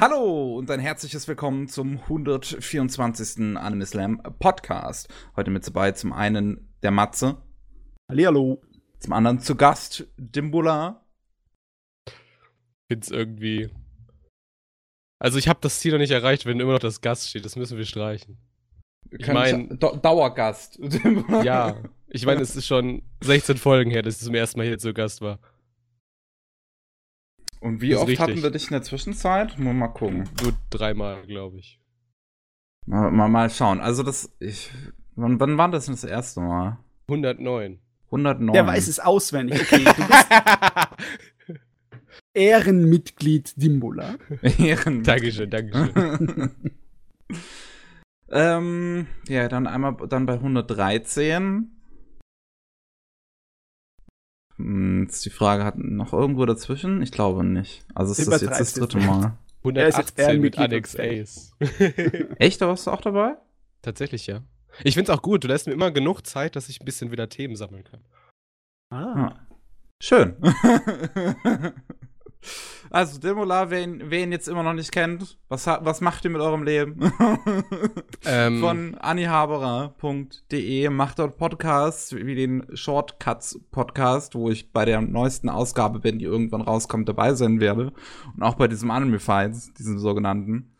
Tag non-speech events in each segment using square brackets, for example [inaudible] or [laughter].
Hallo und ein herzliches Willkommen zum 124. Anime Slam Podcast. Heute mit dabei zum einen der Matze. Hallihallo. Zum anderen zu Gast Dimbula. Find's irgendwie. Also ich habe das Ziel noch nicht erreicht, wenn immer noch das Gast steht. Das müssen wir streichen. Ich meine Dauergast. [laughs] ja, ich meine, es ist schon 16 Folgen her, dass ich zum ersten Mal hier zu Gast war. Und wie oft richtig. hatten wir dich in der Zwischenzeit? Mal, mal gucken. Nur dreimal, glaube ich. Mal, mal, mal, schauen. Also das, ich, wann, wann war das denn das erste Mal? 109. 109. Der weiß es auswendig. Okay, du bist [laughs] Ehrenmitglied Dimbula. Ehrenmitglied. Dankeschön, Dankeschön. [laughs] ähm, ja, dann einmal dann bei 113. Hm, jetzt die Frage, hat noch irgendwo dazwischen? Ich glaube nicht. Also ist das jetzt das dritte Mal. 118 mit Alex Ace. [laughs] Echt? Da warst du auch dabei? Tatsächlich, ja. Ich find's auch gut. Du lässt mir immer genug Zeit, dass ich ein bisschen wieder Themen sammeln kann. Ah. Schön. [laughs] Also, Demola, wer ihn, wer ihn jetzt immer noch nicht kennt, was, was macht ihr mit eurem Leben? [laughs] ähm. Von annihaberer.de macht dort Podcasts wie den Shortcuts Podcast, wo ich bei der neuesten Ausgabe, wenn die irgendwann rauskommt, dabei sein werde. Und auch bei diesem Anime Fights, diesem sogenannten.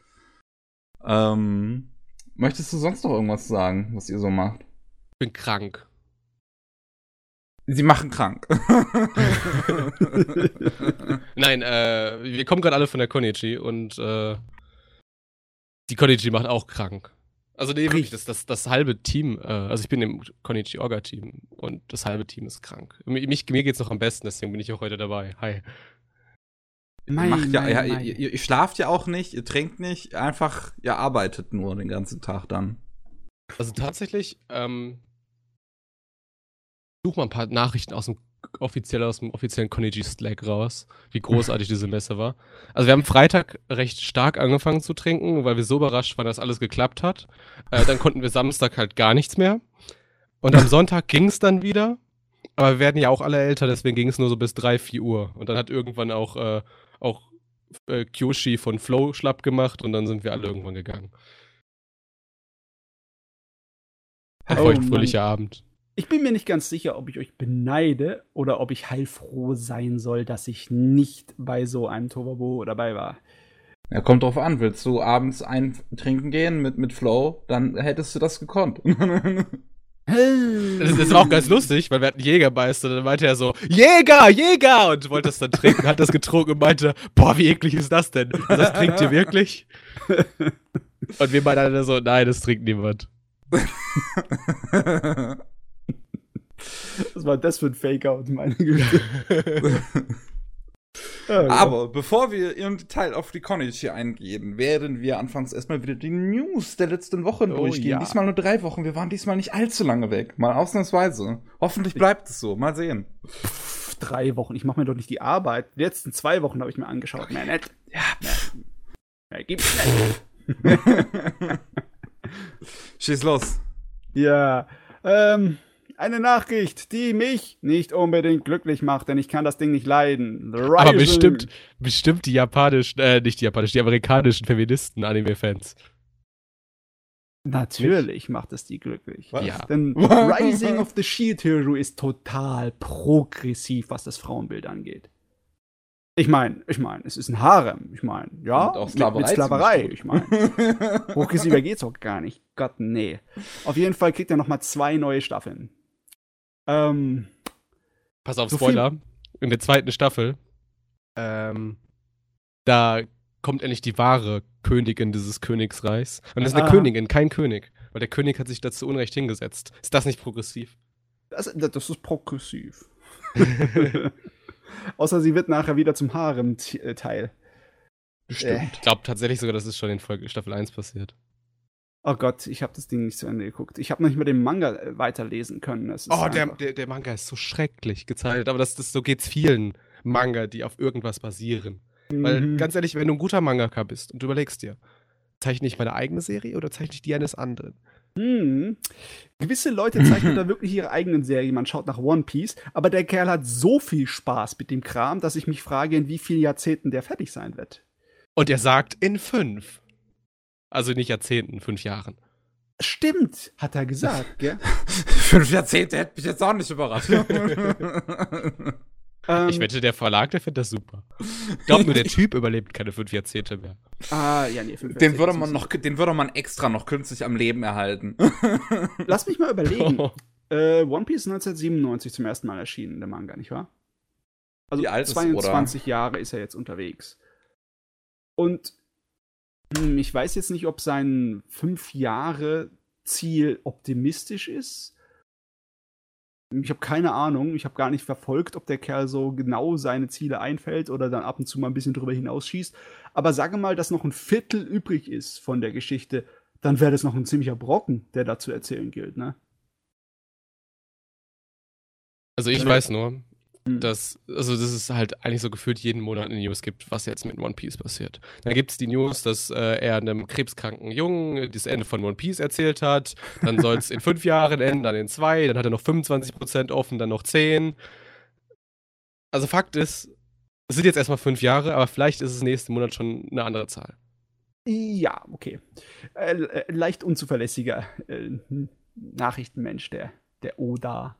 Ähm, möchtest du sonst noch irgendwas sagen, was ihr so macht? Ich bin krank. Sie machen krank. [laughs] Nein, äh, wir kommen gerade alle von der Konichi und äh, die Konichi macht auch krank. Also nee, wirklich, das, das, das halbe Team, äh, also ich bin im Konichi Orga Team und das halbe Team ist krank. Mich, mir geht's noch am besten, deswegen bin ich auch heute dabei. Hi. Mein, macht ja, mein, ja mein. Ihr, ihr, schlaft ja auch nicht, ihr trinkt nicht, einfach, ihr arbeitet nur den ganzen Tag dann. Also tatsächlich, ähm, suche mal ein paar Nachrichten aus dem offiziell aus dem offiziellen Konichi Slack raus, wie großartig diese Messe war. Also wir haben Freitag recht stark angefangen zu trinken, weil wir so überrascht waren, dass alles geklappt hat. Äh, dann konnten wir Samstag halt gar nichts mehr. Und am Sonntag ging es dann wieder. Aber wir werden ja auch alle älter, deswegen ging es nur so bis 3, 4 Uhr. Und dann hat irgendwann auch, äh, auch äh, Kyoshi von Flow schlapp gemacht und dann sind wir alle irgendwann gegangen. Ein oh, feuchtfröhlicher Abend. Ich bin mir nicht ganz sicher, ob ich euch beneide oder ob ich heilfroh sein soll, dass ich nicht bei so einem Tovabo dabei war. Ja, kommt drauf an. Willst du abends ein trinken gehen mit, mit Flow, dann hättest du das gekonnt. [laughs] Das, das war auch ganz lustig, weil wir hatten Jägermeister, dann meinte er so, Jäger, Jäger! Und wollte das dann trinken, hat das getrunken und meinte, boah, wie eklig ist das denn? Das trinkt ihr wirklich? [laughs] Und wir beide dann so, nein, das trinkt niemand. [laughs] Was war das für ein Fake-Out, meine Güte? [laughs] Aber bevor wir im Detail auf die Konichi eingehen, werden wir anfangs erstmal wieder die News der letzten Wochen oh, durchgehen. Ja. Diesmal nur drei Wochen. Wir waren diesmal nicht allzu lange weg. Mal ausnahmsweise. Hoffentlich bleibt es so. Mal sehen. Pff, drei Wochen. Ich mache mir doch nicht die Arbeit. Die letzten zwei Wochen habe ich mir angeschaut. Mehr nicht. Ja, mehr, gibt's nicht. [laughs] Schieß los. Ja, ähm, eine Nachricht, die mich nicht unbedingt glücklich macht, denn ich kann das Ding nicht leiden. Aber bestimmt, bestimmt die japanischen, äh, nicht die japanischen, die amerikanischen Feministen-Anime-Fans. Natürlich macht es die glücklich. Was? Ja. Denn [laughs] Rising of the Shield Hero ist total progressiv, was das Frauenbild angeht. Ich meine, ich meine, es ist ein Harem. Ich meine, ja, auch Sklaverei. Mit, mit Sklaverei. Ich meine, progressiver [laughs] geht's auch gar nicht. Gott, nee. Auf jeden Fall kriegt er noch mal zwei neue Staffeln. Ähm, Pass auf, so Spoiler. In der zweiten Staffel, ähm, da kommt endlich die wahre Königin dieses Königsreichs. Und das ist eine ah. Königin, kein König. Weil der König hat sich dazu Unrecht hingesetzt. Ist das nicht progressiv? Das, das ist progressiv. [laughs] Außer sie wird nachher wieder zum Harem-Teil. Bestimmt. Äh. Ich glaube tatsächlich sogar, dass es schon in Folge Staffel 1 passiert. Oh Gott, ich habe das Ding nicht zu Ende geguckt. Ich habe noch nicht mal den Manga äh, weiterlesen können. oh, der, der, der, Manga ist so schrecklich gezeichnet. Aber das, das, so geht's vielen Manga, die auf irgendwas basieren. Mhm. Weil, ganz ehrlich, wenn du ein guter Mangaka bist und du überlegst dir, zeichne ich meine eigene Serie oder zeichne ich die eines anderen? Mhm. Gewisse Leute zeichnen da [laughs] wirklich ihre eigenen Serien. Man schaut nach One Piece, aber der Kerl hat so viel Spaß mit dem Kram, dass ich mich frage, in wie vielen Jahrzehnten der fertig sein wird. Und er sagt in fünf. Also nicht Jahrzehnten, fünf Jahren. Stimmt, hat er gesagt, gell? [laughs] fünf Jahrzehnte hätte mich jetzt auch nicht überrascht. [laughs] Ähm, ich wette, der Verlag, der findet das super. Ich glaube nur, der [laughs] Typ überlebt keine fünf Jahrzehnte mehr. Ah, ja, nee, fünf Den würde man noch, den würde man extra noch künstlich am Leben erhalten. Lass mich mal überlegen. Oh. Äh, One Piece ist 1997 zum ersten Mal erschienen, der Manga, nicht wahr? Also Wie alt 22 ist, Jahre ist er jetzt unterwegs. Und ich weiß jetzt nicht, ob sein fünf Jahre Ziel optimistisch ist ich habe keine Ahnung, ich habe gar nicht verfolgt, ob der Kerl so genau seine Ziele einfällt oder dann ab und zu mal ein bisschen drüber hinausschießt. Aber sage mal, dass noch ein Viertel übrig ist von der Geschichte, dann wäre das noch ein ziemlicher Brocken, der da zu erzählen gilt, ne? Also ich weiß nur. Dass, also dass es halt eigentlich so gefühlt jeden Monat eine News gibt, was jetzt mit One Piece passiert. Dann gibt es die News, dass äh, er einem krebskranken Jungen das Ende von One Piece erzählt hat. Dann soll es in fünf Jahren enden, dann in zwei, dann hat er noch 25% offen, dann noch 10. Also Fakt ist, es sind jetzt erstmal fünf Jahre, aber vielleicht ist es nächsten Monat schon eine andere Zahl. Ja, okay. Äh, äh leicht unzuverlässiger äh, Nachrichtenmensch, der, der Oda.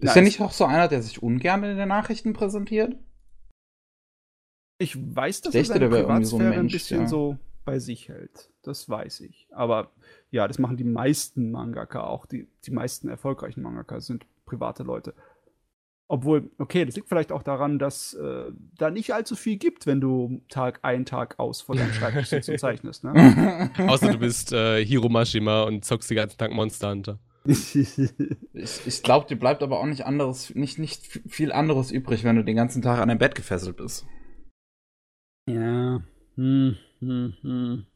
Ist er nicht auch so einer, der sich ungern in den Nachrichten präsentiert? Ich weiß, dass er seine Privatsphäre so ein, Mensch, ein, bisschen ja. so bei sich hält. Das weiß ich. Aber ja, das machen die meisten Mangaka auch. Die, die meisten erfolgreichen Mangaka sind private Leute. Obwohl, okay, das liegt vielleicht auch daran, dass äh, da nicht allzu viel gibt, wenn du Tag ein, Tag aus vor deinem Schreibtisch sitzt und [laughs] zeichnest. Ne? [laughs] Außer du bist äh, Hiro Mashima und zockst den ganzen Tag Monster Hunter [laughs] ich ich glaube, dir bleibt aber auch nicht anderes, nicht, nicht viel anderes übrig, wenn du den ganzen Tag an dein Bett gefesselt bist. Ja. Hm, hm, hm.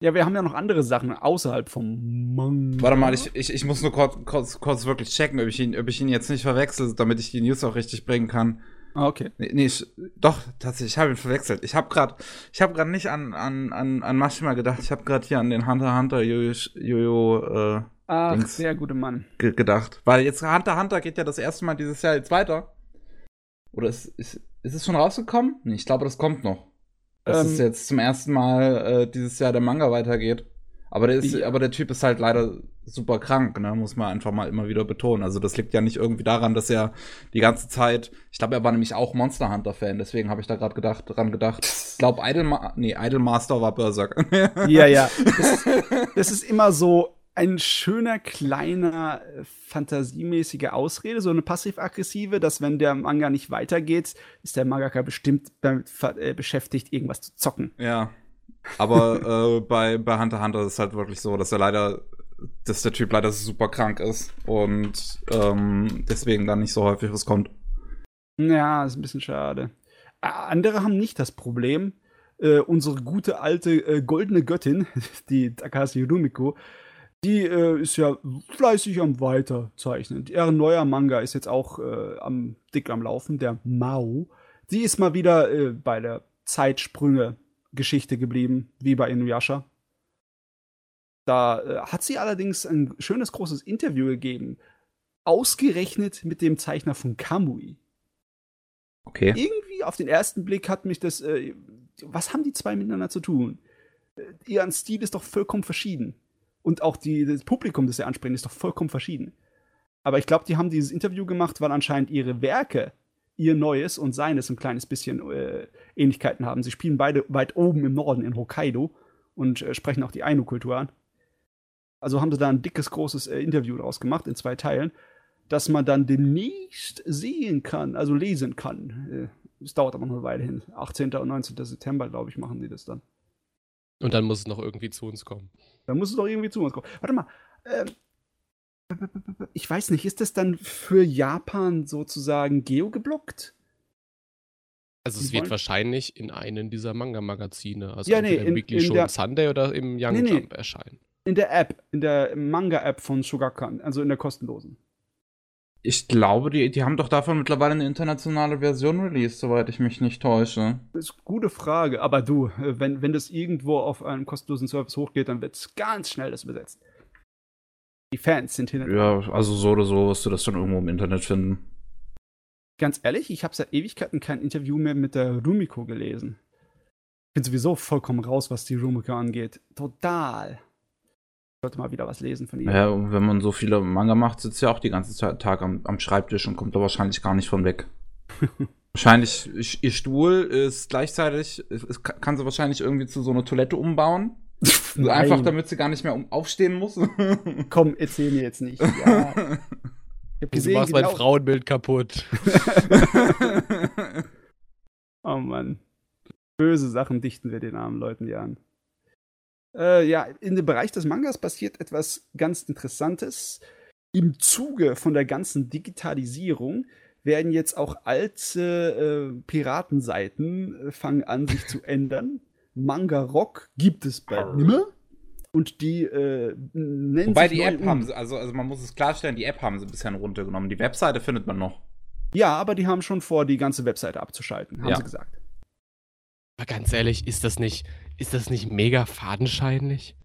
Ja, wir haben ja noch andere Sachen außerhalb vom Manga. Warte mal, ich, ich, ich muss nur kurz, kurz, kurz wirklich checken, ob ich, ihn, ob ich ihn jetzt nicht verwechsel, damit ich die News auch richtig bringen kann. Ah, okay. Nee, nee ich, doch, tatsächlich, ich habe ihn verwechselt. Ich habe gerade ich habe gerade nicht an, an, an, an Mashima gedacht, ich habe gerade hier an den Hunter Hunter Jojo, Jojo äh, Ach, Dings sehr guter Mann. gedacht. Weil jetzt Hunter Hunter geht ja das erste Mal dieses Jahr jetzt weiter. Oder ist, ist, ist es schon rausgekommen? Nee, ich glaube, das kommt noch. Dass ähm, es jetzt zum ersten Mal äh, dieses Jahr der Manga weitergeht. Aber der, ist, ja. aber der Typ ist halt leider super krank, ne? muss man einfach mal immer wieder betonen. Also das liegt ja nicht irgendwie daran, dass er die ganze Zeit, ich glaube, er war nämlich auch Monster Hunter Fan, deswegen habe ich da gerade gedacht, dran gedacht. Ich glaube, Idolma nee, Idolmaster war Berserk. [laughs] ja, ja. Das, das, ist immer so, ein schöner, kleiner, äh, fantasiemäßige Ausrede, so eine passiv-aggressive, dass wenn der Manga nicht weitergeht, ist der Mangaka bestimmt damit äh, beschäftigt, irgendwas zu zocken. Ja. Aber äh, bei, bei Hunter Hunter ist es halt wirklich so, dass er leider, dass der Typ leider super krank ist und ähm, deswegen dann nicht so häufig was kommt. Ja, ist ein bisschen schade. Andere haben nicht das Problem. Äh, unsere gute alte äh, goldene Göttin, [laughs] die Takashi Rumiko, die äh, ist ja fleißig am Weiterzeichnen. Ihr neuer Manga ist jetzt auch äh, am dick am Laufen, der Mao. Sie ist mal wieder äh, bei der Zeitsprünge-Geschichte geblieben, wie bei Inuyasha. Da äh, hat sie allerdings ein schönes großes Interview gegeben, ausgerechnet mit dem Zeichner von Kamui. Okay. Irgendwie auf den ersten Blick hat mich das. Äh, was haben die zwei miteinander zu tun? Äh, ihr Stil ist doch vollkommen verschieden und auch die, das Publikum, das sie ansprechen, ist doch vollkommen verschieden. Aber ich glaube, die haben dieses Interview gemacht, weil anscheinend ihre Werke, ihr Neues und seines ein kleines bisschen äh, Ähnlichkeiten haben. Sie spielen beide weit oben im Norden in Hokkaido und äh, sprechen auch die Ainu-Kultur an. Also haben sie da ein dickes, großes äh, Interview daraus gemacht in zwei Teilen, das man dann demnächst sehen kann, also lesen kann. Äh, es dauert aber noch eine Weile hin. 18. und 19. September, glaube ich, machen die das dann. Und dann muss es noch irgendwie zu uns kommen. Dann muss es doch irgendwie zu uns kommen. Warte mal. Ich weiß nicht, ist das dann für Japan sozusagen geogeblockt? Also es wird wahrscheinlich in einem dieser Manga-Magazine, also ja, nee, in, Weekly Show der, Sunday oder im Young nee, Jump erscheinen. In der App, in der Manga-App von Shogakukan, also in der kostenlosen. Ich glaube, die, die haben doch davon mittlerweile eine internationale Version released, soweit ich mich nicht täusche. Das ist eine gute Frage, aber du, wenn, wenn das irgendwo auf einem kostenlosen Service hochgeht, dann wird es ganz schnell das übersetzt. Die Fans sind hinter. Ja, also so oder so wirst du das dann irgendwo im Internet finden. ganz ehrlich, ich habe seit Ewigkeiten kein Interview mehr mit der Rumiko gelesen. Ich bin sowieso vollkommen raus, was die Rumiko angeht. Total. Ich sollte mal wieder was lesen von ihr. Ja, und wenn man so viele Manga macht, sitzt ja auch die ganze Zeit Tag am, am Schreibtisch und kommt da wahrscheinlich gar nicht von weg. [laughs] wahrscheinlich, ihr Stuhl ist gleichzeitig, es kann sie wahrscheinlich irgendwie zu so einer Toilette umbauen. Einfach damit sie gar nicht mehr um, aufstehen muss. [laughs] Komm, erzähl mir jetzt nicht. Ja. Ich hab gesehen, du machst genau. mein Frauenbild kaputt. [laughs] oh Mann. Böse Sachen dichten wir den armen Leuten hier an. Äh, ja, in dem Bereich des Mangas passiert etwas ganz Interessantes. Im Zuge von der ganzen Digitalisierung werden jetzt auch alte äh, Piratenseiten äh, fangen an, sich zu ändern. Manga Rock gibt es bald nimmer. Und die äh, nennen Wobei die App um. haben sie, also, also man muss es klarstellen, die App haben sie bisher runtergenommen. Die Webseite findet man noch. Ja, aber die haben schon vor, die ganze Webseite abzuschalten, haben ja. sie gesagt. Aber ganz ehrlich, ist das nicht, ist das nicht mega fadenscheinlich?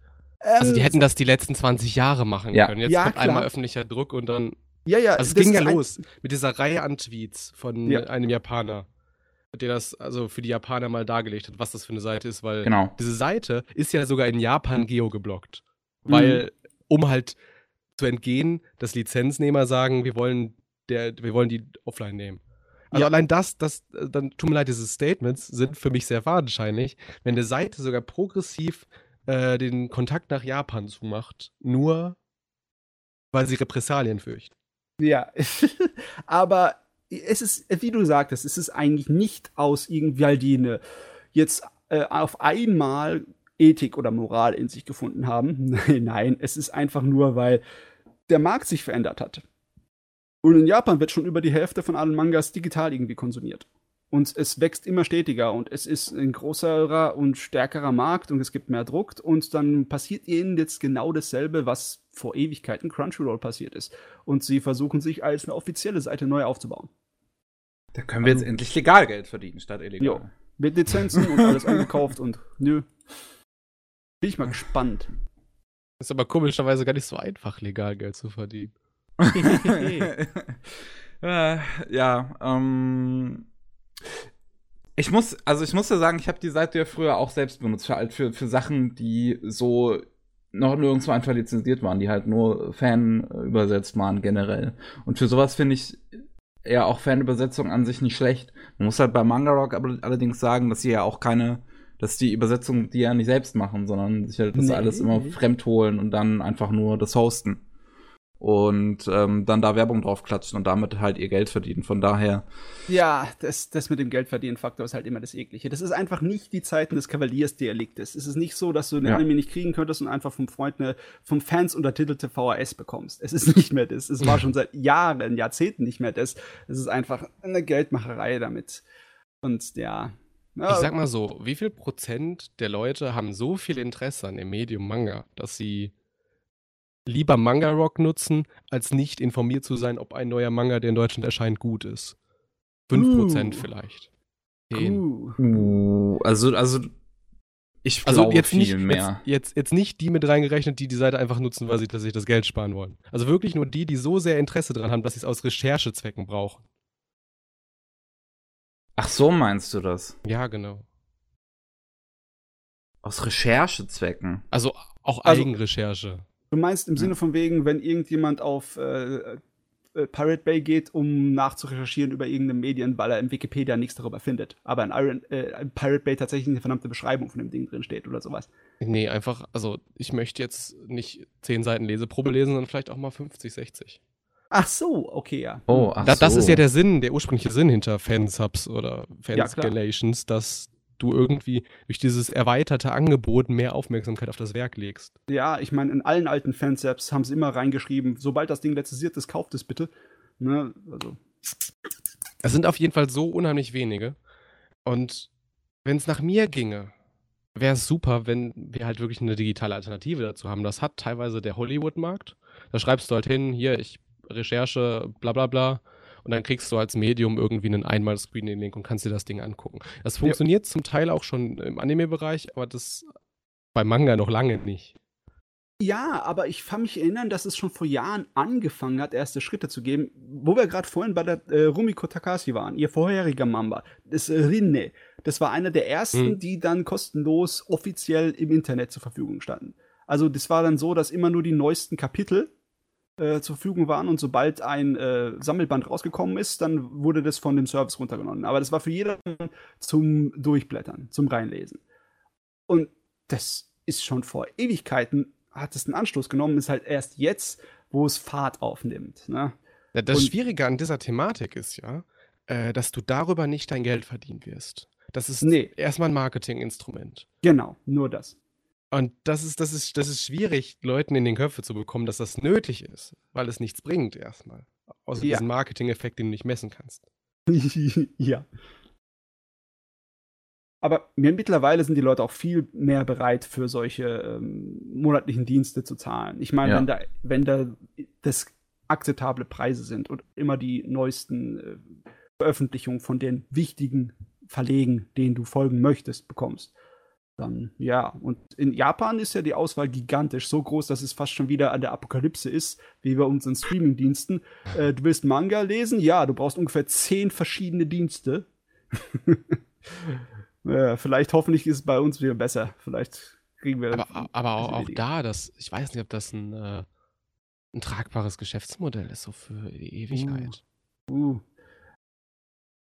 Ähm, also die hätten das die letzten 20 Jahre machen ja. können. Jetzt ja, kommt klar. einmal öffentlicher Druck und dann. Ja, ja. Also es ging ja los mit dieser Reihe an Tweets von ja. einem Japaner der das also für die Japaner mal dargelegt hat, was das für eine Seite ist, weil genau. diese Seite ist ja sogar in Japan geogeblockt. Weil, mhm. um halt zu entgehen, dass Lizenznehmer sagen, wir wollen, der, wir wollen die offline nehmen. Also ja. allein das, das, dann tut mir leid, diese Statements sind für mich sehr fadenscheinig, wenn eine Seite sogar progressiv äh, den Kontakt nach Japan zumacht, nur weil sie Repressalien fürchten. Ja, [laughs] aber es ist, wie du sagtest, es ist eigentlich nicht aus irgendwie, weil die jetzt äh, auf einmal Ethik oder Moral in sich gefunden haben. Nein, [laughs] nein, es ist einfach nur, weil der Markt sich verändert hat. Und in Japan wird schon über die Hälfte von allen Mangas digital irgendwie konsumiert. Und es wächst immer stetiger und es ist ein größerer und stärkerer Markt und es gibt mehr Druck und dann passiert ihnen jetzt genau dasselbe, was vor Ewigkeiten Crunchyroll passiert ist. Und sie versuchen sich als eine offizielle Seite neu aufzubauen. Da können wir also, jetzt endlich legal Geld verdienen statt illegal. Jo, mit Lizenzen und alles eingekauft und nö. Bin ich mal gespannt. Ist aber komischerweise gar nicht so einfach, legal Geld zu verdienen. äh, [laughs] ja, ähm. Ich muss, also ich muss ja sagen, ich habe die Seite ja früher auch selbst benutzt, für, für, für Sachen, die so noch nirgendwo einfach lizenziert waren, die halt nur Fan übersetzt waren generell. Und für sowas finde ich ja auch Fanübersetzung an sich nicht schlecht. Man muss halt bei Manga Rock allerdings sagen, dass sie ja auch keine, dass die Übersetzung die ja nicht selbst machen, sondern sich halt das nee, alles immer fremd holen und dann einfach nur das hosten und ähm, dann da Werbung drauf klatschen und damit halt ihr Geld verdienen. Von daher. Ja, das, das mit dem Geldverdienen-Faktor ist halt immer das Eklige. Das ist einfach nicht die Zeiten des Kavaliers-Deliktes. Es ist nicht so, dass du eine ja. Anime nicht kriegen könntest und einfach vom Freund eine vom Fans untertitelte VHS bekommst. Es ist nicht mehr das. Es war schon seit Jahren, Jahrzehnten nicht mehr das. Es ist einfach eine Geldmacherei damit. Und ja. ja. Ich sag mal so, wie viel Prozent der Leute haben so viel Interesse an dem Medium Manga, dass sie lieber Manga Rock nutzen, als nicht informiert zu sein, ob ein neuer Manga, der in Deutschland erscheint, gut ist. 5% uh. vielleicht. 10. Uh. Also, also ich also glaube jetzt viel nicht, mehr. Jetzt, jetzt, jetzt, nicht die mit reingerechnet, die die Seite einfach nutzen, weil sie dass sich das Geld sparen wollen. Also wirklich nur die, die so sehr Interesse daran haben, dass sie es aus Recherchezwecken brauchen. Ach so meinst du das? Ja, genau. Aus Recherchezwecken? Also auch also, Eigenrecherche. Du meinst im ja. Sinne von wegen, wenn irgendjemand auf äh, äh, Pirate Bay geht, um nachzurecherchieren über irgendeine Medien, weil er in Wikipedia nichts darüber findet. Aber in, Iron, äh, in Pirate Bay tatsächlich eine verdammte Beschreibung von dem Ding drin steht oder sowas. Nee, einfach, also ich möchte jetzt nicht 10 Seiten Leseprobe lesen, sondern vielleicht auch mal 50, 60. Ach so, okay, ja. Oh, ach da, das so. ist ja der Sinn, der ursprüngliche Sinn hinter Fansubs oder Fanscalations, ja, dass du irgendwie durch dieses erweiterte Angebot mehr Aufmerksamkeit auf das Werk legst. Ja, ich meine, in allen alten Fansapps haben sie immer reingeschrieben, sobald das Ding lizenziert ist, kauft es bitte. Ne? Also. Es sind auf jeden Fall so unheimlich wenige. Und wenn es nach mir ginge, wäre es super, wenn wir halt wirklich eine digitale Alternative dazu haben. Das hat teilweise der Hollywood-Markt. Da schreibst du halt hin, hier, ich Recherche, bla bla bla und dann kriegst du als Medium irgendwie einen Einmal-Screening-Link und kannst dir das Ding angucken. Das funktioniert ja. zum Teil auch schon im Anime-Bereich, aber das bei Manga noch lange nicht. Ja, aber ich kann mich erinnern, dass es schon vor Jahren angefangen hat, erste Schritte zu geben. Wo wir gerade vorhin bei der äh, Rumiko Takashi waren, ihr vorheriger Mamba, das äh, Rinne, das war einer der ersten, mhm. die dann kostenlos offiziell im Internet zur Verfügung standen. Also das war dann so, dass immer nur die neuesten Kapitel äh, zur Verfügung waren und sobald ein äh, Sammelband rausgekommen ist, dann wurde das von dem Service runtergenommen. Aber das war für jeder zum Durchblättern, zum Reinlesen. Und das ist schon vor Ewigkeiten hat es einen Anstoß genommen, ist halt erst jetzt, wo es Fahrt aufnimmt. Ne? Ja, das Und Schwierige an dieser Thematik ist ja, äh, dass du darüber nicht dein Geld verdienen wirst. Das ist nee. erstmal ein Marketinginstrument. Genau, nur das. Und das ist, das, ist, das ist schwierig, Leuten in den Köpfe zu bekommen, dass das nötig ist, weil es nichts bringt erstmal. Außer ja. diesen Marketing-Effekt, den du nicht messen kannst. [laughs] ja. Aber mittlerweile sind die Leute auch viel mehr bereit, für solche ähm, monatlichen Dienste zu zahlen. Ich meine, ja. wenn da, wenn da das akzeptable Preise sind und immer die neuesten äh, Veröffentlichungen von den wichtigen Verlegen, denen du folgen möchtest, bekommst, dann ja. Und in Japan ist ja die Auswahl gigantisch, so groß, dass es fast schon wieder an der Apokalypse ist, wie bei unseren Streaming-Diensten. Äh, du willst Manga lesen? Ja, du brauchst ungefähr zehn verschiedene Dienste. Ja, [laughs] vielleicht hoffentlich ist es bei uns wieder besser. Vielleicht kriegen wir. Aber, aber auch, auch da, das, ich weiß nicht, ob das ein, äh, ein tragbares Geschäftsmodell ist, so für die Ewigkeit. Uh. uh.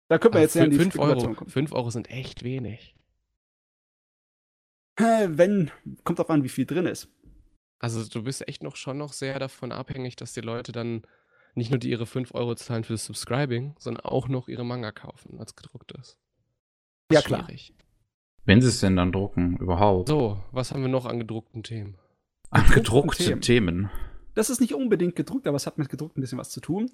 Da könnte man jetzt ja in die 5 Euro, 5 Euro sind echt wenig. Wenn, kommt drauf an, wie viel drin ist. Also du bist echt noch schon noch sehr davon abhängig, dass die Leute dann nicht nur die ihre 5 Euro zahlen für das Subscribing, sondern auch noch ihre Manga kaufen, als gedruckt ist. Ja, klar. Schwierig. Wenn sie es denn dann drucken, überhaupt. So, was haben wir noch an gedruckten Themen? An gedruckten Themen. Themen. Das ist nicht unbedingt gedruckt, aber es hat mit gedruckt ein bisschen was zu tun.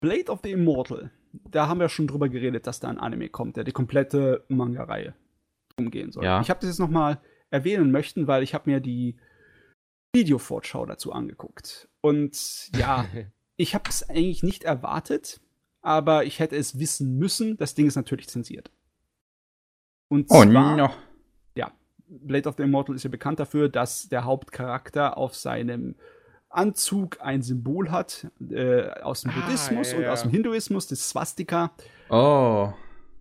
Blade of the Immortal. Da haben wir schon drüber geredet, dass da ein Anime kommt, der die komplette Manga-Reihe umgehen soll. Ja. Ich habe das jetzt nochmal erwähnen möchten, weil ich habe mir die Videovorschau dazu angeguckt. Und ja, [laughs] ich habe es eigentlich nicht erwartet, aber ich hätte es wissen müssen. Das Ding ist natürlich zensiert. Und oh, zwar, no. ja, Blade of the Immortal ist ja bekannt dafür, dass der Hauptcharakter auf seinem Anzug ein Symbol hat äh, aus dem ah, Buddhismus ja, ja. und aus dem Hinduismus, das Swastika. Oh.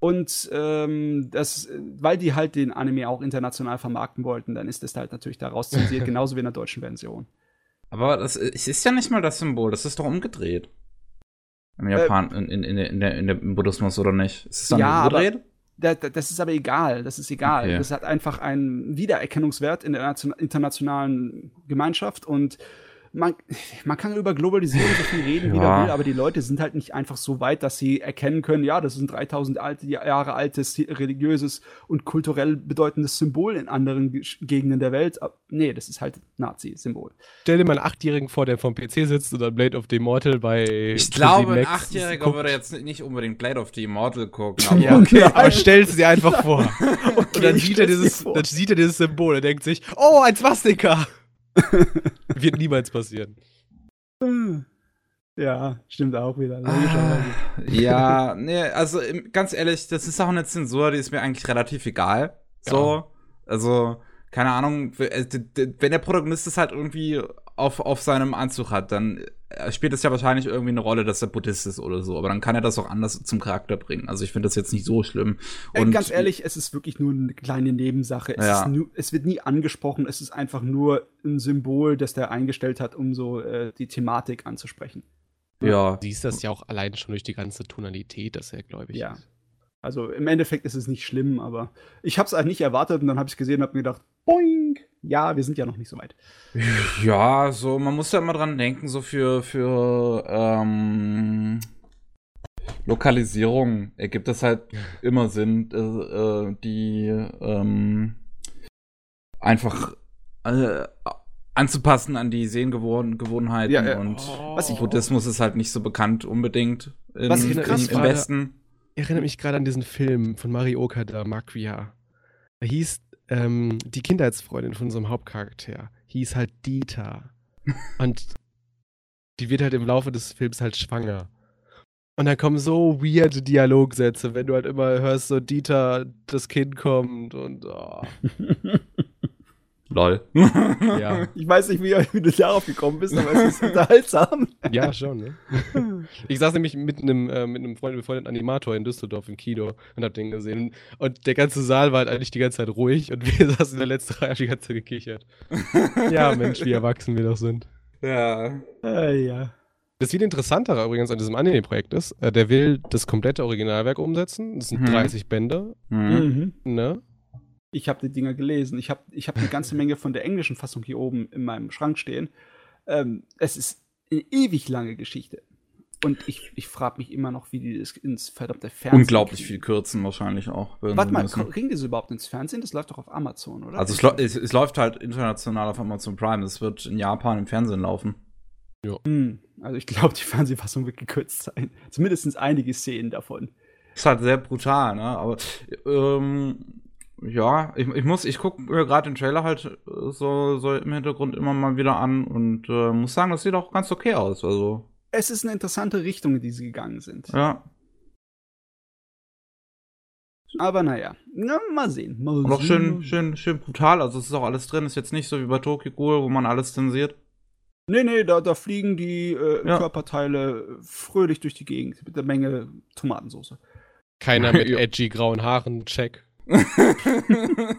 Und ähm, das, weil die halt den Anime auch international vermarkten wollten, dann ist das halt natürlich daraus zensiert, [laughs] genauso wie in der deutschen Version. Aber das ist ja nicht mal das Symbol, das ist doch umgedreht. Im äh, Japan, äh, in, in, in, in, der, in der, im Buddhismus oder nicht? Ist es dann ja, umgedreht? Aber, da, da, das ist aber egal. Das ist egal. Okay. Das hat einfach einen Wiedererkennungswert in der internationalen Gemeinschaft und man, man kann über Globalisierung so viel reden, ja. wie man will, aber die Leute sind halt nicht einfach so weit, dass sie erkennen können, ja, das ist ein 3000 alte, Jahre altes religiöses und kulturell bedeutendes Symbol in anderen Gegenden der Welt. Nee, das ist halt Nazi-Symbol. Stell dir mal einen Achtjährigen vor, der vom PC sitzt und dann Blade of the Immortal bei. Ich glaube, ein Achtjähriger würde jetzt nicht unbedingt Blade of the Immortal gucken. Aber [laughs] ja, okay, aber stell es dir einfach vor. okay, [laughs] und dann sieht, er dieses, dann sieht er dieses Symbol und denkt sich, oh, ein Swastika! [laughs] Wird niemals passieren. Ja, stimmt auch wieder. Ah, ja, [laughs] nee, also ganz ehrlich, das ist auch eine Zensur, die ist mir eigentlich relativ egal. So, ja. also keine Ahnung, äh, wenn der Protagonist es halt irgendwie auf, auf seinem Anzug hat, dann spielt es ja wahrscheinlich irgendwie eine Rolle, dass er Buddhist ist oder so. Aber dann kann er das auch anders zum Charakter bringen. Also ich finde das jetzt nicht so schlimm. Äh, Und ganz ehrlich, es ist wirklich nur eine kleine Nebensache. Es, ja. nur, es wird nie angesprochen. Es ist einfach nur ein Symbol, das der eingestellt hat, um so äh, die Thematik anzusprechen. Ja. Du siehst das ja auch allein schon durch die ganze Tonalität, dass er gläubig ja. ist. Also im Endeffekt ist es nicht schlimm, aber ich habe es halt nicht erwartet und dann habe ich es gesehen und habe mir gedacht, boing, ja, wir sind ja noch nicht so weit. Ja, so man muss ja immer dran denken, so für für ähm, Lokalisierung ergibt es halt [laughs] immer Sinn, äh, äh, die ähm, einfach äh, anzupassen an die Sehgewohnheiten ja, ja. und oh. was ich, Buddhismus ist halt nicht so bekannt unbedingt in, was ich krass im, im Westen erinnere mich gerade an diesen Film von Mario Okada, Makria. Er hieß ähm, die Kindheitsfreundin von unserem Hauptcharakter. Hieß halt Dieter. [laughs] Und die wird halt im Laufe des Films halt schwanger. Und dann kommen so weirde Dialogsätze, wenn du halt immer hörst, so Dieter, das Kind kommt und oh. [laughs] Lol. ja. [laughs] Ich weiß nicht, wie, wie, du darauf gekommen bist, aber es ist unterhaltsam. [laughs] ja, schon, ne? Ich saß nämlich mit einem, äh, mit einem Freund, befreundeten Animator in Düsseldorf im Kino und hab den gesehen. Und der ganze Saal war halt eigentlich die ganze Zeit ruhig und [laughs] wir saßen in der letzten Reihe und die ganze Zeit gekichert. ja, Mensch, wie erwachsen wir doch sind. Ja. Äh, ja. Das viel Interessantere übrigens an diesem Anime-Projekt ist, äh, der will das komplette Originalwerk umsetzen. Das sind mhm. 30 Bände. Mhm. Ne? Ich habe die Dinger gelesen. Ich habe ich hab eine ganze Menge von der englischen Fassung hier oben in meinem Schrank stehen. Ähm, es ist eine ewig lange Geschichte. Und ich, ich frage mich immer noch, wie die das ins verdammte Fernsehen. Unglaublich kriegen. viel kürzen wahrscheinlich auch. Warte mal, kriegen die das überhaupt ins Fernsehen? Das läuft doch auf Amazon, oder? Also es, es, es, läuft halt international auf Amazon Prime. Es wird in Japan im Fernsehen laufen. Ja. Hm, also ich glaube, die Fernsehfassung wird gekürzt sein. Zumindest einige Szenen davon. Ist halt sehr brutal, ne? Aber ähm, ja, ich, ich muss, ich gucke mir gerade den Trailer halt äh, so, so im Hintergrund immer mal wieder an und äh, muss sagen, das sieht auch ganz okay aus. Also. Es ist eine interessante Richtung, in die sie gegangen sind. Ja. Aber naja, na, mal sehen. Mal und auch schön, schön, schön brutal. Also es ist auch alles drin. Ist jetzt nicht so wie bei Tokyo Ghoul, wo man alles zensiert. Nee, nee, da, da fliegen die äh, ja. Körperteile fröhlich durch die Gegend mit der Menge Tomatensauce. Keiner [laughs] mit edgy grauen Haaren, check. [laughs]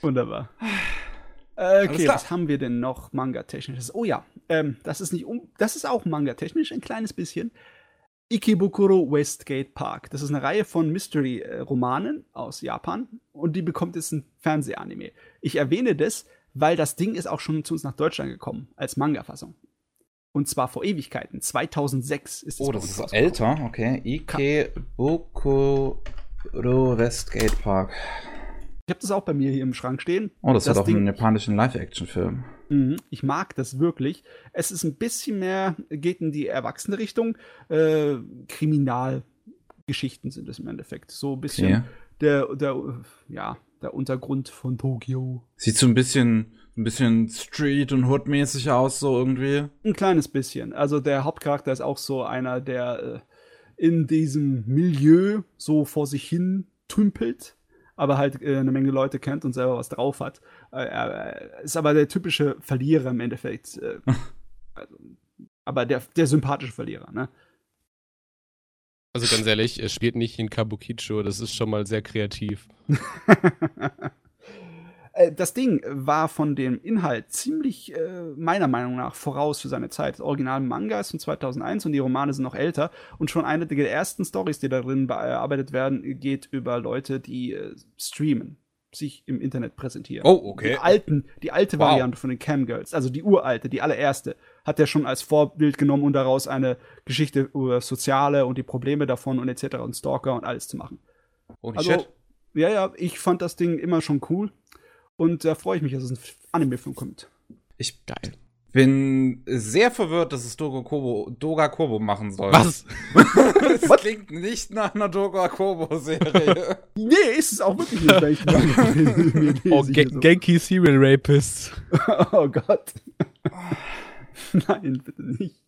Wunderbar. Okay, was haben wir denn noch manga-technisches? Oh ja, ähm, das ist nicht um, das ist auch manga-technisch, ein kleines bisschen. Ikebukuro Westgate Park. Das ist eine Reihe von Mystery-Romanen aus Japan und die bekommt jetzt ein Fernsehanime. Ich erwähne das, weil das Ding ist auch schon zu uns nach Deutschland gekommen als Manga-Fassung. Und zwar vor Ewigkeiten. 2006 ist es. Oh, das ist älter, okay. Ikebukuro Westgate Park. Ich habe das auch bei mir hier im Schrank stehen. Oh, das, das hat auch Ding, einen japanischen Live-Action-Film. Mhm, ich mag das wirklich. Es ist ein bisschen mehr, geht in die erwachsene Richtung. Äh, Kriminalgeschichten sind es im Endeffekt. So ein bisschen okay. der, der, ja, der Untergrund von Tokio. Sieht so ein bisschen, ein bisschen Street- und Hood-mäßig aus, so irgendwie. Ein kleines bisschen. Also der Hauptcharakter ist auch so einer, der äh, in diesem Milieu so vor sich hin tümpelt aber halt äh, eine Menge Leute kennt und selber was drauf hat. Äh, er ist aber der typische Verlierer im Endeffekt. Äh, [laughs] also, aber der, der sympathische Verlierer, ne? Also ganz ehrlich, er spielt nicht in Kabukicho, das ist schon mal sehr kreativ. [laughs] Äh, das Ding war von dem Inhalt ziemlich, äh, meiner Meinung nach, voraus für seine Zeit. Das Original Manga ist von 2001 und die Romane sind noch älter. Und schon eine der ersten Stories, die darin bearbeitet werden, geht über Leute, die äh, streamen sich im Internet präsentieren. Oh, okay. Die, alten, die alte wow. Variante von den Camgirls, also die uralte, die allererste, hat er schon als Vorbild genommen und daraus eine Geschichte über Soziale und die Probleme davon und etc. und Stalker und alles zu machen. Holy also, shit. Ja, ja, ich fand das Ding immer schon cool. Und da freue ich mich, dass es ein Anime-Film kommt. Ich Geil. bin sehr verwirrt, dass es Doga Kobo, Doga Kobo machen soll. Was? [laughs] das Was? klingt nicht nach einer Doga Kobo-Serie. [laughs] nee, ist es auch wirklich nicht. [laughs] oh, Gen Genki Serial Rapist. oh Gott. Nein, bitte nicht.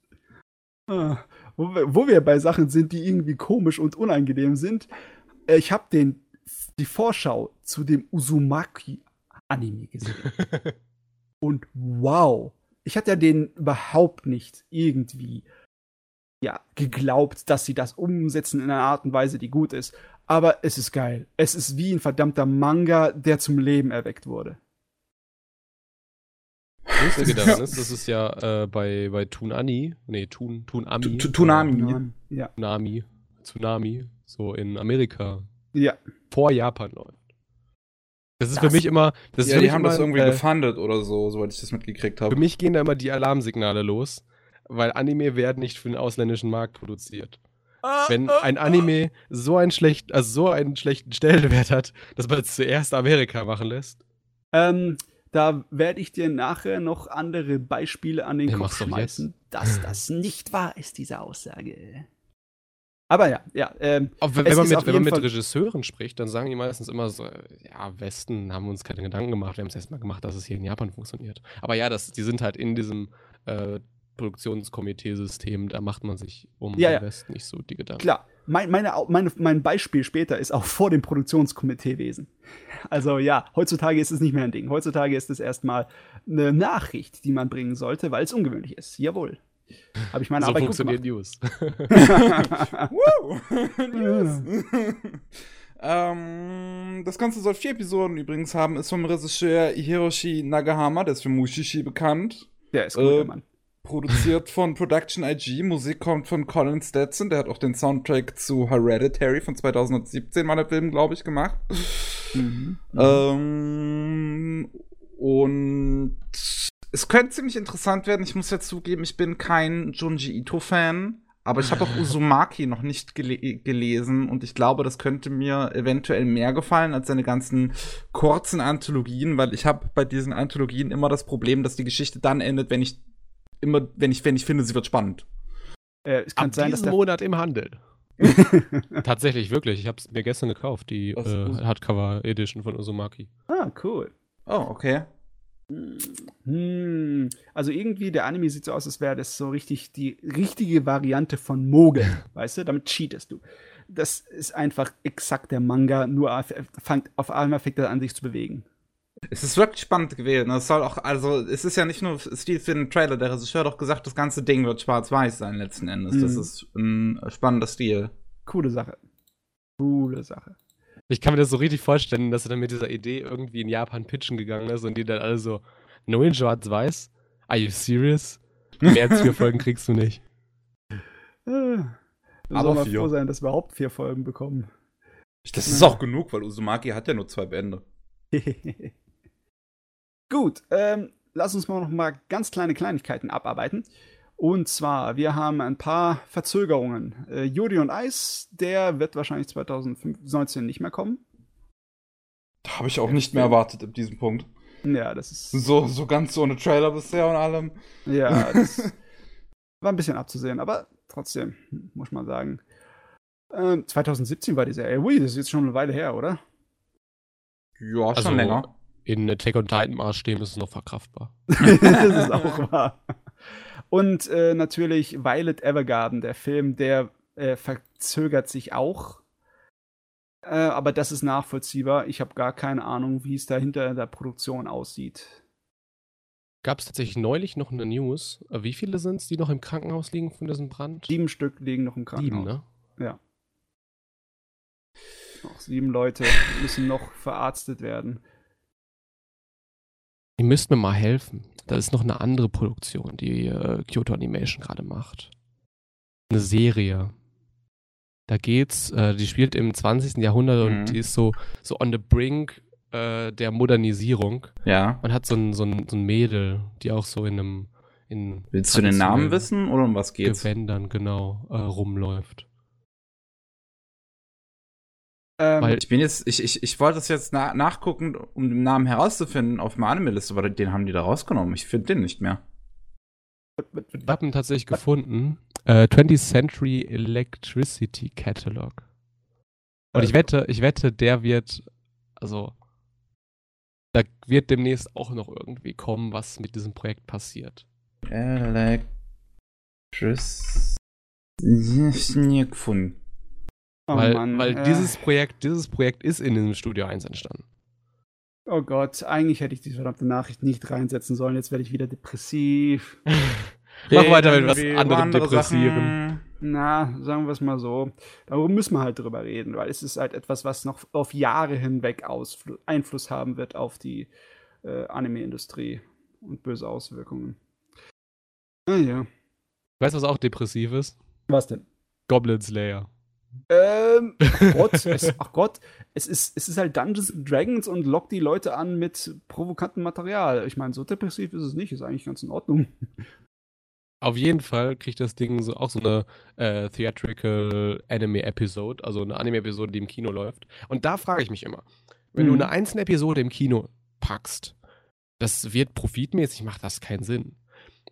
Ah, wo, wir, wo wir bei Sachen sind, die irgendwie komisch und unangenehm sind. Äh, ich habe den die Vorschau zu dem Uzumaki Anime gesehen. Und wow, ich hatte ja den überhaupt nicht irgendwie ja, geglaubt, dass sie das umsetzen in einer Art und Weise, die gut ist. Aber es ist geil. Es ist wie ein verdammter Manga, der zum Leben erweckt wurde. Lustige daran ist, das ist ja äh, bei, bei Tunani, nee, Tun, Tunami. Tunami. Ja. Tsunami. Tsunami, so in Amerika. Ja. Vor Japan läuft. Das ist das, für mich immer. Das ja, die haben immer, das irgendwie äh, gefundet oder so, soweit ich das mitgekriegt habe. Für mich gehen da immer die Alarmsignale los, weil Anime werden nicht für den ausländischen Markt produziert. Ah, Wenn ah, ein Anime ah. so einen schlecht, also so einen schlechten Stellenwert hat, dass man es zuerst Amerika machen lässt. Ähm, da werde ich dir nachher noch andere Beispiele an den ja, Kopf schmeißen, dass das nicht wahr ist, diese Aussage. Aber ja, ja. Ähm, wenn, wenn man, mit, wenn man mit Regisseuren spricht, dann sagen die meistens immer so, ja, Westen haben uns keine Gedanken gemacht, wir haben es erstmal gemacht, dass es hier in Japan funktioniert. Aber ja, das, die sind halt in diesem äh, Produktionskomitee-System, da macht man sich um ja, den Rest nicht so die Gedanken. Klar, mein, meine, meine, mein Beispiel später ist auch vor dem Produktionskomiteewesen. Also ja, heutzutage ist es nicht mehr ein Ding. Heutzutage ist es erstmal eine Nachricht, die man bringen sollte, weil es ungewöhnlich ist. Jawohl. Habe ich meine so Arbeit funktioniert News. [laughs] [laughs] News. [laughs] ähm, das Ganze soll vier Episoden übrigens haben, ist vom Regisseur Hiroshi Nagahama, der ist für Mushishi bekannt. Der ist gut, äh, Mann. Produziert von Production IG, Musik kommt von Colin Stetson, der hat auch den Soundtrack zu Hereditary von 2017, war der Film, glaube ich, gemacht. Mhm. Ähm, und es könnte ziemlich interessant werden. Ich muss ja zugeben, ich bin kein Junji Ito-Fan. Aber ich habe auch [laughs] Uzumaki noch nicht gele gelesen und ich glaube, das könnte mir eventuell mehr gefallen als seine ganzen kurzen Anthologien, weil ich habe bei diesen Anthologien immer das Problem, dass die Geschichte dann endet, wenn ich immer, wenn ich, wenn ich finde, sie wird spannend. Äh, es kann Ab sein, diesen Monat im Handel. [laughs] Tatsächlich, wirklich. Ich habe es mir gestern gekauft, die äh, Hardcover Edition von Uzumaki. Ah, cool. Oh, okay. Hm, also irgendwie, der Anime sieht so aus, als wäre das so richtig die richtige Variante von Mogel, [laughs] weißt du? Damit cheatest du. Das ist einfach exakt der Manga, nur fängt auf einmal fängt er an, sich zu bewegen. Es ist wirklich spannend gewesen. Es soll auch, also, es ist ja nicht nur Stil für den Trailer, der Regisseur hat auch gesagt, das ganze Ding wird schwarz-weiß sein letzten Endes. Mhm. Das ist ein spannender Stil. Coole Sache. Coole Sache. Ich kann mir das so richtig vorstellen, dass er dann mit dieser Idee irgendwie in Japan pitchen gegangen ist und die dann alle so, nur in schwarz-weiß? Are you serious? Mehr als vier [laughs] Folgen kriegst du nicht. Äh, Aber mal vier. froh sein, dass wir überhaupt vier Folgen bekommen. Das ist auch genug, weil Uzumaki hat ja nur zwei Bände. [laughs] Gut, ähm, lass uns mal noch mal ganz kleine Kleinigkeiten abarbeiten. Und zwar, wir haben ein paar Verzögerungen. Äh, Yuri und Eis, der wird wahrscheinlich 2019 nicht mehr kommen. Da habe ich auch nicht mehr erwartet ab diesem Punkt. Ja, das ist. So, so ganz ohne Trailer bisher und allem. Ja, [laughs] das war ein bisschen abzusehen, aber trotzdem, muss man sagen. Ähm, 2017 war die Serie. Ui, das ist jetzt schon eine Weile her, oder? Ja, schon also, länger. In Attack on Titan Maßstäben ist es noch verkraftbar. [laughs] das ist auch wahr. Und äh, natürlich Violet Evergarden, der Film, der äh, verzögert sich auch. Äh, aber das ist nachvollziehbar. Ich habe gar keine Ahnung, wie es da hinter der Produktion aussieht. Gab es tatsächlich neulich noch eine News? Äh, wie viele sind es, die noch im Krankenhaus liegen von diesem Brand? Sieben Stück liegen noch im Krankenhaus. Sieben, ne? Ja. Noch sieben Leute müssen noch verarztet werden. Ihr müsst mir mal helfen. Da ist noch eine andere Produktion, die äh, Kyoto Animation gerade macht. Eine Serie. Da geht's, äh, die spielt im 20. Jahrhundert mhm. und die ist so, so on the brink äh, der Modernisierung. Ja. Man hat so ein, so, ein, so ein Mädel, die auch so in einem. In Willst du den Namen wissen oder um was geht's? Gewändern, genau, äh, rumläuft. Ähm, Weil ich bin jetzt, ich, ich, ich wollte das jetzt na nachgucken, um den Namen herauszufinden auf meiner Anime-Liste, aber den haben die da rausgenommen. Ich finde den nicht mehr. Ich habe ihn tatsächlich gefunden. Äh, 20th Century Electricity Catalog. Und ich also wette, ich wette, der wird, also, da wird demnächst auch noch irgendwie kommen, was mit diesem Projekt passiert. Electricity. Nie gefunden. Oh weil Mann, weil äh. dieses Projekt, dieses Projekt ist in dem Studio 1 entstanden. Oh Gott, eigentlich hätte ich diese verdammte Nachricht nicht reinsetzen sollen. Jetzt werde ich wieder depressiv. [laughs] Mach weiter mit was anderem depressieren. Na, sagen wir es mal so. Darüber müssen wir halt drüber reden, weil es ist halt etwas, was noch auf Jahre hinweg Ausfl Einfluss haben wird auf die äh, Anime-Industrie und böse Auswirkungen. Naja. Weißt du, was auch depressiv ist? Was denn? Goblin Slayer. Ähm, [laughs] Gott, es, ach Gott, es ist, es ist halt Dungeons Dragons und lockt die Leute an mit provokantem Material. Ich meine, so depressiv ist es nicht, ist eigentlich ganz in Ordnung. Auf jeden Fall kriegt das Ding so auch so eine äh, Theatrical Anime Episode, also eine Anime Episode, die im Kino läuft. Und da frage ich mich immer, wenn mhm. du eine einzelne Episode im Kino packst, das wird profitmäßig, macht das keinen Sinn.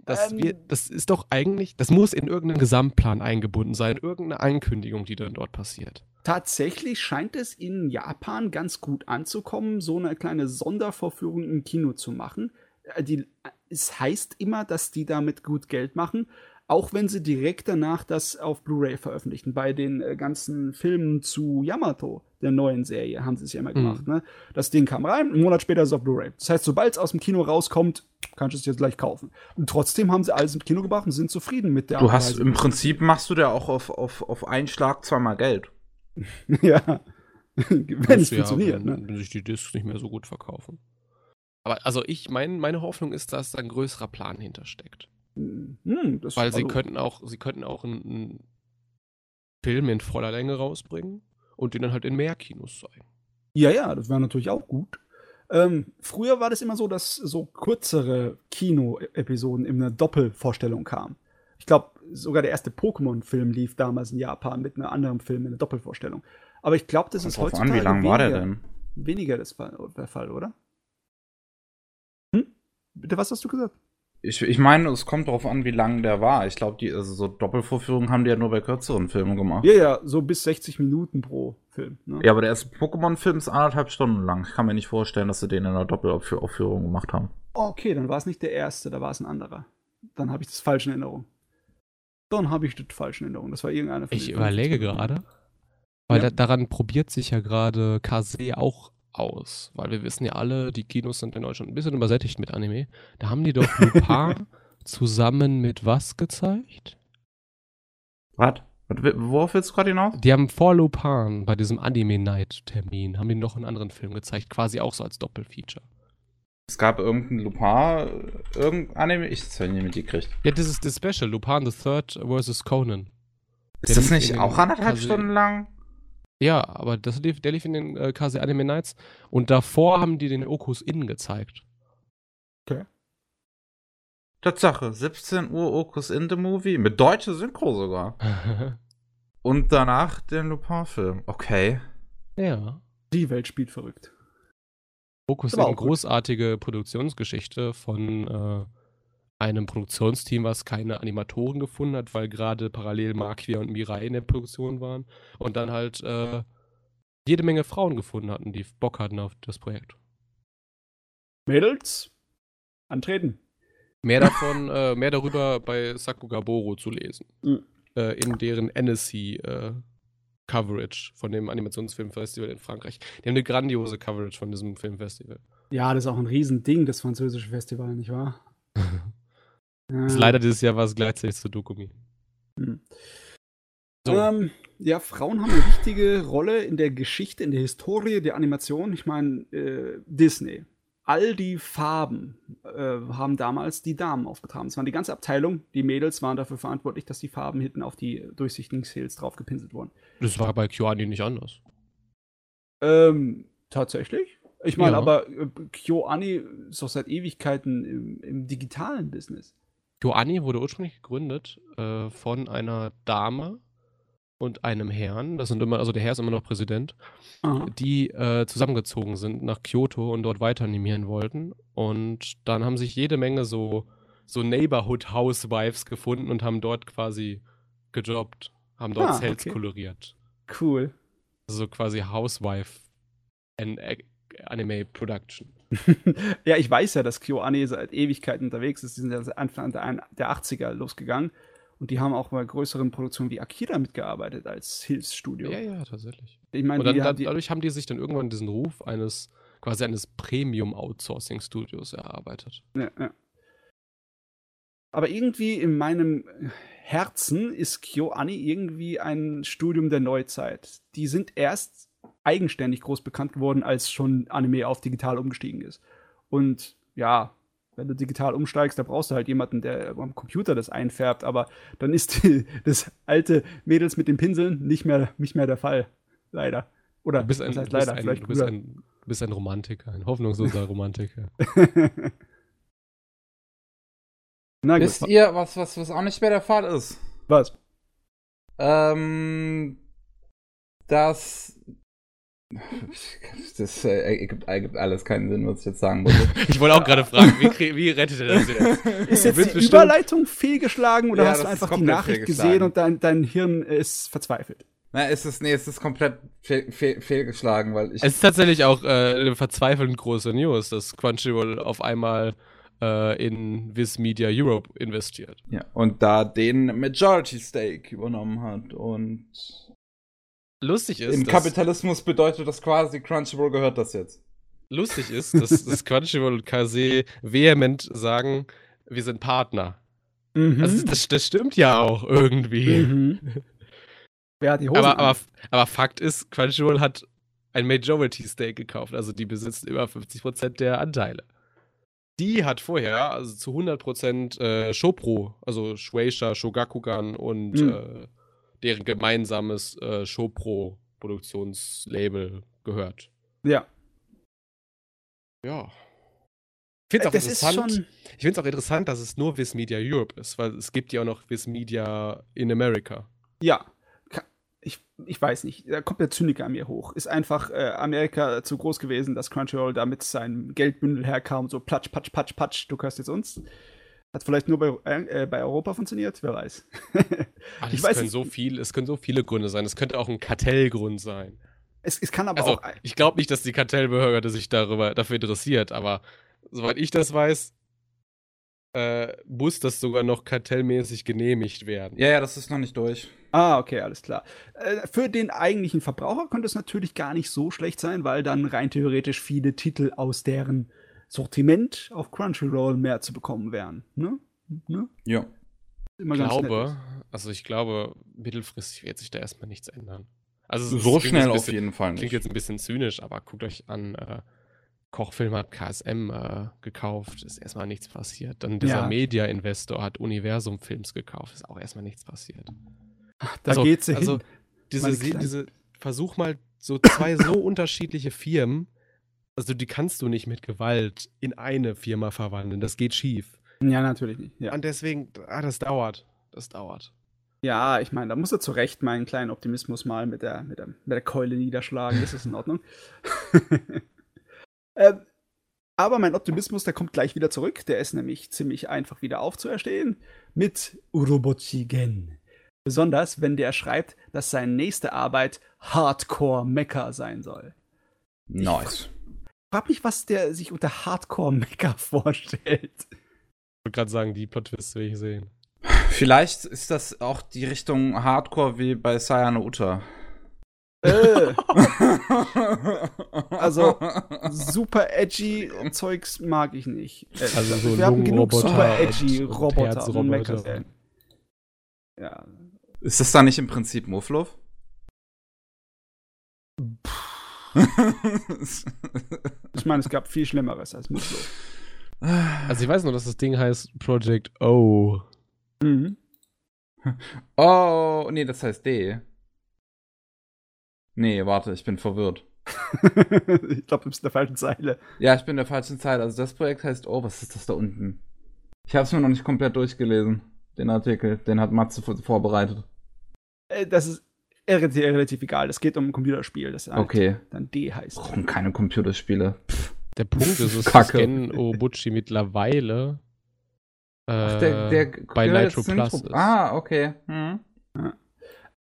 Das, ähm, wird, das ist doch eigentlich, das muss in irgendeinen Gesamtplan eingebunden sein, irgendeine Ankündigung, die dann dort passiert. Tatsächlich scheint es in Japan ganz gut anzukommen, so eine kleine Sondervorführung im Kino zu machen. Äh, die, es heißt immer, dass die damit gut Geld machen, auch wenn sie direkt danach das auf Blu-ray veröffentlichen. Bei den äh, ganzen Filmen zu Yamato, der neuen Serie, haben sie es ja immer mhm. gemacht. Ne? Das Ding kam rein, einen Monat später ist es auf Blu-ray. Das heißt, sobald es aus dem Kino rauskommt, kannst du es jetzt gleich kaufen. Und trotzdem haben sie alles im Kino gebracht und sind zufrieden mit der Du hast im Prinzip machst du da auch auf, auf, auf einen Schlag zweimal Geld. [laughs] ja. wenn es funktioniert. Wenn, ne? wenn sich die Discs nicht mehr so gut verkaufen. Aber also ich, mein, meine Hoffnung ist, dass da ein größerer Plan hintersteckt. Hm, Weil sie könnten auch, sie könnten auch einen, einen, Film in voller Länge rausbringen und den dann halt in mehr Kinos zeigen. Ja, ja, das wäre natürlich auch gut. Ähm, früher war das immer so, dass so kürzere Kino-Episoden in einer Doppelvorstellung kamen. Ich glaube, sogar der erste Pokémon-Film lief damals in Japan mit einem anderen Film in einer Doppelvorstellung. Aber ich glaube, das ist heutzutage an, wie lang war der denn? weniger das Fall, der Fall, oder? Hm? Bitte, was hast du gesagt? Ich, ich meine, es kommt darauf an, wie lang der war. Ich glaube, die also so Doppelvorführungen haben die ja nur bei kürzeren Filmen gemacht. Ja, ja, so bis 60 Minuten pro Film. Ne? Ja, aber der erste Pokémon-Film ist anderthalb Stunden lang. Ich kann mir nicht vorstellen, dass sie den in einer Doppelaufführung gemacht haben. Okay, dann war es nicht der erste, da war es ein anderer. Dann habe ich das falsch in Erinnerung. Dann habe ich das falsch in Erinnerung. Das war irgendeiner von Ich überlege gerade. Weil ja. da, daran probiert sich ja gerade Kase auch aus. Weil wir wissen ja alle, die Kinos sind in Deutschland ein bisschen übersättigt mit Anime. Da haben die doch Lupin [laughs] zusammen mit was gezeigt? Was? Worauf willst du gerade hinaus? Die haben vor Lupin bei diesem Anime-Night-Termin, haben die noch einen anderen Film gezeigt, quasi auch so als Doppelfeature. Es gab irgendein Lupin, irgendein Anime, ich hab's ja nicht mitgekriegt. Ja, das ist das Special, Lupin the Third vs. Conan. Ist das nicht auch anderthalb Stunden lang? Ja, aber das lief, der lief in den äh, KZ Anime Nights und davor haben die den Okus Innen gezeigt. Okay. Tatsache, 17 Uhr Okus in the Movie, mit deutscher Synchro sogar. [laughs] und danach den Lupin-Film. Okay. Ja. Die Welt spielt verrückt. Okus ist eine großartige Produktionsgeschichte von äh, einem Produktionsteam, was keine Animatoren gefunden hat, weil gerade parallel Marquia und Mirai in der Produktion waren und dann halt äh, jede Menge Frauen gefunden hatten, die Bock hatten auf das Projekt. Mädels, antreten. Mehr davon, äh, mehr darüber bei Sakugaboro zu lesen. Mhm. Äh, in deren NSC äh, Coverage von dem Animationsfilmfestival in Frankreich. Die haben eine grandiose Coverage von diesem Filmfestival. Ja, das ist auch ein Riesending, das französische Festival, nicht wahr? [laughs] Das ist leider dieses Jahr was gleichzeitig zu Dokumi. Hm. So. Ähm, ja, Frauen haben eine wichtige Rolle in der Geschichte, in der Historie der Animation. Ich meine, äh, Disney. All die Farben äh, haben damals die Damen aufgetragen. Es waren die ganze Abteilung, die Mädels waren dafür verantwortlich, dass die Farben hinten auf die durchsichtigen Sales drauf gepinselt wurden. Das war bei KyoAni nicht anders. Ähm, tatsächlich? Ich meine, ja. aber äh, KyoAni ist doch seit Ewigkeiten im, im digitalen Business. KyoAni wurde ursprünglich gegründet äh, von einer Dame und einem Herrn, das sind immer, also der Herr ist immer noch Präsident, Aha. die äh, zusammengezogen sind nach Kyoto und dort weiter animieren wollten. Und dann haben sich jede Menge so, so Neighborhood Housewives gefunden und haben dort quasi gejobbt, haben dort ah, Sales okay. koloriert. Cool. Also quasi Housewife Anime Production. [laughs] ja, ich weiß ja, dass KyoAni seit Ewigkeiten unterwegs ist. Die sind ja Anfang der 80er losgegangen. Und die haben auch bei größeren Produktionen wie Akira mitgearbeitet als Hilfsstudio. Ja, ja, tatsächlich. Ich meine, dann, dann, dadurch haben die sich dann irgendwann diesen Ruf eines quasi eines Premium-Outsourcing-Studios erarbeitet. Ja, ja. Aber irgendwie in meinem Herzen ist KyoAni irgendwie ein Studium der Neuzeit. Die sind erst eigenständig groß bekannt geworden, als schon Anime auf digital umgestiegen ist. Und ja, wenn du digital umsteigst, da brauchst du halt jemanden, der am Computer das einfärbt, aber dann ist die, [laughs] das alte Mädels mit den Pinseln nicht mehr, nicht mehr der Fall. Leider. Oder du bist ein, das heißt leider, ein, vielleicht du bist ein, du bist ein Romantiker, ein hoffnungsloser Romantiker. [laughs] Na gut. Wisst ihr, was, was, was auch nicht mehr der Fall ist? Was? Ähm, dass [laughs] das äh, ergibt, ergibt, alles keinen Sinn, was ich jetzt sagen muss. [laughs] ich wollte auch gerade fragen, wie, wie rettet er das jetzt? [laughs] Ist jetzt die bestimmt... Überleitung fehlgeschlagen oder ja, hast du einfach die Nachricht gesehen und dein, dein Hirn ist verzweifelt? Na, ist es, nee, es ist komplett fehl, fehl, fehlgeschlagen, weil ich. Es ist tatsächlich auch äh, eine verzweifelnd große News, dass Crunchyroll auf einmal äh, in Viz Media Europe investiert. Ja, und da den Majority Stake übernommen hat und lustig ist. Im Kapitalismus bedeutet das quasi, Crunchyroll gehört das jetzt. Lustig ist, dass, dass [laughs] Crunchyroll und Kase vehement sagen, wir sind Partner. Mhm. Also das, das, stimmt ja auch irgendwie. Mhm. Wer hat die Hosen aber, aber, aber, Fakt ist, Crunchyroll hat ein Majority Stake gekauft, also die besitzt über 50% der Anteile. Die hat vorher, also zu 100% äh, Shopro, also Shueisha, Shogakukan und mhm. äh, deren gemeinsames äh, Shopro-Produktionslabel gehört. Ja. Ja. Ich finde es auch das interessant. Ich finde es auch interessant, dass es nur Viz Media Europe ist, weil es gibt ja auch noch Viz Media in America. Ja. Ich, ich weiß nicht, da kommt der Zyniker an mir hoch. Ist einfach äh, Amerika zu groß gewesen, dass Crunchyroll da mit seinem Geldbündel herkam, so platsch, patsch, patsch, patsch, du gehörst jetzt uns. Hat vielleicht nur bei, äh, bei Europa funktioniert, wer weiß. Ach, ich weiß können so viel, es können so viele Gründe sein. Es könnte auch ein Kartellgrund sein. Es, es kann aber also, auch. Ich glaube nicht, dass die Kartellbehörde sich darüber, dafür interessiert, aber soweit ich das weiß, äh, muss das sogar noch kartellmäßig genehmigt werden. Ja, ja, das ist noch nicht durch. Ah, okay, alles klar. Äh, für den eigentlichen Verbraucher könnte es natürlich gar nicht so schlecht sein, weil dann rein theoretisch viele Titel aus deren Sortiment auf Crunchyroll mehr zu bekommen wären. Ne? ne? Ja. Immer ich glaube, also ich glaube, mittelfristig wird sich da erstmal nichts ändern. Also so schnell bisschen, auf jeden Fall nicht. Klingt jetzt ein bisschen zynisch, aber guckt euch an, äh, Kochfilm hat KSM äh, gekauft, ist erstmal nichts passiert. Dann dieser ja. Media-Investor hat Universum Films gekauft, ist auch erstmal nichts passiert. Ach, da also, geht's hin. Also diese, diese, versuch mal so zwei so unterschiedliche Firmen also die kannst du nicht mit Gewalt in eine Firma verwandeln. Das geht schief. Ja, natürlich nicht. Ja. Und deswegen, ah, das dauert. Das dauert. Ja, ich meine, da muss er zu Recht meinen kleinen Optimismus mal mit der, mit der, mit der Keule niederschlagen. Das ist in Ordnung. [laughs] äh, aber mein Optimismus, der kommt gleich wieder zurück. Der ist nämlich ziemlich einfach wieder aufzuerstehen mit Urobochigen. Besonders, wenn der schreibt, dass seine nächste Arbeit Hardcore Mecha sein soll. Nice frag mich, was der sich unter Hardcore-Mecha [laughs] vorstellt. Ich wollte gerade sagen, die Plot-Twists will ich sehen. Vielleicht ist das auch die Richtung Hardcore wie bei Sayano Uta. Äh. [laughs] also super edgy Zeugs mag ich nicht. Also so wir haben genug super edgy Roboter und, und Mecha. Ja. Ist das da nicht im Prinzip Mufflov? [laughs] ich meine, es gab viel Schlimmeres als Muslo. Also ich weiß nur, dass das Ding heißt Project O. Mhm. Oh, nee, das heißt D. Nee, warte, ich bin verwirrt. [laughs] ich glaube, du bist in der falschen Zeile. Ja, ich bin in der falschen Zeile. Also das Projekt heißt, oh, was ist das da unten? Ich habe es mir noch nicht komplett durchgelesen, den Artikel. Den hat Matze vorbereitet. Äh, das ist relativ, relativ egal. Es geht um ein Computerspiel, das halt okay. dann D heißt. Warum keine Computerspiele? Pff. Der Punkt ist, es [laughs] Kacke. Gen Obuchi mittlerweile äh, Ach, der, der bei Nitro Plus ist. Ah, okay. Hm.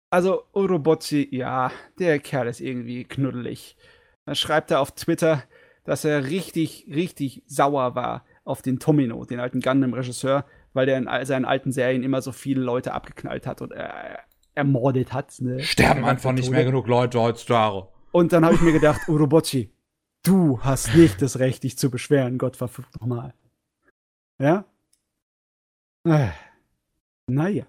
Also Urobochi, ja, der Kerl ist irgendwie knuddelig. Dann schreibt er auf Twitter, dass er richtig, richtig sauer war auf den Tomino, den alten Gundam-Regisseur, weil der in seinen alten Serien immer so viele Leute abgeknallt hat und er, ermordet hat. Ne? Sterben einfach nicht mehr genug Leute heutzutage. Und dann habe ich mir gedacht, Urobochi, du hast nicht das Recht, dich zu beschweren, Gott verflucht nochmal. Ja? Äh. Naja.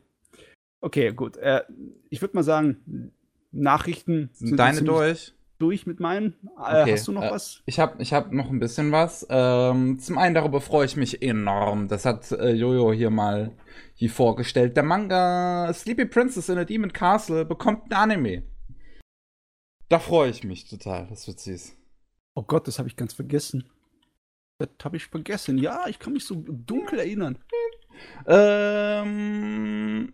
Okay, gut. Äh, ich würde mal sagen, Nachrichten sind deine durch durch mit meinen. Äh, okay. Hast du noch äh, was? Ich habe ich hab noch ein bisschen was. Ähm, zum einen darüber freue ich mich enorm. Das hat äh, Jojo hier mal hier vorgestellt. Der Manga Sleepy Princess in a Demon Castle bekommt ein Anime. Da freue ich mich total. Das wird süß. Oh Gott, das habe ich ganz vergessen. Das habe ich vergessen. Ja, ich kann mich so dunkel erinnern. Ähm,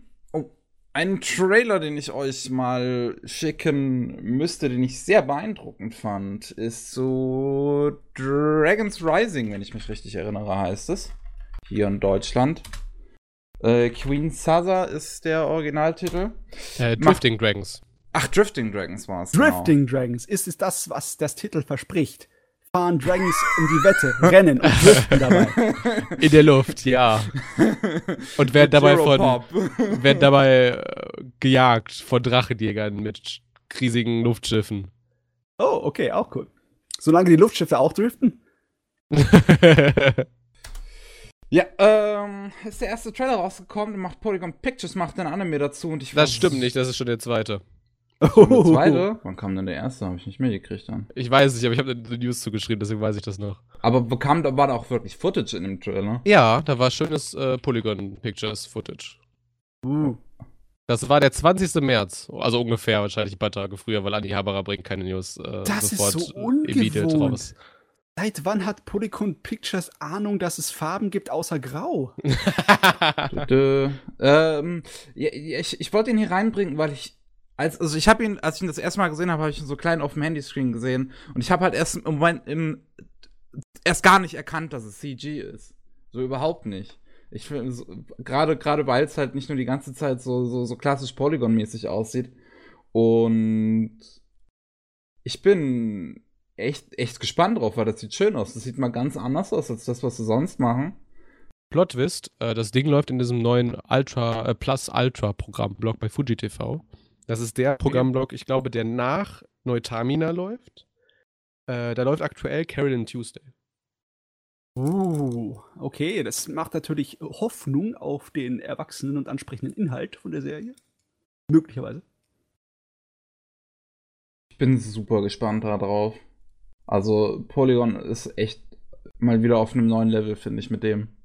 ein Trailer, den ich euch mal schicken müsste, den ich sehr beeindruckend fand, ist so Dragon's Rising, wenn ich mich richtig erinnere, heißt es. Hier in Deutschland. Äh, Queen Saza ist der Originaltitel. Äh, Drifting Dragons. Ach, Drifting Dragons war es. Drifting genau. Dragons ist es das, was das Titel verspricht. Fahren Dragons um die Wette, [laughs] rennen und driften dabei. In der Luft, ja. [laughs] Und werden dabei von [laughs] werden dabei äh, gejagt von Drachenjägern mit riesigen Luftschiffen. Oh, okay, auch cool. Solange die Luftschiffe auch driften? ja, ähm, ist der erste Trailer rausgekommen, macht Polygon Pictures, macht ein Anime dazu und ich Das stimmt nicht, das ist schon der zweite. Oh. Der zweite? Wann kam denn der erste? Habe ich nicht mehr gekriegt dann. Ich weiß nicht, aber ich habe eine News zugeschrieben, deswegen weiß ich das noch. Aber bekam, da war da auch wirklich Footage in dem Trailer? Ja, da war schönes äh, Polygon Pictures Footage. Uh. Das war der 20. März, also ungefähr wahrscheinlich ein paar Tage früher, weil Andi Haberer bringt keine News äh, das sofort ist so ungewohnt. raus. Seit wann hat Polygon Pictures Ahnung, dass es Farben gibt außer Grau? [laughs] ähm, ja, ich, ich wollte ihn hier reinbringen, weil ich als, also ich habe ihn, als ich ihn das erste Mal gesehen habe, habe ich ihn so klein auf dem Handyscreen gesehen und ich habe halt erst im Moment im, erst gar nicht erkannt, dass es CG ist. So überhaupt nicht. Ich finde, so, gerade gerade weil es halt nicht nur die ganze Zeit so, so, so klassisch Polygon-mäßig aussieht. Und ich bin echt, echt gespannt drauf, weil das sieht schön aus. Das sieht mal ganz anders aus als das, was sie sonst machen. Plot Twist, äh, das Ding läuft in diesem neuen Ultra, äh, Plus Ultra Programmblock bei Fuji TV. Das ist der Programmblock, ich glaube, der nach Neutamina läuft. Äh, da läuft aktuell Carolyn Tuesday. Uh, okay, das macht natürlich Hoffnung auf den erwachsenen und ansprechenden Inhalt von der Serie. Möglicherweise. Ich bin super gespannt darauf. Also, Polygon ist echt mal wieder auf einem neuen Level, finde ich, mit dem.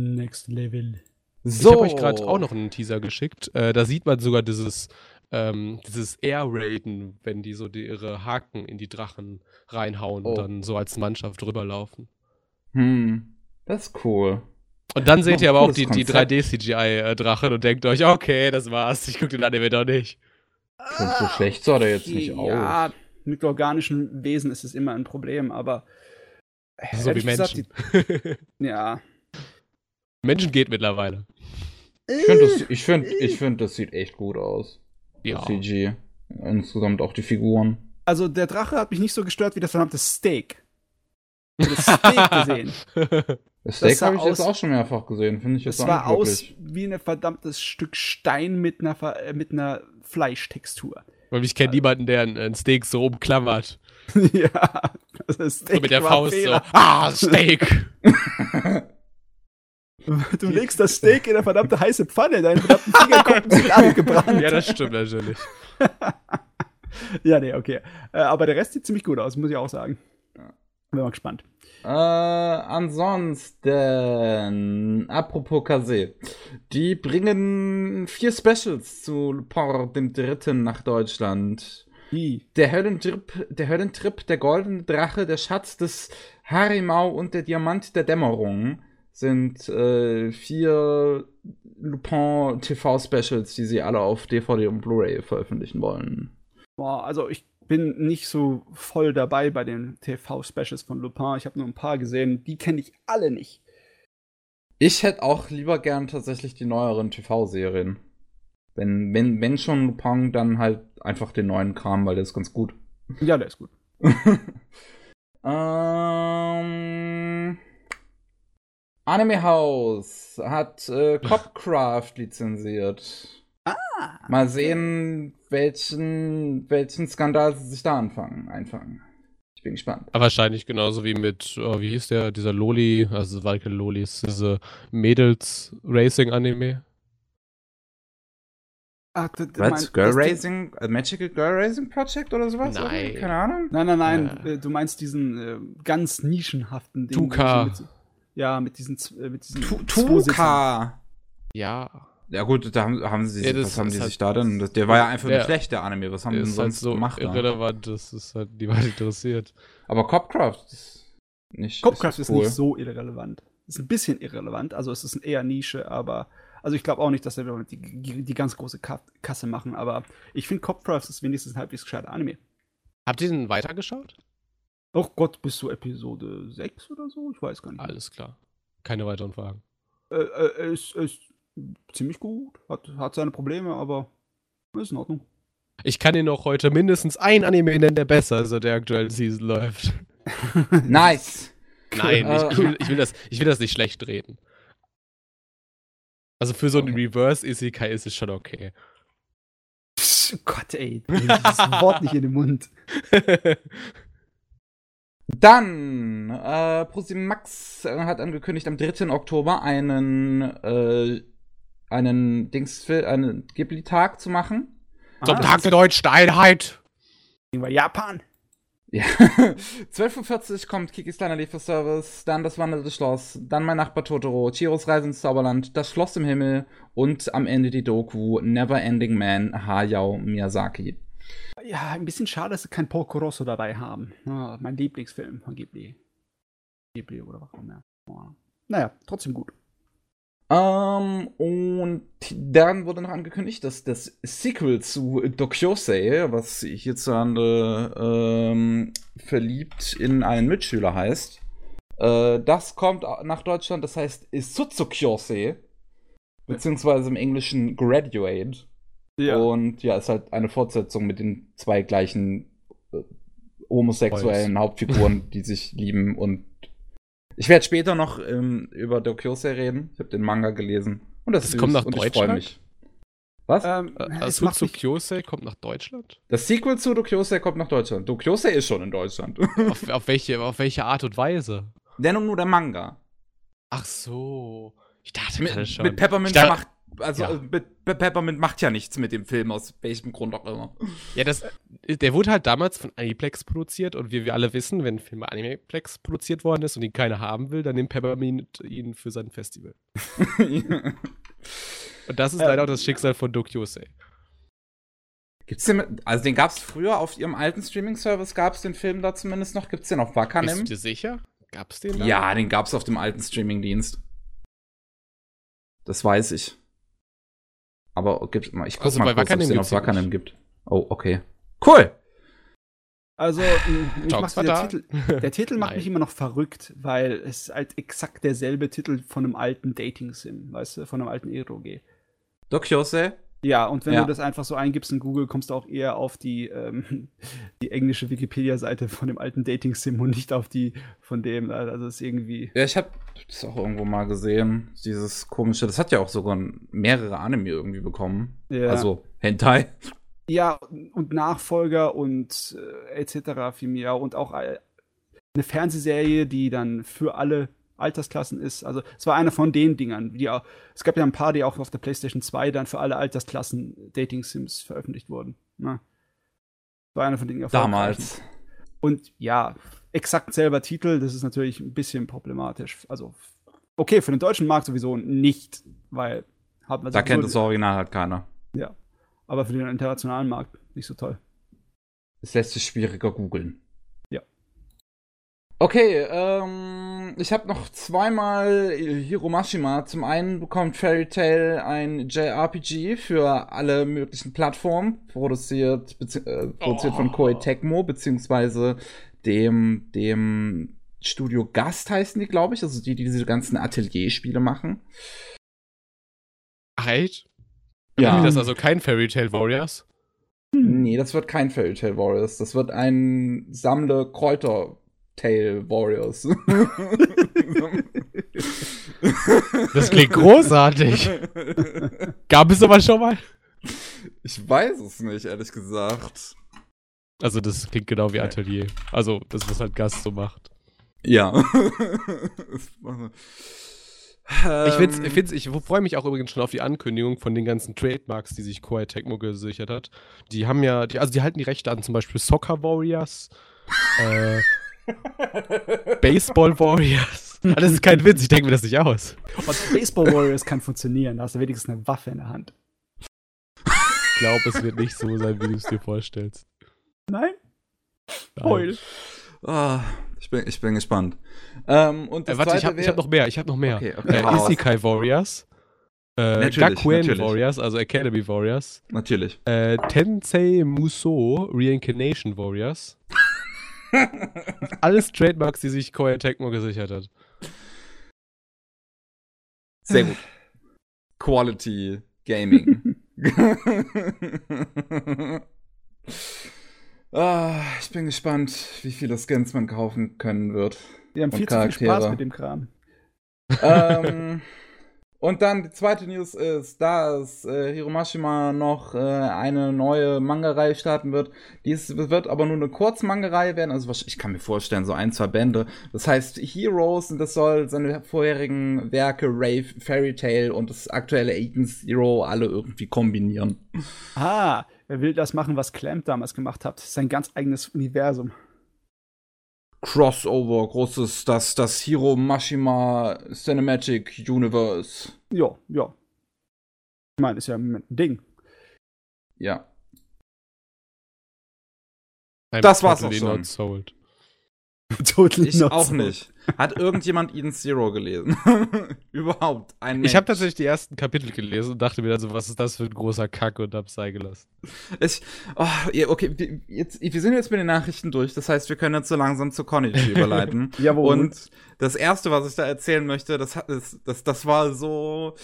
Next Level. So. Ich habe euch gerade auch noch einen Teaser geschickt. Äh, da sieht man sogar dieses, ähm, dieses Air-Raiden, wenn die so die, ihre Haken in die Drachen reinhauen oh. und dann so als Mannschaft drüberlaufen. Hm, das ist cool. Und dann seht ihr aber auch die, die 3D-CGI-Drachen und denkt euch, okay, das war's, ich gucke den Anime doch nicht. Und so schlecht sah der jetzt nicht aus. Ja, mit organischen Wesen ist es immer ein Problem, aber. So wie Menschen. Gesagt, die, [laughs] ja. Menschen geht mittlerweile. Ich finde, das, ich find, ich find, das sieht echt gut aus. Ja. CG. Insgesamt auch die Figuren. Also, der Drache hat mich nicht so gestört wie das verdammte Steak das Steak [laughs] gesehen. Das Steak habe ich aus, jetzt auch schon mehrfach gesehen, finde ich jetzt Es sah aus wie ein verdammtes Stück Stein mit einer, äh, mit einer Fleischtextur. Weil ich kenne niemanden, der ein, ein, Steak so umklammert. [laughs] ja, das ist Steak so mit der Faust Fehler. so. Ah, Steak! [laughs] Du legst das Steak in eine verdammte heiße Pfanne, deine verdammten Fingerkuppen sind abgebrannt. Ja, das stimmt natürlich. ja, nee, okay. Äh, aber der Rest sieht ziemlich gut aus, muss ich auch sagen. Bin mal gespannt. Äh, ansonsten, apropos Kase, die bringen vier Specials zu Lupin dem Dritten nach Deutschland. Wie? Der Höllentrip, der Höllentrip, der goldene Drache, der Schatz des Harimau und der Diamant der Dämmerung sind äh, vier Lupin TV Specials, die sie alle auf DVD und Blu-ray veröffentlichen wollen. Boah, also ich bin nicht so voll dabei bei den TV-Specials von Lupin. Ich habe nur ein paar gesehen. Die kenne ich alle nicht. Ich hätte auch lieber gern tatsächlich die neueren TV-Serien. Wenn, wenn, wenn schon Lupin, dann halt einfach den neuen Kram, weil der ist ganz gut. Ja, der ist gut. [laughs] ähm, Anime House hat äh, Copcraft lizenziert. Ah. Mal sehen, welchen, welchen Skandal sie sich da anfangen, einfangen. Ich bin gespannt. Aber wahrscheinlich genauso wie mit, oh, wie hieß der, dieser Loli, also war keine Lolis, diese Mädels-Racing-Anime. Ach, Was? Girl Racing? Uh, Magical Girl Racing Project oder sowas? Nein. Keine Ahnung. Nein, nein, nein. Ja. Äh, du meinst diesen äh, ganz nischenhaften Ding. 2K. Mit, ja, mit diesen, äh, mit diesen 2K. Ja. Ja gut, da haben, haben sie, ja, was haben die halt, sich da denn? Der war ja einfach ja, nur schlecht, der Anime. Was haben die denn halt sonst halt so gemacht? Irrelevant, da? das ist halt niemand interessiert. Aber Copcraft ist nicht. Copcraft ist, cool. ist, nicht so irrelevant. Ist ein bisschen irrelevant, also es ist eher Nische, aber also ich glaube auch nicht, dass wir die, die, die, ganz große Kasse machen, aber ich finde Copcraft ist wenigstens ein halbwegs gescheiter Anime. Habt ihr den weitergeschaut? Oh Gott, bis zu Episode 6 oder so? Ich weiß gar nicht. Alles klar. Keine weiteren Fragen. Äh, äh, es, es ziemlich gut. Hat, hat seine Probleme, aber ist in Ordnung. Ich kann dir noch heute mindestens ein Anime nennen, der besser ist, der aktuellen Season läuft. [laughs] nice. Nein, ich, ich, will, ich, will das, ich will das nicht schlecht reden. Also für so einen. Reverse Isekai ist es schon okay. Oh Gott, ey, das Wort nicht in den Mund. [laughs] Dann, äh, Max hat angekündigt, am 3. Oktober einen, äh, einen Dingsfilm, einen Ghibli-Tag zu machen. Zum ah, Tag der deutschen Einheit. Über Japan. Ja. [laughs] 12.40 Uhr kommt Kikis kleiner Lieferservice, dann das wanderte Schloss, dann mein Nachbar Totoro, Chiros Reise ins Zauberland, das Schloss im Himmel und am Ende die Doku Never Ending Man Hayao Miyazaki. Ja, ein bisschen schade, dass sie kein Porco Rosso dabei haben. Oh, mein Lieblingsfilm von Ghibli. Ghibli oder was auch immer. Oh. Naja, trotzdem gut. Ähm, und dann wurde noch angekündigt, dass das Sequel zu Dokyosei, was hierzulande ähm, verliebt in einen Mitschüler heißt, äh, das kommt nach Deutschland, das heißt Isutsukyosei, beziehungsweise im Englischen Graduate. Ja. Und ja, ist halt eine Fortsetzung mit den zwei gleichen äh, homosexuellen Boys. Hauptfiguren, [laughs] die sich lieben und ich werde später noch ähm, über Dokyose reden. Ich habe den Manga gelesen. Und das, das kommt nach Deutschland. Mich. Was? Ähm, also Dokyose kommt nach Deutschland? Das Sequel zu Dokyose kommt nach Deutschland. Dokyose ist schon in Deutschland. [laughs] auf, auf, welche, auf welche Art und Weise? Denn nur der Manga. Ach so. Ich dachte mit, schon. Mit Peppermint dachte, macht also ja. Äh, Peppermint macht ja nichts mit dem Film, aus welchem Grund auch immer. Ja, das, der wurde halt damals von Aniplex produziert und wie wir alle wissen, wenn ein Film bei Aniplex produziert worden ist und ihn keiner haben will, dann nimmt Peppermint ihn für sein Festival. [laughs] und das ist ähm, leider auch das Schicksal von Dokyosei. Gibt's den, also den gab's früher auf ihrem alten Streaming-Service, gab's den Film da zumindest noch? Gibt's den auf Wakanim? Bist du dir sicher? Gab's den da? Ja, den gab's auf dem alten Streaming-Dienst. Das weiß ich. Aber gibt, ich guck also mal kurz, ob es den auf Wakanim gibt. Oh, okay. Cool! Also, [laughs] ich der, Titel, der Titel [laughs] macht mich immer noch verrückt, weil es halt exakt derselbe Titel von einem alten Dating-Sim, weißt du, von einem alten Eroge. Dokyose? Ja, und wenn ja. du das einfach so eingibst in Google, kommst du auch eher auf die, ähm, [laughs] die englische Wikipedia-Seite von dem alten Dating-Sim und nicht auf die von dem. Also das ist irgendwie. Ja, ich habe das auch irgendwo mal gesehen. Dieses komische, das hat ja auch sogar mehrere Anime irgendwie bekommen. Ja. Also Hentai. Ja, und Nachfolger und äh, etc. viel mehr. Und auch äh, eine Fernsehserie, die dann für alle Altersklassen ist. Also es war einer von den Dingern. Die auch, es gab ja ein paar, die auch auf der PlayStation 2 dann für alle Altersklassen Dating Sims veröffentlicht wurden. Na, ne? war einer von den Damals. Und ja, exakt selber Titel, das ist natürlich ein bisschen problematisch. Also, okay, für den deutschen Markt sowieso nicht, weil hat man Da kennt das Original halt keiner. Ja. Aber für den internationalen Markt nicht so toll. Es lässt sich schwieriger googeln. Okay, ähm, ich habe noch zweimal Hiromashima. Zum einen bekommt Fairy Tail ein JRPG für alle möglichen Plattformen, produziert, äh, produziert oh. von Koei Tecmo, beziehungsweise dem, dem Studio Gast heißen die, glaube ich, also die, die diese ganzen Atelierspiele machen. Ach, echt? Ja. Das ist also kein Fairy Tail Warriors? Nee, das wird kein Fairy Tail Warriors. Das wird ein Sammle Kräuter Tail Warriors. [laughs] Das klingt großartig. Gab es aber schon mal? Ich weiß es nicht, ehrlich gesagt. Also, das klingt genau wie Atelier. Also, das, was halt Gast so macht. Ja. ich, find's, ich, find's, ich freue mich auch übrigens schon auf die Ankündigung von den ganzen Trademarks, die sich Koei Tecmo gesichert hat. Die haben ja, die, also die halten die Rechte an, zum Beispiel Soccer Warriors, [laughs] äh, [laughs] Baseball Warriors. [laughs] Das ist kein Witz, ich denke mir das nicht aus. Und Baseball Warriors kann funktionieren, da hast du wenigstens eine Waffe in der Hand. Ich glaube, es wird nicht so sein, wie du es dir vorstellst. Nein? Heul. Oh, ich, bin, ich bin gespannt. Ähm, und äh, warte, ich habe hab noch mehr, ich habe noch mehr. Okay, okay, äh, Isekai Warriors. Äh, Gakuen natürlich. Warriors, also Academy Warriors. Natürlich. Äh, Tensei Muso Reincarnation Warriors. Alles Trademarks, die sich Koei Tecmo gesichert hat. Sehr gut. Quality Gaming. [laughs] Ah, ich bin gespannt, wie viele Skins man kaufen können wird. Wir haben viel Charaktere. zu viel Spaß mit dem Kram. Ähm, und dann die zweite News ist, dass äh, Hiromashima noch äh, eine neue Manga-Reihe starten wird. Dies wird aber nur eine Kurz-Manga-Reihe werden. Also ich kann mir vorstellen, so ein, zwei Bände. Das heißt Heroes und das soll seine vorherigen Werke Rave, Fairy Tale und das aktuelle Aiden Zero alle irgendwie kombinieren. Ah, er will das machen, was Clamp damals gemacht hat. Sein ganz eigenes Universum. Crossover, großes, das, das Hiro Mashima Cinematic Universe. Ja, ja. Ich meine, ist ja ein Ding. Ja. das war's auch schon. Sold. [laughs] totally ich auch so. nicht. Hat irgendjemand Eden Zero gelesen? [laughs] Überhaupt. Ein Mensch. Ich habe tatsächlich die ersten Kapitel gelesen und dachte mir dann so, was ist das für ein großer Kack und hab's sei gelassen. Ich, oh, okay, jetzt, wir sind jetzt mit den Nachrichten durch. Das heißt, wir können jetzt so langsam zu Konichi [laughs] überleiten. Jawohl. Und das erste, was ich da erzählen möchte, das, das, das, das war so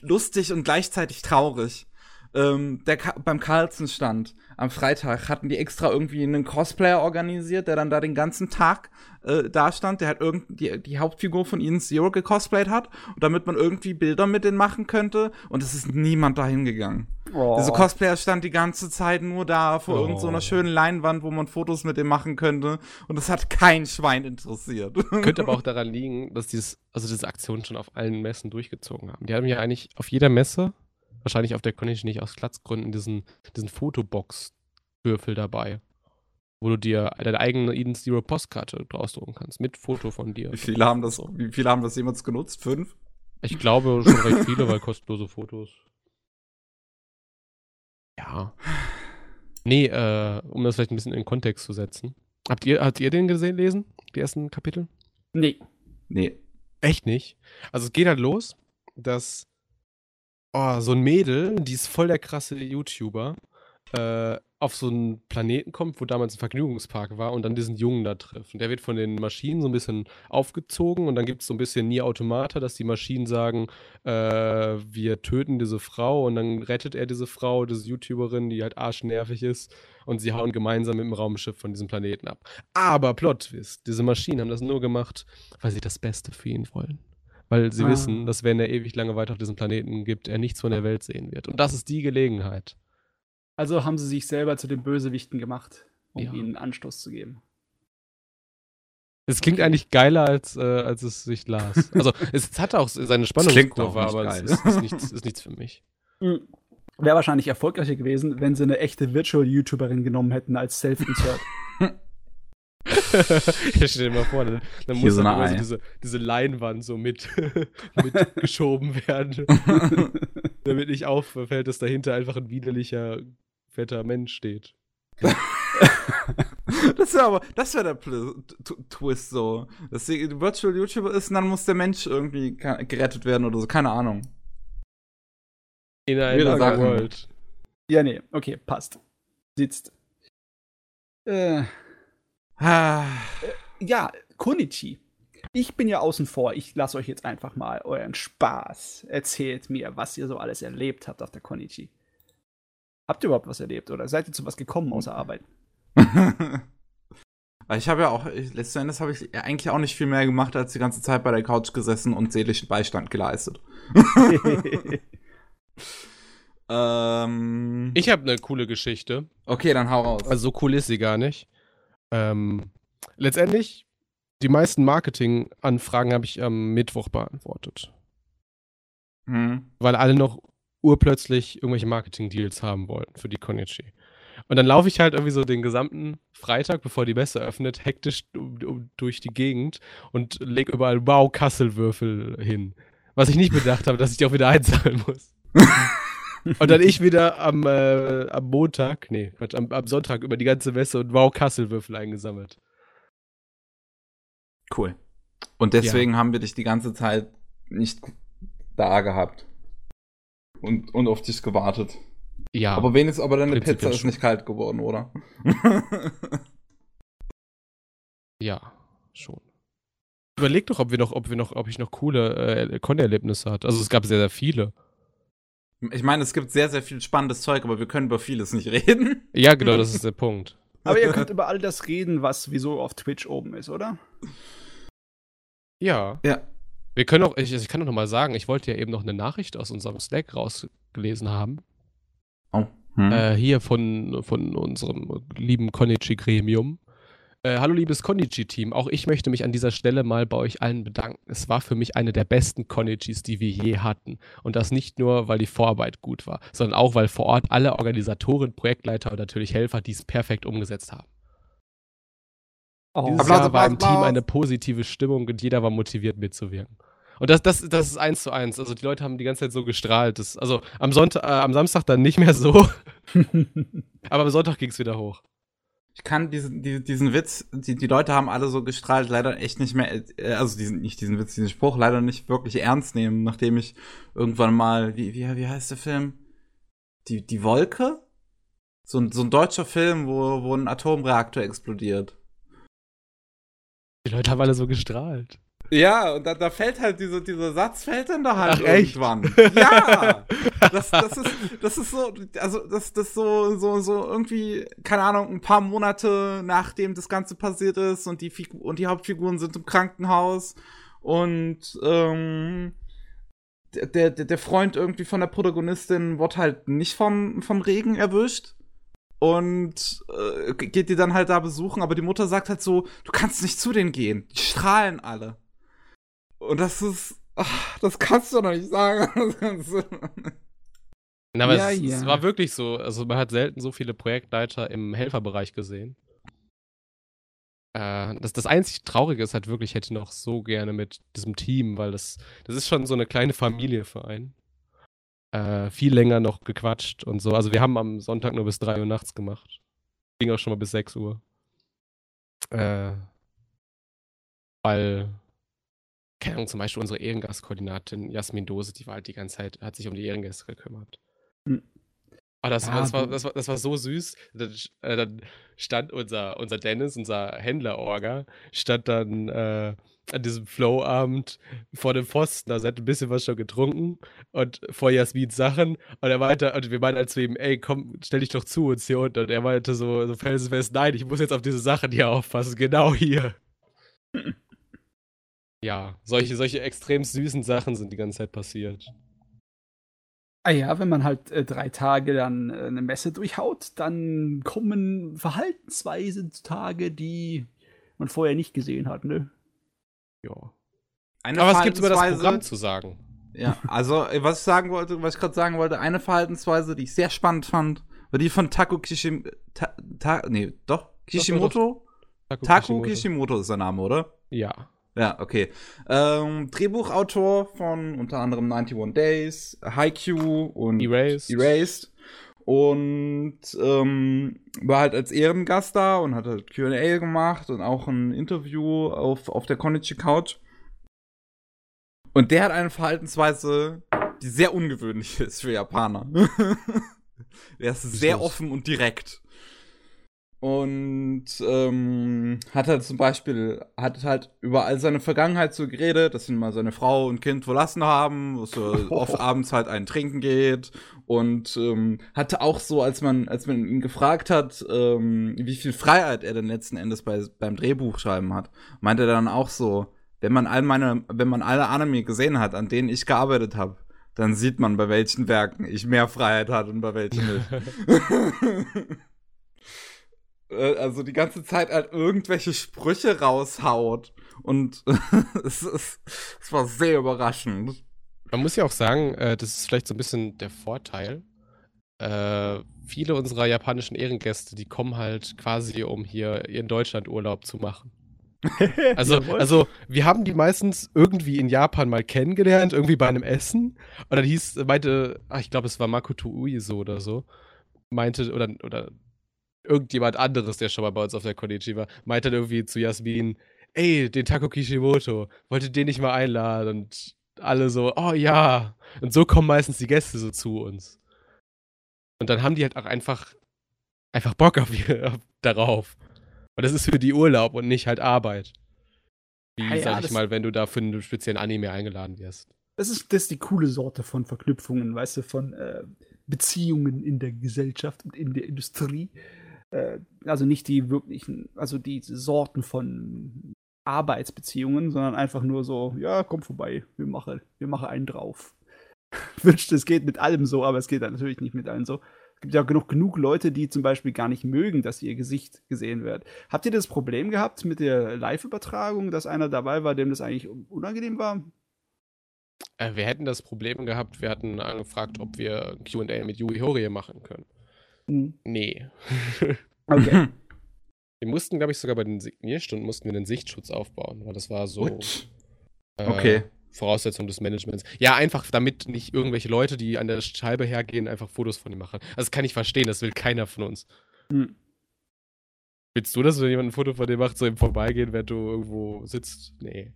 lustig und gleichzeitig traurig ähm, der Ka beim Carlsen stand am Freitag, hatten die extra irgendwie einen Cosplayer organisiert, der dann da den ganzen Tag äh, da stand, der halt irgendwie die, die Hauptfigur von Ian Zero gecosplayt hat, und damit man irgendwie Bilder mit denen machen könnte. Und es ist niemand dahin gegangen. Oh. Dieser Cosplayer stand die ganze Zeit nur da vor oh. irgendeiner so schönen Leinwand, wo man Fotos mit dem machen könnte. Und das hat kein Schwein interessiert. [laughs] Könnte aber auch daran liegen, dass dieses, also diese Aktion schon auf allen Messen durchgezogen haben. Die haben ja eigentlich auf jeder Messe wahrscheinlich auf der Connection nicht aus Platzgründen diesen, diesen Fotobox-Würfel dabei. Wo du dir deine eigene Eden Zero Postkarte drausdrucken kannst, mit Foto von dir. Wie viele haben das, wie viele haben das jemals genutzt? Fünf? Ich glaube schon recht viele, weil kostenlose Fotos. Ja. Nee, äh, um das vielleicht ein bisschen in den Kontext zu setzen. Habt ihr, habt ihr den gesehen, lesen? Die ersten Kapitel? Nee. Nee. Echt nicht? Also es geht halt los, dass oh, so ein Mädel, die ist voll der krasse YouTuber, äh, auf so einen Planeten kommt, wo damals ein Vergnügungspark war und dann diesen Jungen da trifft. Und der wird von den Maschinen so ein bisschen aufgezogen und dann gibt es so ein bisschen nie Automata, dass die Maschinen sagen, äh, wir töten diese Frau und dann rettet er diese Frau, diese YouTuberin, die halt arschnervig ist und sie hauen gemeinsam mit dem Raumschiff von diesem Planeten ab. Aber Plot Twist, diese Maschinen haben das nur gemacht, weil sie das Beste für ihn wollen weil sie ah. wissen, dass wenn er ewig lange weiter auf diesem Planeten gibt, er nichts von der Welt sehen wird. Und das ist die Gelegenheit. Also haben sie sich selber zu den Bösewichten gemacht, um ja. ihnen Anstoß zu geben. Es klingt eigentlich geiler, als, äh, als es sich las. [laughs] Also, es, hat auch seine Spannungskurve, aber es ist, ist, nichts, ist nichts für mich. Mhm. [laughs] Wäre wahrscheinlich erfolgreicher gewesen, wenn sie eine echte Virtual-YouTuberin genommen hätten als Self-Insert. [laughs] [laughs] ja, stell dir mal vor, dann, dann muss so dann diese, diese Leinwand so mit, [laughs] mitgeschoben [laughs] werden. damit nicht auffällt, dass dahinter einfach ein widerlicher, fetter Mensch steht. das wäre aber, das wäre der Pl Twist so. Dass die Virtual YouTuber ist und dann muss der Mensch irgendwie gerettet werden oder so, keine Ahnung. In einer World. Ja, nee, okay, passt. Sitzt. Äh, Ah. Ja, Konichi. Ich bin ja außen vor. Ich lasse euch jetzt einfach mal euren Spaß. Erzählt mir, was ihr so alles erlebt habt auf der Konichi. Habt ihr überhaupt was erlebt oder seid ihr zu was gekommen außer Arbeit? [laughs] ich habe ja auch, letzten Endes habe ich eigentlich auch nicht viel mehr gemacht, als die ganze Zeit bei der Couch gesessen und seelischen Beistand geleistet. [laughs] ähm, ich habe eine coole Geschichte. Okay, dann hau raus. Also so cool ist sie gar nicht. Ähm, letztendlich, die meisten Marketing-Anfragen habe ich am Mittwoch beantwortet. Mhm. Weil alle noch urplötzlich irgendwelche Marketing-Deals haben wollten für die Konichi. Und dann laufe ich halt irgendwie so den gesamten Freitag, bevor die Messe öffnet, hektisch durch die Gegend und lege überall Wow-Kasselwürfel hin. Was ich nicht bedacht habe, dass ich die auch wieder einzahlen muss. [laughs] Und dann ich wieder am, äh, am Montag, nee, Quatsch, am, am, Sonntag über die ganze Messe und wow, Kasselwürfel eingesammelt. Cool. Und deswegen ja. haben wir dich die ganze Zeit nicht da gehabt. Und, und auf dich gewartet. Ja. Aber wenigstens, aber deine Pizza ist nicht kalt geworden, oder? [laughs] ja, schon. Überleg doch, ob wir noch, ob wir noch, ob ich noch coole äh, Con-Erlebnisse hatte. Also es gab sehr, sehr viele. Ich meine, es gibt sehr, sehr viel spannendes Zeug, aber wir können über vieles nicht reden. Ja, genau, das ist der Punkt. [laughs] Aber ihr könnt über all das reden, was wieso auf Twitch oben ist, oder? Ja. Ja. Wir können auch, ich, ich kann doch noch mal sagen, ich wollte ja eben noch eine Nachricht aus unserem Slack rausgelesen haben. Oh. Hm. Äh, hier von, von unserem lieben Konichi-Gremium. Äh, hallo liebes Konichi-Team, auch ich möchte mich an dieser Stelle mal bei euch allen bedanken. Es war für mich eine der besten Konichis, die wir je hatten. Und das nicht nur, weil die Vorarbeit gut war, sondern auch, weil vor Ort alle Organisatoren, Projektleiter und natürlich Helfer dies perfekt umgesetzt haben. Oh. Dieses Applaus, Jahr war im Team eine positive Stimmung und jeder war motiviert mitzuwirken. Und das, das, das ist eins zu eins. Also die Leute haben die ganze Zeit so gestrahlt. Das, also am Sonntag, äh, am Samstag dann nicht mehr so. [laughs] Aber am Sonntag ging es wieder hoch. Ich kann diesen, diesen, diesen Witz, die, die Leute haben alle so gestrahlt, leider echt nicht mehr, äh, also diesen, nicht diesen Witz, diesen Spruch leider nicht wirklich ernst nehmen, nachdem ich irgendwann mal, wie, wie, wie heißt der Film? Die, die Wolke? So ein, so ein deutscher Film, wo, wo ein Atomreaktor explodiert. Die Leute haben alle so gestrahlt. Ja, und da, da fällt halt diese, dieser Satz fällt dann da halt Ach, irgendwann. Ja! Das, das, ist, das ist so, also das, das so, so, so irgendwie, keine Ahnung, ein paar Monate nachdem das Ganze passiert ist und die, Figu und die Hauptfiguren sind im Krankenhaus und ähm, der, der, der Freund irgendwie von der Protagonistin wird halt nicht vom, vom Regen erwischt und äh, geht die dann halt da besuchen, aber die Mutter sagt halt so, du kannst nicht zu denen gehen, die strahlen alle. Und das ist, ach, [laughs] das kannst du doch nicht sagen. Na, aber ja, es, ja. es, war wirklich so, also man hat selten so viele Projektleiter im Helferbereich gesehen. Äh, das, das einzig Traurige ist halt wirklich, ich hätte noch so gerne mit diesem Team, weil das, das ist schon so eine kleine Familie für einen äh, viel länger noch gequatscht und so. Also wir haben am Sonntag nur bis 3 Uhr nachts gemacht. Ging auch schon mal bis 6 Uhr. Äh, weil, keine Ahnung, zum Beispiel unsere Ehrengastkoordinatin Jasmin Dose, die war halt die ganze Zeit, hat sich um die Ehrengäste gekümmert. Mhm. Oh, das, ja, das, war, das, war, das war so süß. Dann, äh, dann stand unser, unser Dennis, unser Händler-Orga, stand dann äh, an diesem Flow-Abend vor dem Pfosten. Also er hat ein bisschen was schon getrunken und vor Jasmins Sachen. Und er meinte, und wir meinten halt zu ihm, ey, komm, stell dich doch zu uns hier unten. Und er meinte so, so felsenfest, nein, ich muss jetzt auf diese Sachen hier aufpassen, genau hier. [clears throat] ja, solche, solche extrem süßen Sachen sind die ganze Zeit passiert. Ah ja, wenn man halt äh, drei Tage dann äh, eine Messe durchhaut, dann kommen Verhaltensweisen zutage, die man vorher nicht gesehen hat, ne? Ja. Eine Aber was gibt's über das Programm zu sagen? Ja, also was ich sagen wollte, was ich gerade sagen wollte, eine Verhaltensweise, die ich sehr spannend fand, war die von Taku Kishimoto. Ta, ta, nee, doch, Kishimoto? Taku, Taku Kishimoto. Kishimoto ist der Name, oder? Ja. Ja, okay. Ähm, Drehbuchautor von unter anderem 91 Days, Haikyuu und Erased. Erased. Und ähm, war halt als Ehrengast da und hat halt QA gemacht und auch ein Interview auf, auf der Konichi Couch. Und der hat eine Verhaltensweise, die sehr ungewöhnlich [laughs] ist für Japaner. [laughs] der ist sehr offen und direkt. Und ähm, hat halt zum Beispiel, hat halt über all seine Vergangenheit so geredet, dass ihn mal seine Frau und Kind verlassen haben, wo so [laughs] oft abends halt einen trinken geht. Und ähm, hatte auch so, als man, als man ihn gefragt hat, ähm, wie viel Freiheit er denn letzten Endes bei, beim Drehbuchschreiben hat, meinte er dann auch so, wenn man all meine, wenn man alle Anime gesehen hat, an denen ich gearbeitet habe, dann sieht man, bei welchen Werken ich mehr Freiheit hatte und bei welchen nicht. [laughs] [laughs] Äh, also die ganze Zeit halt irgendwelche Sprüche raushaut. Und [laughs] es, es, es war sehr überraschend. Man muss ja auch sagen, äh, das ist vielleicht so ein bisschen der Vorteil. Äh, viele unserer japanischen Ehrengäste, die kommen halt quasi, um hier in Deutschland Urlaub zu machen. [laughs] Also, also, wir haben die meistens irgendwie in Japan mal kennengelernt, irgendwie bei einem Essen. Und dann hieß, meinte, ach, ich glaube, es war Makoto Uiso oder so, meinte, oder, oder irgendjemand anderes, der schon mal bei uns auf der Konichi war, meinte dann irgendwie zu Jasmin, ey, den Tako Kishimoto, wollte den nicht mal einladen und alle so, oh ja. Und so kommen meistens die Gäste so zu uns. Und dann haben die halt auch einfach, einfach Bock auf, darauf. Und das ist für die Urlaub und nicht halt Arbeit. Wie, ja, sag ich mal, wenn du da für einen speziellen Anime eingeladen wirst. Das ist, das ist die coole Sorte von Verknüpfungen, weißt du, von äh, Beziehungen in der Gesellschaft und in der Industrie. Äh, also nicht die wirklichen, also die Sorten von Arbeitsbeziehungen, sondern einfach nur so, ja, komm vorbei, wir machen, wir machen einen drauf. [laughs] Wünschte, es geht mit allem so, aber es geht natürlich nicht mit allen so. Es gibt ja genug, genug Leute, die zum Beispiel gar nicht mögen, dass ihr Gesicht gesehen wird. Habt ihr das Problem gehabt mit der Live-Übertragung, dass einer dabei war, dem das eigentlich unangenehm war? Äh, wir hätten das Problem gehabt, wir hatten angefragt, ob wir QA mit Yui Horie machen können. Hm. Nee. Okay. [laughs] Wir mussten, glaube ich, sogar bei den Signierstunden mussten wir einen Sichtschutz aufbauen, weil das war so äh, okay. Voraussetzung des Managements. Ja, einfach damit nicht irgendwelche Leute, die an der Scheibe hergehen, einfach Fotos von ihm machen. Also das kann ich verstehen, das will keiner von uns. Hm. Willst du, dass wenn jemand ein Foto von dir macht, so im Vorbeigehen, während du irgendwo sitzt? Nee.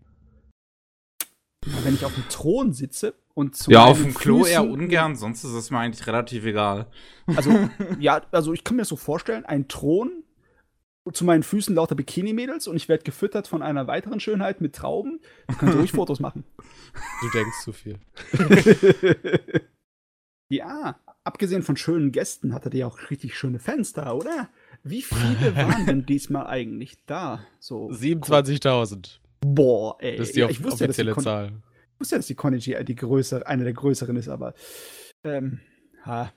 Wenn ich auf dem Thron sitze und zu Ja, auf dem Klo Füßen, eher ungern, sonst ist es mir eigentlich relativ egal. Also, [laughs] ja, also ich kann mir das so vorstellen, ein Thron zu meinen Füßen lauter Bikini-Mädels und ich werde gefüttert von einer weiteren Schönheit mit Trauben. Ich könnte ruhig [laughs] Fotos machen. Du denkst zu viel. [laughs] ja, abgesehen von schönen Gästen hattet ihr auch richtig schöne Fans da, oder? Wie viele waren denn diesmal eigentlich da? So 27.000. Boah, ey. Das ist die ja, ich wusste, offizielle ja, Zahl. Ich wusste ja, dass die Konichi die größere, eine der größeren ist, aber ähm, ha,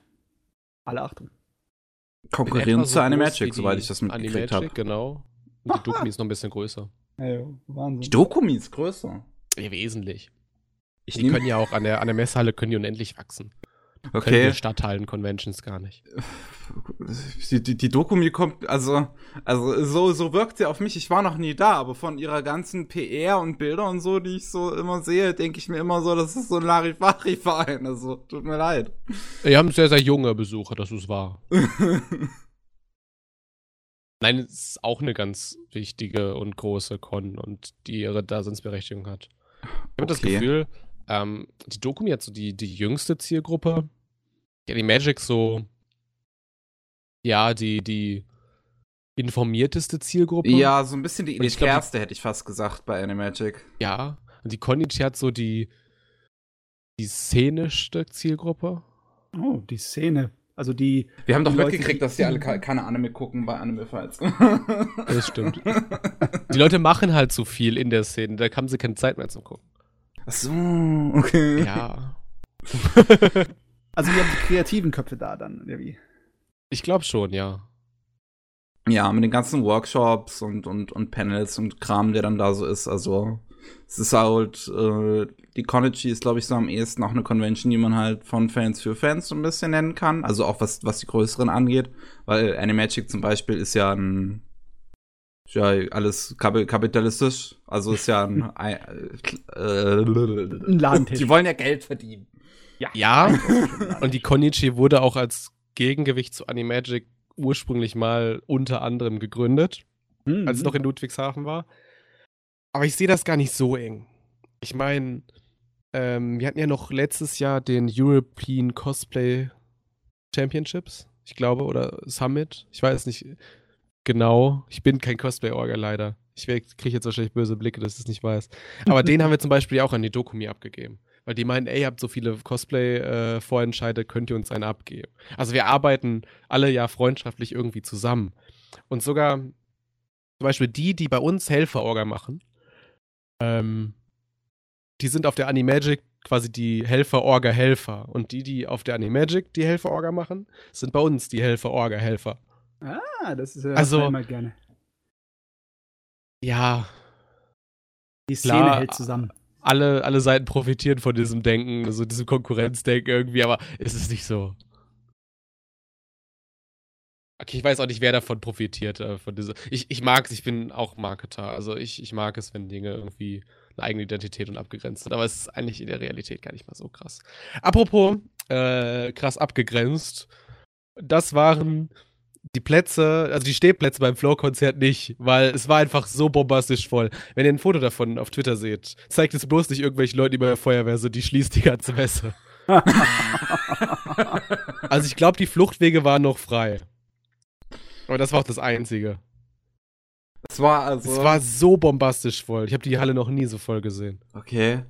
alle Achtung. Konkurrieren zu so Animagic, soweit ich das mitgekriegt habe. genau. [laughs] Und die Dokumi ist noch ein bisschen größer. Ja, Wahnsinn. Die Dokumi ist größer. Ja, wesentlich. Ich die können ja auch an der, an der Messhalle können die unendlich wachsen. Okay. Können Stadtteilen Conventions gar nicht. Die, die, die Dokumi kommt, also, also so, so wirkt sie auf mich. Ich war noch nie da, aber von ihrer ganzen PR und Bilder und so, die ich so immer sehe, denke ich mir immer so, das ist so ein Larifari-Verein. Also, tut mir leid. Wir haben sehr, sehr junge Besucher, das ist wahr. [laughs] Nein, es ist auch eine ganz wichtige und große Con und die ihre Daseinsberechtigung hat. Ich habe okay. das Gefühl, ähm, die Dokumi hat so die, die jüngste Zielgruppe. Ja, die Magic so, ja, die, die informierteste Zielgruppe. Ja, so ein bisschen die elitärste, hätte ich fast gesagt, bei Animagic. Ja, und die Konichi hat so die, die szenischste Zielgruppe. Oh, die Szene. Also die. Wir haben doch mitgekriegt, dass die alle keine Anime gucken bei Anime Fights. Das stimmt. [laughs] die Leute machen halt so viel in der Szene, da haben sie keine Zeit mehr zum Gucken. Ach so, okay. Ja. [laughs] also ihr habt die kreativen Köpfe da dann, oder wie? Ich glaube schon, ja. Ja, mit den ganzen Workshops und, und, und Panels und Kram, der dann da so ist. Also, es ist halt, äh, die Konichi ist, glaube ich, so am ehesten auch eine Convention, die man halt von Fans für Fans so ein bisschen nennen kann. Also auch was, was die größeren angeht. Weil Animagic zum Beispiel ist ja ein ja alles kapitalistisch. Also ist ja ein, [laughs] äh, ein Ladentisch. Die wollen ja Geld verdienen. Ja. ja. [laughs] Und die Konichi wurde auch als Gegengewicht zu Animagic ursprünglich mal unter anderem gegründet, mhm. als es noch in Ludwigshafen war. Aber ich sehe das gar nicht so eng. Ich meine, ähm, wir hatten ja noch letztes Jahr den European Cosplay Championships, ich glaube, oder Summit. Ich weiß nicht genau. Ich bin kein Cosplay-Orga leider. Ich kriege jetzt wahrscheinlich böse Blicke, dass ich es nicht weiß. Aber den haben wir zum Beispiel auch an die Dokumi abgegeben. Weil die meinen, ey, ihr habt so viele Cosplay-Vorentscheide, äh, könnt ihr uns einen abgeben. Also wir arbeiten alle ja freundschaftlich irgendwie zusammen. Und sogar zum Beispiel die, die bei uns Helfer-Orga machen, ähm, die sind auf der Animagic quasi die Helfer-Orga-Helfer. Und die, die auf der Animagic die Helfer-Orga machen, sind bei uns die Helfer-Orga-Helfer. Ah, das ist ja also, immer gerne. Ja. Die Szene klar, hält zusammen. Alle, alle Seiten profitieren von diesem Denken, also diesem Konkurrenzdenken irgendwie, aber es ist nicht so. Okay, ich weiß auch nicht, wer davon profitiert. Äh, von dieser. Ich, ich mag es, ich bin auch Marketer. Also ich, ich mag es, wenn Dinge irgendwie eine eigene Identität und abgegrenzt sind. Aber es ist eigentlich in der Realität gar nicht mal so krass. Apropos äh, krass abgegrenzt. Das waren die Plätze, also die Stehplätze beim Flow-Konzert nicht, weil es war einfach so bombastisch voll. Wenn ihr ein Foto davon auf Twitter seht, zeigt es bloß nicht irgendwelchen Leuten, die bei der Feuerwehr sind, die schließt die ganze Messe. [laughs] also ich glaube, die Fluchtwege waren noch frei. Aber das war auch das Einzige. Es war also. Es war so bombastisch voll. Ich habe die Halle noch nie so voll gesehen. Okay.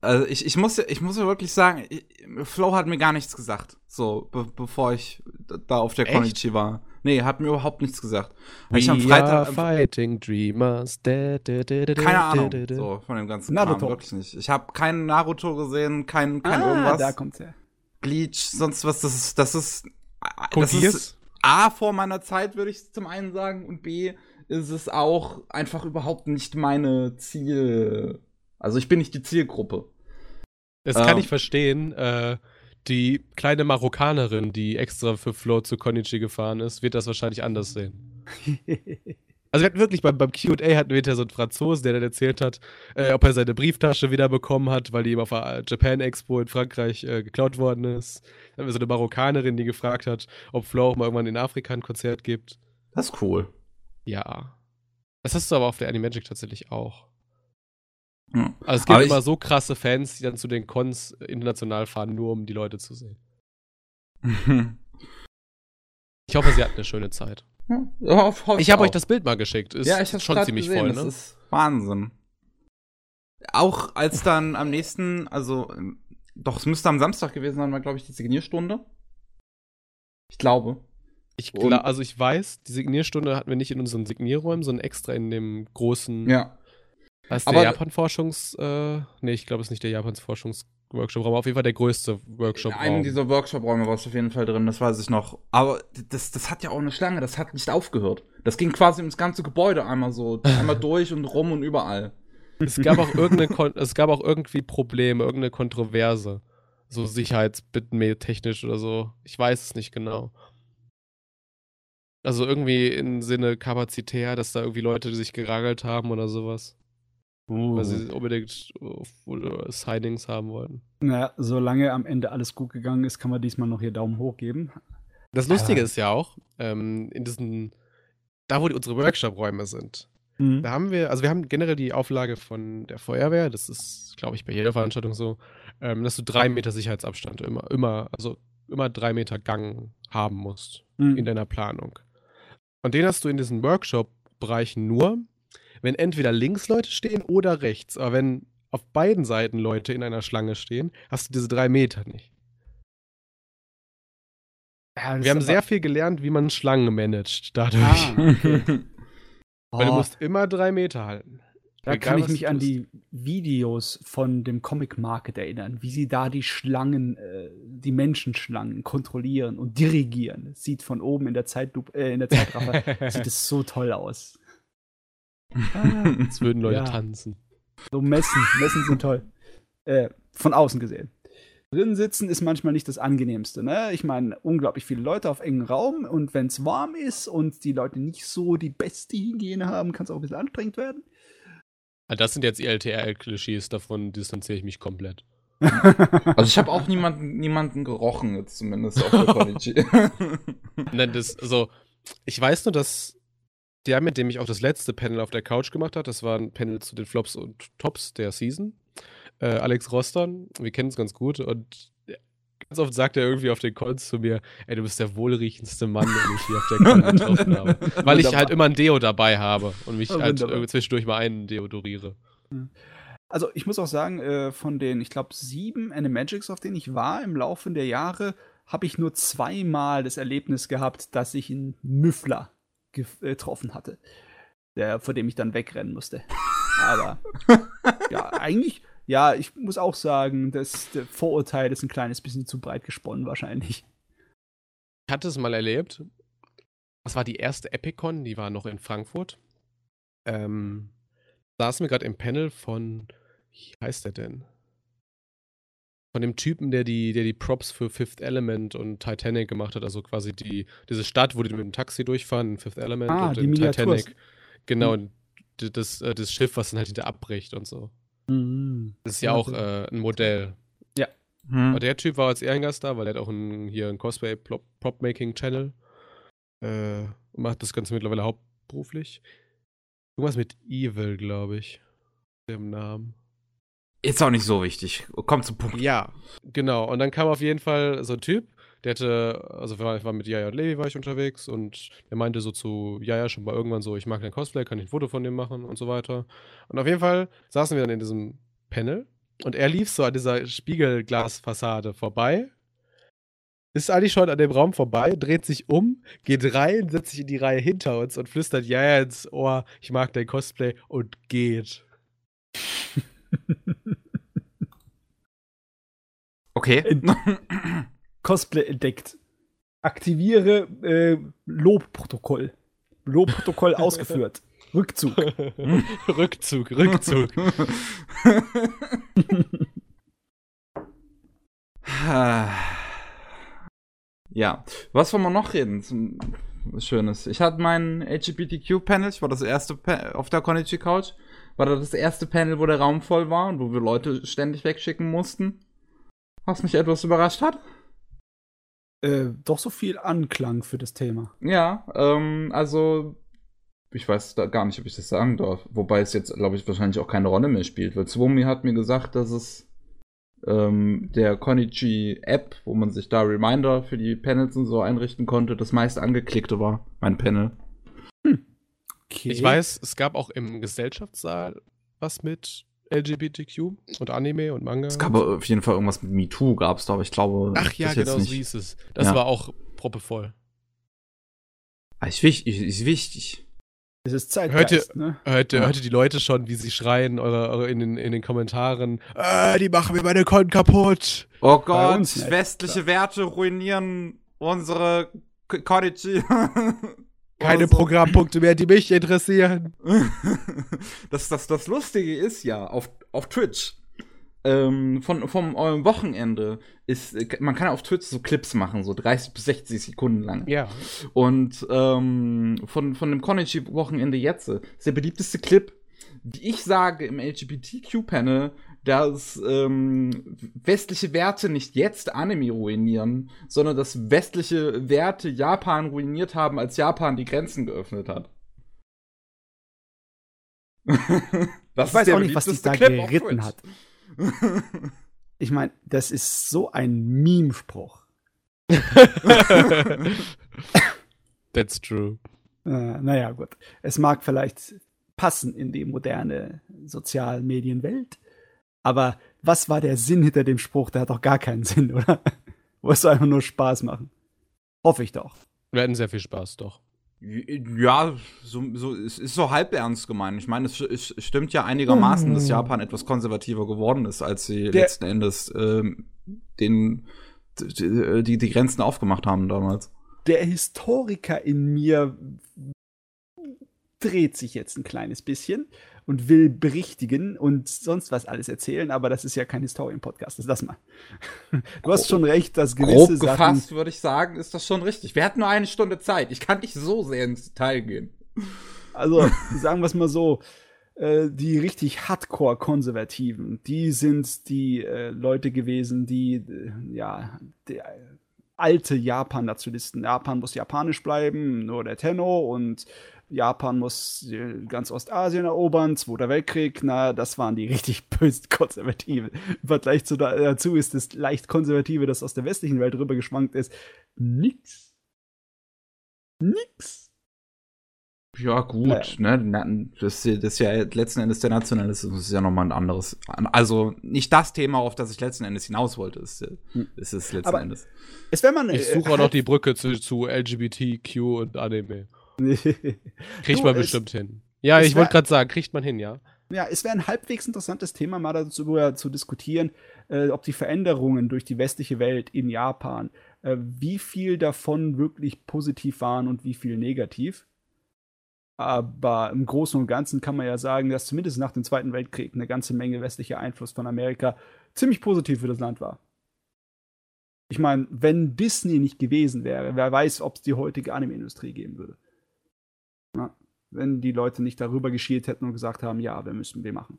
Also ich, ich, muss, ich muss ja wirklich sagen, ich, Flo hat mir gar nichts gesagt, so, be bevor ich da auf der Konichi war. Nee, hat mir überhaupt nichts gesagt. Weil ich am Freitag. Are fighting dreamers. Da, da, da, keine Ahnung, so, von dem ganzen Naruto. Kram, wirklich nicht. Ich habe keinen Naruto gesehen, kein, kein ah, irgendwas. da kommt's her. Bleach, sonst was, das ist, das ist, das ist A, vor meiner Zeit, würde ich zum einen sagen, und B, ist es auch einfach überhaupt nicht meine Ziel. Also ich bin nicht die Zielgruppe. Das kann ähm. ich verstehen. Äh, die kleine Marokkanerin, die extra für Flo zu Konichi gefahren ist, wird das wahrscheinlich anders sehen. [laughs] also wir hatten wirklich beim, beim QA hatten wir so einen Franzosen, der dann erzählt hat, äh, ob er seine Brieftasche wieder bekommen hat, weil die ihm auf der Japan Expo in Frankreich äh, geklaut worden ist. Dann haben wir so eine Marokkanerin, die gefragt hat, ob Flo auch mal irgendwann in Afrika ein Konzert gibt. Das ist cool. Ja. Das hast du aber auf der Animagic tatsächlich auch. Ja. Also es gibt immer so krasse Fans, die dann zu den Cons international fahren, nur um die Leute zu sehen. [laughs] ich hoffe, sie hatten eine schöne Zeit. Ja, hoff, hoff ich habe euch das Bild mal geschickt. Ist ja, ich hab's schon ziemlich gesehen. voll, ne? Das ist Wahnsinn. Auch als dann am nächsten, also doch, es müsste am Samstag gewesen sein, war, glaube ich, die Signierstunde. Ich glaube. Ich also ich weiß, die Signierstunde hatten wir nicht in unseren Signierräumen, sondern extra in dem großen. Ja. Heißt der Japan-Forschungs. Äh, nee, ich glaube, es ist nicht der Japans-Forschungs-Workshop-Raum, auf jeden Fall der größte Workshop-Raum. Einen dieser Workshop-Räume war es auf jeden Fall drin, das weiß ich noch. Aber das, das hat ja auch eine Schlange, das hat nicht aufgehört. Das ging quasi ums ganze Gebäude einmal so, einmal [laughs] durch und rum und überall. Es gab auch irgendeine, [laughs] es gab auch irgendwie Probleme, irgendeine Kontroverse. So sicherheitsbittenmäßig oder so. Ich weiß es nicht genau. Also irgendwie im Sinne kapazitär, dass da irgendwie Leute sich geragelt haben oder sowas. Uh. Weil sie unbedingt uh, Signings haben wollten. Naja, solange am Ende alles gut gegangen ist, kann man diesmal noch hier Daumen hoch geben. Das Lustige äh. ist ja auch, ähm, in diesen, da wo die, unsere Workshop-Räume sind, mhm. da haben wir, also wir haben generell die Auflage von der Feuerwehr, das ist, glaube ich, bei jeder Veranstaltung so, ähm, dass du drei Meter Sicherheitsabstand immer, immer, also immer drei Meter Gang haben musst mhm. in deiner Planung. Und den hast du in diesen Workshop-Bereichen nur, wenn entweder links Leute stehen oder rechts. Aber wenn auf beiden Seiten Leute in einer Schlange stehen, hast du diese drei Meter nicht. Ja, Wir haben sehr viel gelernt, wie man Schlangen managt dadurch. Ah, [laughs] okay. Weil oh. du musst immer drei Meter halten. Da Egal, kann ich mich an die Videos von dem Comic Market erinnern, wie sie da die Schlangen, äh, die Menschenschlangen kontrollieren und dirigieren. Sieht von oben in der Zeitlupe, äh, in der Zeitraffer, [laughs] sieht es so toll aus. Ah, Jetzt würden Leute ja. tanzen. So Messen, Messen sind toll. [laughs] Äh, von außen gesehen. Drin sitzen ist manchmal nicht das angenehmste. Ne? Ich meine, unglaublich viele Leute auf engen Raum und wenn es warm ist und die Leute nicht so die beste Hygiene haben, kann es auch ein bisschen anstrengend werden. Ah, das sind jetzt ILTR-Klischees, davon distanziere ich mich komplett. [laughs] also ich habe auch niemanden, niemanden gerochen, jetzt zumindest auf der. [laughs] Nein, das, also, ich weiß nur, dass der, mit dem ich auch das letzte Panel auf der Couch gemacht habe, das war ein Panel zu den Flops und Tops der Season. Äh, Alex Roston, wir kennen uns ganz gut und ganz oft sagt er irgendwie auf den Calls zu mir, ey, du bist der wohlriechendste Mann, den ich hier auf der Con getroffen habe. [laughs] Weil ich halt immer ein Deo dabei habe und mich halt zwischendurch mal einen deodoriere. Also ich muss auch sagen, äh, von den, ich glaube, sieben Animagics, auf denen ich war im Laufe der Jahre, habe ich nur zweimal das Erlebnis gehabt, dass ich einen Müffler getroffen hatte, der, vor dem ich dann wegrennen musste. Aber [laughs] ja, eigentlich, ja, ich muss auch sagen, das Vorurteil ist ein kleines bisschen zu breit gesponnen wahrscheinlich. Ich hatte es mal erlebt. Das war die erste Epicon, die war noch in Frankfurt. Ähm, saßen wir gerade im Panel von, wie heißt der denn? Von dem Typen, der die, der die Props für Fifth Element und Titanic gemacht hat, also quasi die, diese Stadt, wo die mit dem Taxi durchfahren, Fifth Element ah, und die Titanic. Genau, mhm. das, äh, das Schiff, was dann halt hinter abbricht und so. Mhm. Das ist ja auch äh, ein Modell. Ja. Mhm. Aber der Typ war als Ehrengast da, weil er hat auch ein, hier einen Cosplay-Prop-Making-Channel. Äh, und macht das Ganze mittlerweile hauptberuflich. Irgendwas mit Evil, glaube ich. Dem Namen. Ist auch nicht so wichtig. Kommt zum Punkt. Ja, genau. Und dann kam auf jeden Fall so ein Typ, der hatte, also ich war mit Jaja und Levi war ich unterwegs und der meinte so zu Jaja schon mal irgendwann so, ich mag dein Cosplay, kann ich ein Foto von dem machen und so weiter. Und auf jeden Fall saßen wir dann in diesem Panel und er lief so an dieser Spiegelglasfassade vorbei. Ist eigentlich schon an dem Raum vorbei, dreht sich um, geht rein, setzt sich in die Reihe hinter uns und flüstert ja, ja ins Ohr, ich mag dein Cosplay und geht. Okay. [laughs] Cosplay entdeckt. Aktiviere äh, Lobprotokoll. Lobprotokoll [laughs] ausgeführt. Rückzug. [laughs] Rückzug, Rückzug. ja, was wollen wir noch reden? Schönes. Ich hatte mein LGBTQ-Panel, ich war das erste pa auf der Konichi Couch, war das das erste Panel, wo der Raum voll war und wo wir Leute ständig wegschicken mussten. Was mich etwas überrascht hat. Äh, doch so viel Anklang für das Thema. Ja, ähm, also ich weiß da gar nicht, ob ich das sagen darf. Wobei es jetzt, glaube ich, wahrscheinlich auch keine Rolle mehr spielt. Weil Zwomi hat mir gesagt, dass es ähm, der Konichi-App, wo man sich da Reminder für die Panels und so einrichten konnte, das meist angeklickte war, mein Panel. Okay. Ich weiß, es gab auch im Gesellschaftssaal was mit LGBTQ und Anime und Manga. Es gab auf jeden Fall irgendwas mit MeToo, gab es da, aber ich glaube. Ach ja, genau so hieß es. Das ja. war auch proppevoll. Ah, ist wichtig, ist wichtig. Es ist Zeit. Hört ihr, ne? hört, ja. hört ihr die Leute schon, wie sie schreien eure, eure in, den, in den Kommentaren? Äh, die machen mir meine Konten kaputt. Oh Gott, westliche Werte ruinieren unsere Konichi. [laughs] Keine so. Programmpunkte mehr, die mich interessieren. [laughs] das, das, das Lustige ist ja, auf, auf Twitch, ähm, von, vom eurem Wochenende ist, man kann auf Twitch so Clips machen, so 30 bis 60 Sekunden lang. Ja. Und ähm, von, von dem Konichi-Wochenende jetzt ist der beliebteste Clip, wie ich sage im LGBTQ-Panel, dass ähm, westliche Werte nicht jetzt Anime ruinieren, sondern dass westliche Werte Japan ruiniert haben, als Japan die Grenzen geöffnet hat. [laughs] das ich weiß auch nicht, was dich da Clip geritten hat. ich meine, das ist so ein Meme-Spruch. [laughs] That's true. Äh, naja, gut. Es mag vielleicht passen in die moderne Sozialmedienwelt, aber was war der Sinn hinter dem Spruch? Der hat doch gar keinen Sinn, oder? [laughs] Wolltest einfach nur Spaß machen? Hoffe ich doch. Wir hatten sehr viel Spaß, doch. Ja, so, so, es ist so halb ernst gemeint. Ich meine, es, es stimmt ja einigermaßen, dass hm. Japan etwas konservativer geworden ist, als sie Der letzten Endes ähm, den, die, die, die Grenzen aufgemacht haben damals. Der Historiker in mir dreht sich jetzt ein kleines bisschen und will berichtigen und sonst was alles erzählen, aber das ist ja kein Historien-Podcast, das lass mal. [laughs] Du hast schon recht, dass gewisse Grob gefasst, würde ich sagen, ist das schon richtig. Wir hatten nur eine Stunde Zeit. Ich kann nicht so sehr ins Detail gehen. Also, [laughs] sagen wir es mal so, äh, die richtig Hardcore-Konservativen, die sind die äh, Leute gewesen, die, äh, ja, die, alte Japan-Nationalisten. Japan muss japanisch bleiben, nur der Tenno und Japan muss ganz Ostasien erobern, Zweiter Weltkrieg, na, das waren die richtig [laughs] bösen Konservativen. Im Vergleich zu dazu ist das leicht Konservative, das aus der westlichen Welt rübergeschwankt ist, nix. Nix. Ja, gut, naja. ne? Das, das ist ja letzten Endes der Nationalismus, das ist ja nochmal ein anderes. Also nicht das Thema, auf das ich letzten Endes hinaus wollte, ist, hm. ist es letzten Aber Endes. Ist, wenn man, ich suche äh, auch noch [laughs] die Brücke zu, zu LGBTQ und Anime. [laughs] kriegt man bestimmt hin. Ja, ich wollte gerade sagen, kriegt man hin, ja. Ja, es wäre ein halbwegs interessantes Thema, mal darüber zu diskutieren, äh, ob die Veränderungen durch die westliche Welt in Japan, äh, wie viel davon wirklich positiv waren und wie viel negativ. Aber im Großen und Ganzen kann man ja sagen, dass zumindest nach dem Zweiten Weltkrieg eine ganze Menge westlicher Einfluss von Amerika ziemlich positiv für das Land war. Ich meine, wenn Disney nicht gewesen wäre, wer weiß, ob es die heutige Anime-Industrie geben würde. Wenn die Leute nicht darüber geschielt hätten und gesagt haben, ja, wir müssen wir machen.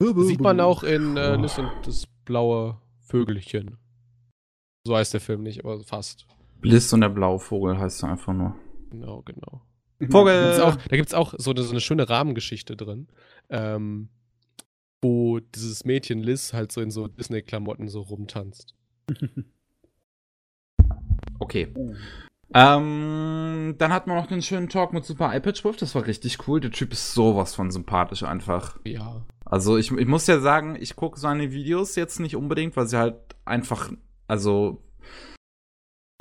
Sieht man auch in äh, Liz und das blaue Vögelchen. So heißt der Film nicht, aber fast. Bliss und der blaue Vogel heißt er einfach nur. Genau, genau. Vogel! da gibt es auch so eine, so eine schöne Rahmengeschichte drin, ähm, wo dieses Mädchen Liz halt so in so Disney-Klamotten so rumtanzt. [laughs] okay. Ähm, dann hatten wir noch den schönen Talk mit Super iPad Wolf. Das war richtig cool. Der Typ ist sowas von sympathisch einfach. Ja. Also ich, ich muss ja sagen, ich gucke seine Videos jetzt nicht unbedingt, weil sie halt einfach, also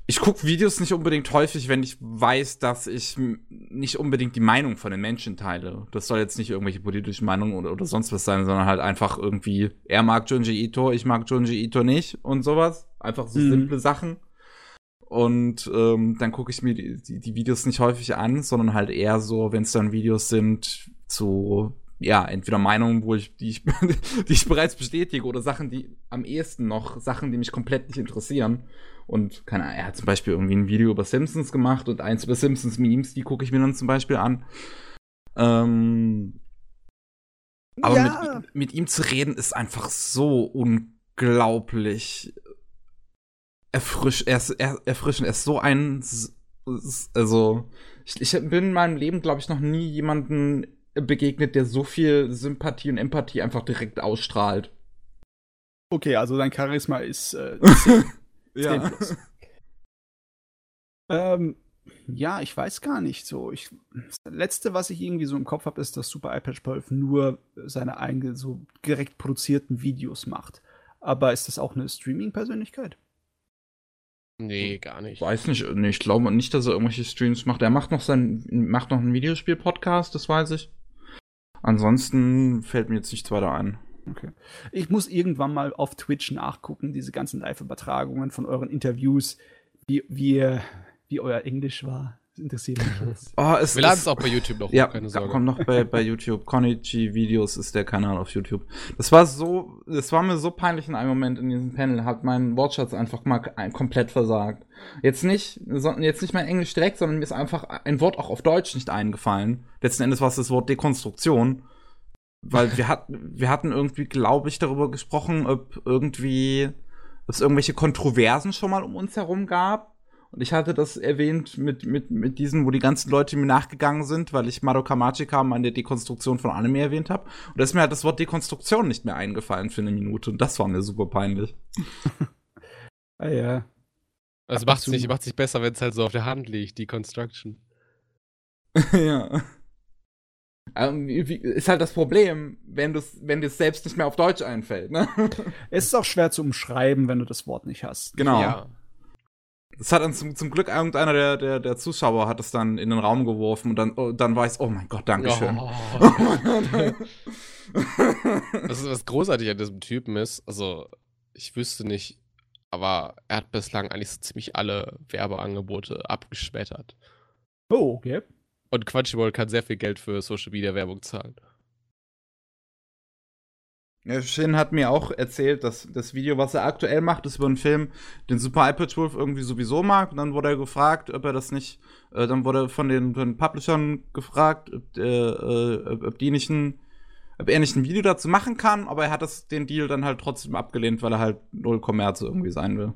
ich gucke Videos nicht unbedingt häufig, wenn ich weiß, dass ich nicht unbedingt die Meinung von den Menschen teile. Das soll jetzt nicht irgendwelche politischen Meinungen oder, oder sonst was sein, sondern halt einfach irgendwie, er mag Junji Ito, ich mag Junji Ito nicht und sowas. Einfach so mhm. simple Sachen. Und ähm, dann gucke ich mir die, die, die, Videos nicht häufig an, sondern halt eher so, wenn es dann Videos sind zu, ja, entweder Meinungen, wo ich, die ich, [laughs] die ich bereits bestätige oder Sachen, die am ehesten noch, Sachen, die mich komplett nicht interessieren. Und keine Ahnung, er hat zum Beispiel irgendwie ein Video über Simpsons gemacht und eins über Simpsons Memes, die gucke ich mir dann zum Beispiel an. Ähm, aber ja. mit, mit, ihm zu reden ist einfach so unglaublich erfrisch, er ist, er, erfrischend. Er ist so ein, also, ich, ich bin in meinem Leben, glaube ich, noch nie jemanden begegnet, der so viel Sympathie und Empathie einfach direkt ausstrahlt. Okay, also dein Charisma ist äh, [laughs] Ja. ähm, ja, ich weiß gar nicht so. Ich, das letzte, was ich irgendwie so im Kopf habe, ist, dass Super iPad 12 nur seine eigenen, so direkt produzierten Videos macht. Aber ist das auch eine Streaming-Persönlichkeit? Nee, gar nicht. Weiß nicht, nee, ich glaube nicht, dass er irgendwelche Streams macht. Er macht noch sein, macht noch einen Videospiel-Podcast, das weiß ich. Ansonsten fällt mir jetzt nichts weiter ein. Okay. Ich muss irgendwann mal auf Twitch nachgucken, diese ganzen Live-Übertragungen von euren Interviews, wie, wie, wie euer Englisch war. Interessiert mich jetzt. Oh, [laughs] es, Wir laden es auch bei YouTube noch ja, keine Sorge. kommt noch bei, bei YouTube. Konichi Videos ist der Kanal auf YouTube. Das war so, das war mir so peinlich in einem Moment in diesem Panel, hat mein Wortschatz einfach mal komplett versagt. Jetzt nicht, jetzt nicht mein Englisch direkt, sondern mir ist einfach ein Wort auch auf Deutsch nicht eingefallen. Letzten Endes war es das Wort Dekonstruktion. Weil wir hatten, wir hatten irgendwie, glaube ich, darüber gesprochen, ob irgendwie ob es irgendwelche Kontroversen schon mal um uns herum gab. Und ich hatte das erwähnt mit, mit, mit diesen, wo die ganzen Leute mir nachgegangen sind, weil ich Madoka Magica mal in der Dekonstruktion von Anime erwähnt habe. Und da ist mir halt das Wort Dekonstruktion nicht mehr eingefallen für eine Minute. Und das war mir super peinlich. [laughs] ah ja. Also macht es nicht, macht's nicht besser, wenn es halt so auf der Hand liegt, Deconstruction. [laughs] ja. Ähm, ist halt das Problem, wenn du wenn dir es selbst nicht mehr auf Deutsch einfällt. Ne? Es ist auch schwer zu umschreiben, wenn du das Wort nicht hast. Genau. Ja. Das hat dann zum, zum Glück irgendeiner der, der, der Zuschauer hat es dann in den Raum geworfen und dann, oh, dann war ich, oh mein Gott, Dankeschön. Oh. [laughs] das ist was großartig an diesem Typen ist. Also, ich wüsste nicht, aber er hat bislang eigentlich so ziemlich alle Werbeangebote abgeschmettert. Oh, okay. Und Crunchyroll kann sehr viel Geld für Social Media Werbung zahlen. Ja, Shin hat mir auch erzählt, dass das Video, was er aktuell macht, ist über einen Film, den Super iPad 12 irgendwie sowieso mag. Und dann wurde er gefragt, ob er das nicht, äh, dann wurde von den, von den Publishern gefragt, ob, äh, äh, ob die nicht ein, ob er nicht ein Video dazu machen kann, aber er hat das, den Deal dann halt trotzdem abgelehnt, weil er halt null Kommerz irgendwie sein will.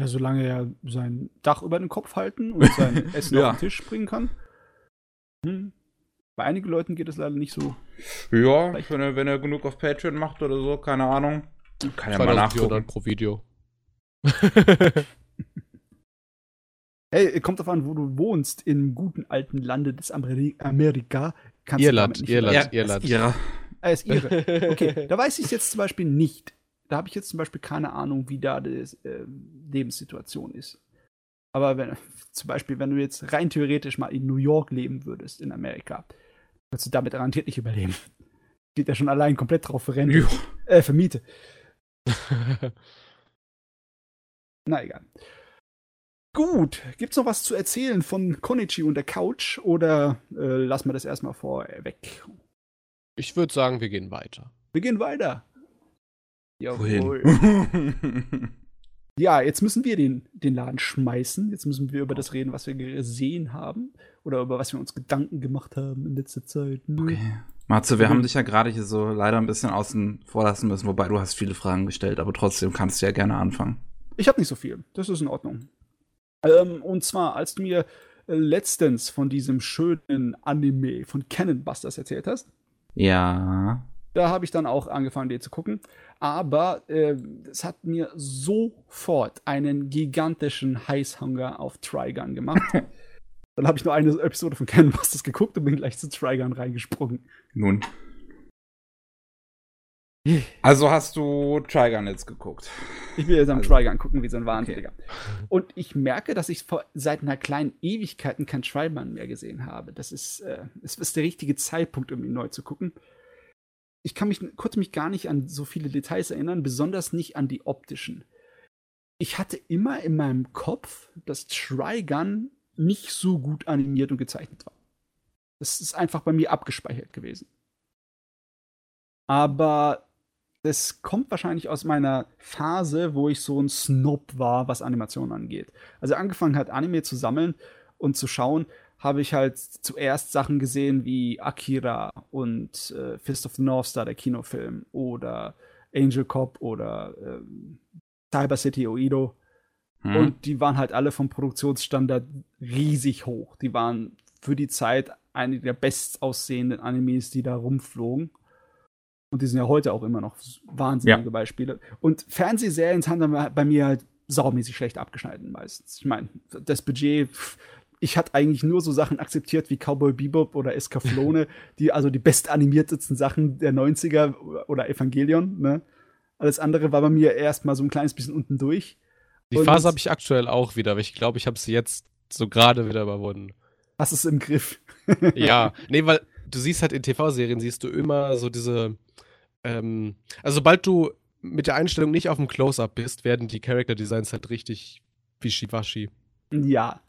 Ja, solange er sein Dach über den Kopf halten und sein [laughs] Essen ja. auf den Tisch bringen kann. Hm. Bei einigen Leuten geht es leider nicht so. Ja, wenn er, wenn er genug auf Patreon macht oder so, keine Ahnung. Kann er mal nachgucken. pro Video. [laughs] hey, kommt davon an, wo du wohnst, im guten alten Lande des Ameri Amerika. Kannst Irland, Irland, ja, Irland. Ist ihre. Er ist ihre. Okay, da weiß ich es jetzt zum Beispiel nicht da habe ich jetzt zum Beispiel keine Ahnung, wie da die äh, Lebenssituation ist. Aber wenn, [laughs] zum Beispiel, wenn du jetzt rein theoretisch mal in New York leben würdest, in Amerika, würdest du damit garantiert nicht überleben. Geht ja schon allein komplett drauf für Rente. Äh, für Miete. [laughs] Na egal. Gut, gibt's noch was zu erzählen von Konichi und der Couch oder äh, lassen wir das erstmal vorweg? Ich würde sagen, wir gehen weiter. Wir gehen weiter. Jawohl. [laughs] ja, jetzt müssen wir den, den Laden schmeißen. Jetzt müssen wir über das reden, was wir gesehen haben. Oder über was wir uns Gedanken gemacht haben in letzter Zeit. Nö. Okay. Matze, wir mhm. haben dich ja gerade hier so leider ein bisschen außen vor lassen müssen, wobei du hast viele Fragen gestellt, aber trotzdem kannst du ja gerne anfangen. Ich habe nicht so viel. Das ist in Ordnung. Ähm, und zwar, als du mir letztens von diesem schönen Anime von Cannon Busters erzählt hast. Ja. Da habe ich dann auch angefangen, den zu gucken. Aber äh, es hat mir sofort einen gigantischen Heißhunger auf Trigun gemacht. [laughs] dann habe ich nur eine Episode von Canvas geguckt und bin gleich zu Trigun reingesprungen. Nun. [laughs] Also hast du Trigun jetzt geguckt? Ich will jetzt am also, Trigun gucken, wie so ein Wahnsinniger. Okay. Und ich merke, dass ich vor, seit einer kleinen Ewigkeit kein Trigun mehr gesehen habe. Das ist, äh, es ist der richtige Zeitpunkt, um ihn neu zu gucken. Ich kann mich, konnte mich gar nicht an so viele Details erinnern, besonders nicht an die optischen. Ich hatte immer in meinem Kopf, dass Trigun nicht so gut animiert und gezeichnet war. Das ist einfach bei mir abgespeichert gewesen. Aber das kommt wahrscheinlich aus meiner Phase, wo ich so ein Snob war, was Animation angeht. Also angefangen hat, Anime zu sammeln und zu schauen, habe ich halt zuerst Sachen gesehen wie Akira und äh, Fist of the North Star, der Kinofilm, oder Angel Cop oder äh, Cyber City Oido. Hm. Und die waren halt alle vom Produktionsstandard riesig hoch. Die waren für die Zeit einige der bestaussehenden Animes, die da rumflogen. Und die sind ja heute auch immer noch wahnsinnige ja. Beispiele. Und Fernsehserien haben dann bei mir halt saumäßig schlecht abgeschnitten meistens. Ich meine, das Budget, ich hatte eigentlich nur so Sachen akzeptiert wie Cowboy Bebop oder Escaflone, [laughs] die also die bestanimiertesten Sachen der 90er oder Evangelion, ne? Alles andere war bei mir erstmal so ein kleines bisschen unten durch. Die Phase habe ich aktuell auch wieder, aber ich glaube, ich habe sie jetzt so gerade wieder überwunden. Hast es im Griff? [laughs] ja, nee, weil du siehst halt in TV-Serien, siehst du immer so diese ähm, also sobald du mit der Einstellung nicht auf dem Close-Up bist, werden die Character-Designs halt richtig wischiwaschi. Ja,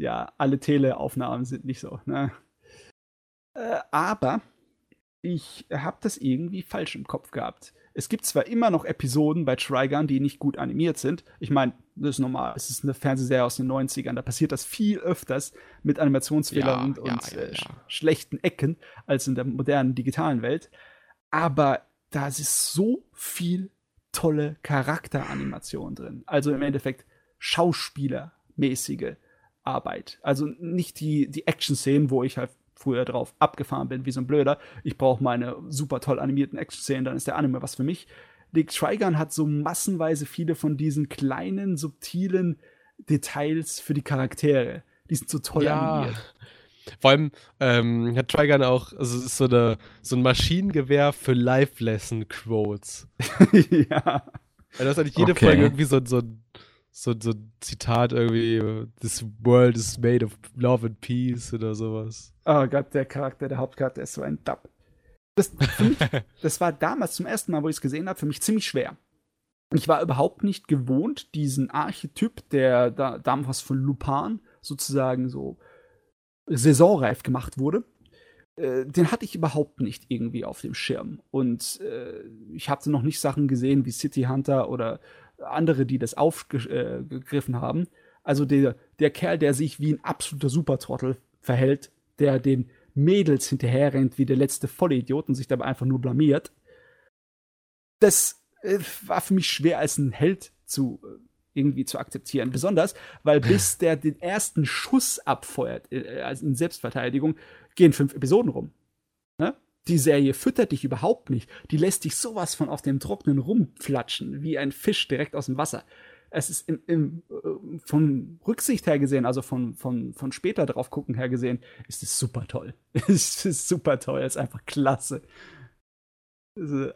ja, alle Teleaufnahmen sind nicht so, ne? Äh, aber ich habe das irgendwie falsch im Kopf gehabt. Es gibt zwar immer noch Episoden bei Trigun, die nicht gut animiert sind. Ich meine, das ist normal. Es ist eine Fernsehserie aus den 90ern. Da passiert das viel öfters mit Animationsfehlern ja, und, ja, und ja, äh, sch schlechten Ecken als in der modernen digitalen Welt. Aber da ist so viel tolle Charakteranimation drin. Also im Endeffekt schauspielermäßige Arbeit. Also nicht die, die Action-Szenen, wo ich halt früher drauf abgefahren bin, wie so ein Blöder. Ich brauche meine super toll animierten Action-Szenen, dann ist der Anime was für mich. Dick Trigun hat so massenweise viele von diesen kleinen, subtilen Details für die Charaktere. Die sind so toll ja. animiert. Vor allem ähm, hat Trigun auch, also es ist so, eine, so ein Maschinengewehr für Live-Lesson-Quotes. [laughs] ja. Also das hat eigentlich jede okay. Folge irgendwie so, so, so, so ein Zitat irgendwie, This world is made of love and peace oder sowas. Oh Gott, der Charakter, der Hauptcharakter ist so ein Dub. Das, mich, [laughs] das war damals zum ersten Mal, wo ich es gesehen habe, für mich ziemlich schwer. Ich war überhaupt nicht gewohnt, diesen Archetyp, der da, damals von Lupin sozusagen so saisonreif gemacht wurde, äh, den hatte ich überhaupt nicht irgendwie auf dem Schirm. Und äh, ich hatte noch nicht Sachen gesehen wie City Hunter oder andere, die das aufgegriffen haben. Also der, der Kerl, der sich wie ein absoluter Supertrottel verhält, der den Mädels hinterherrennt wie der letzte Vollidiot und sich dabei einfach nur blamiert. Das äh, war für mich schwer als ein Held zu äh, irgendwie zu akzeptieren. Besonders, weil [laughs] bis der den ersten Schuss abfeuert, äh, also in Selbstverteidigung, gehen fünf Episoden rum. Die Serie füttert dich überhaupt nicht. Die lässt dich sowas von auf dem Trocknen rumflatschen, wie ein Fisch direkt aus dem Wasser. Es ist im, im, äh, von Rücksicht her gesehen, also von, von, von später drauf gucken her gesehen, ist es super toll. [laughs] es ist super toll, es ist einfach klasse.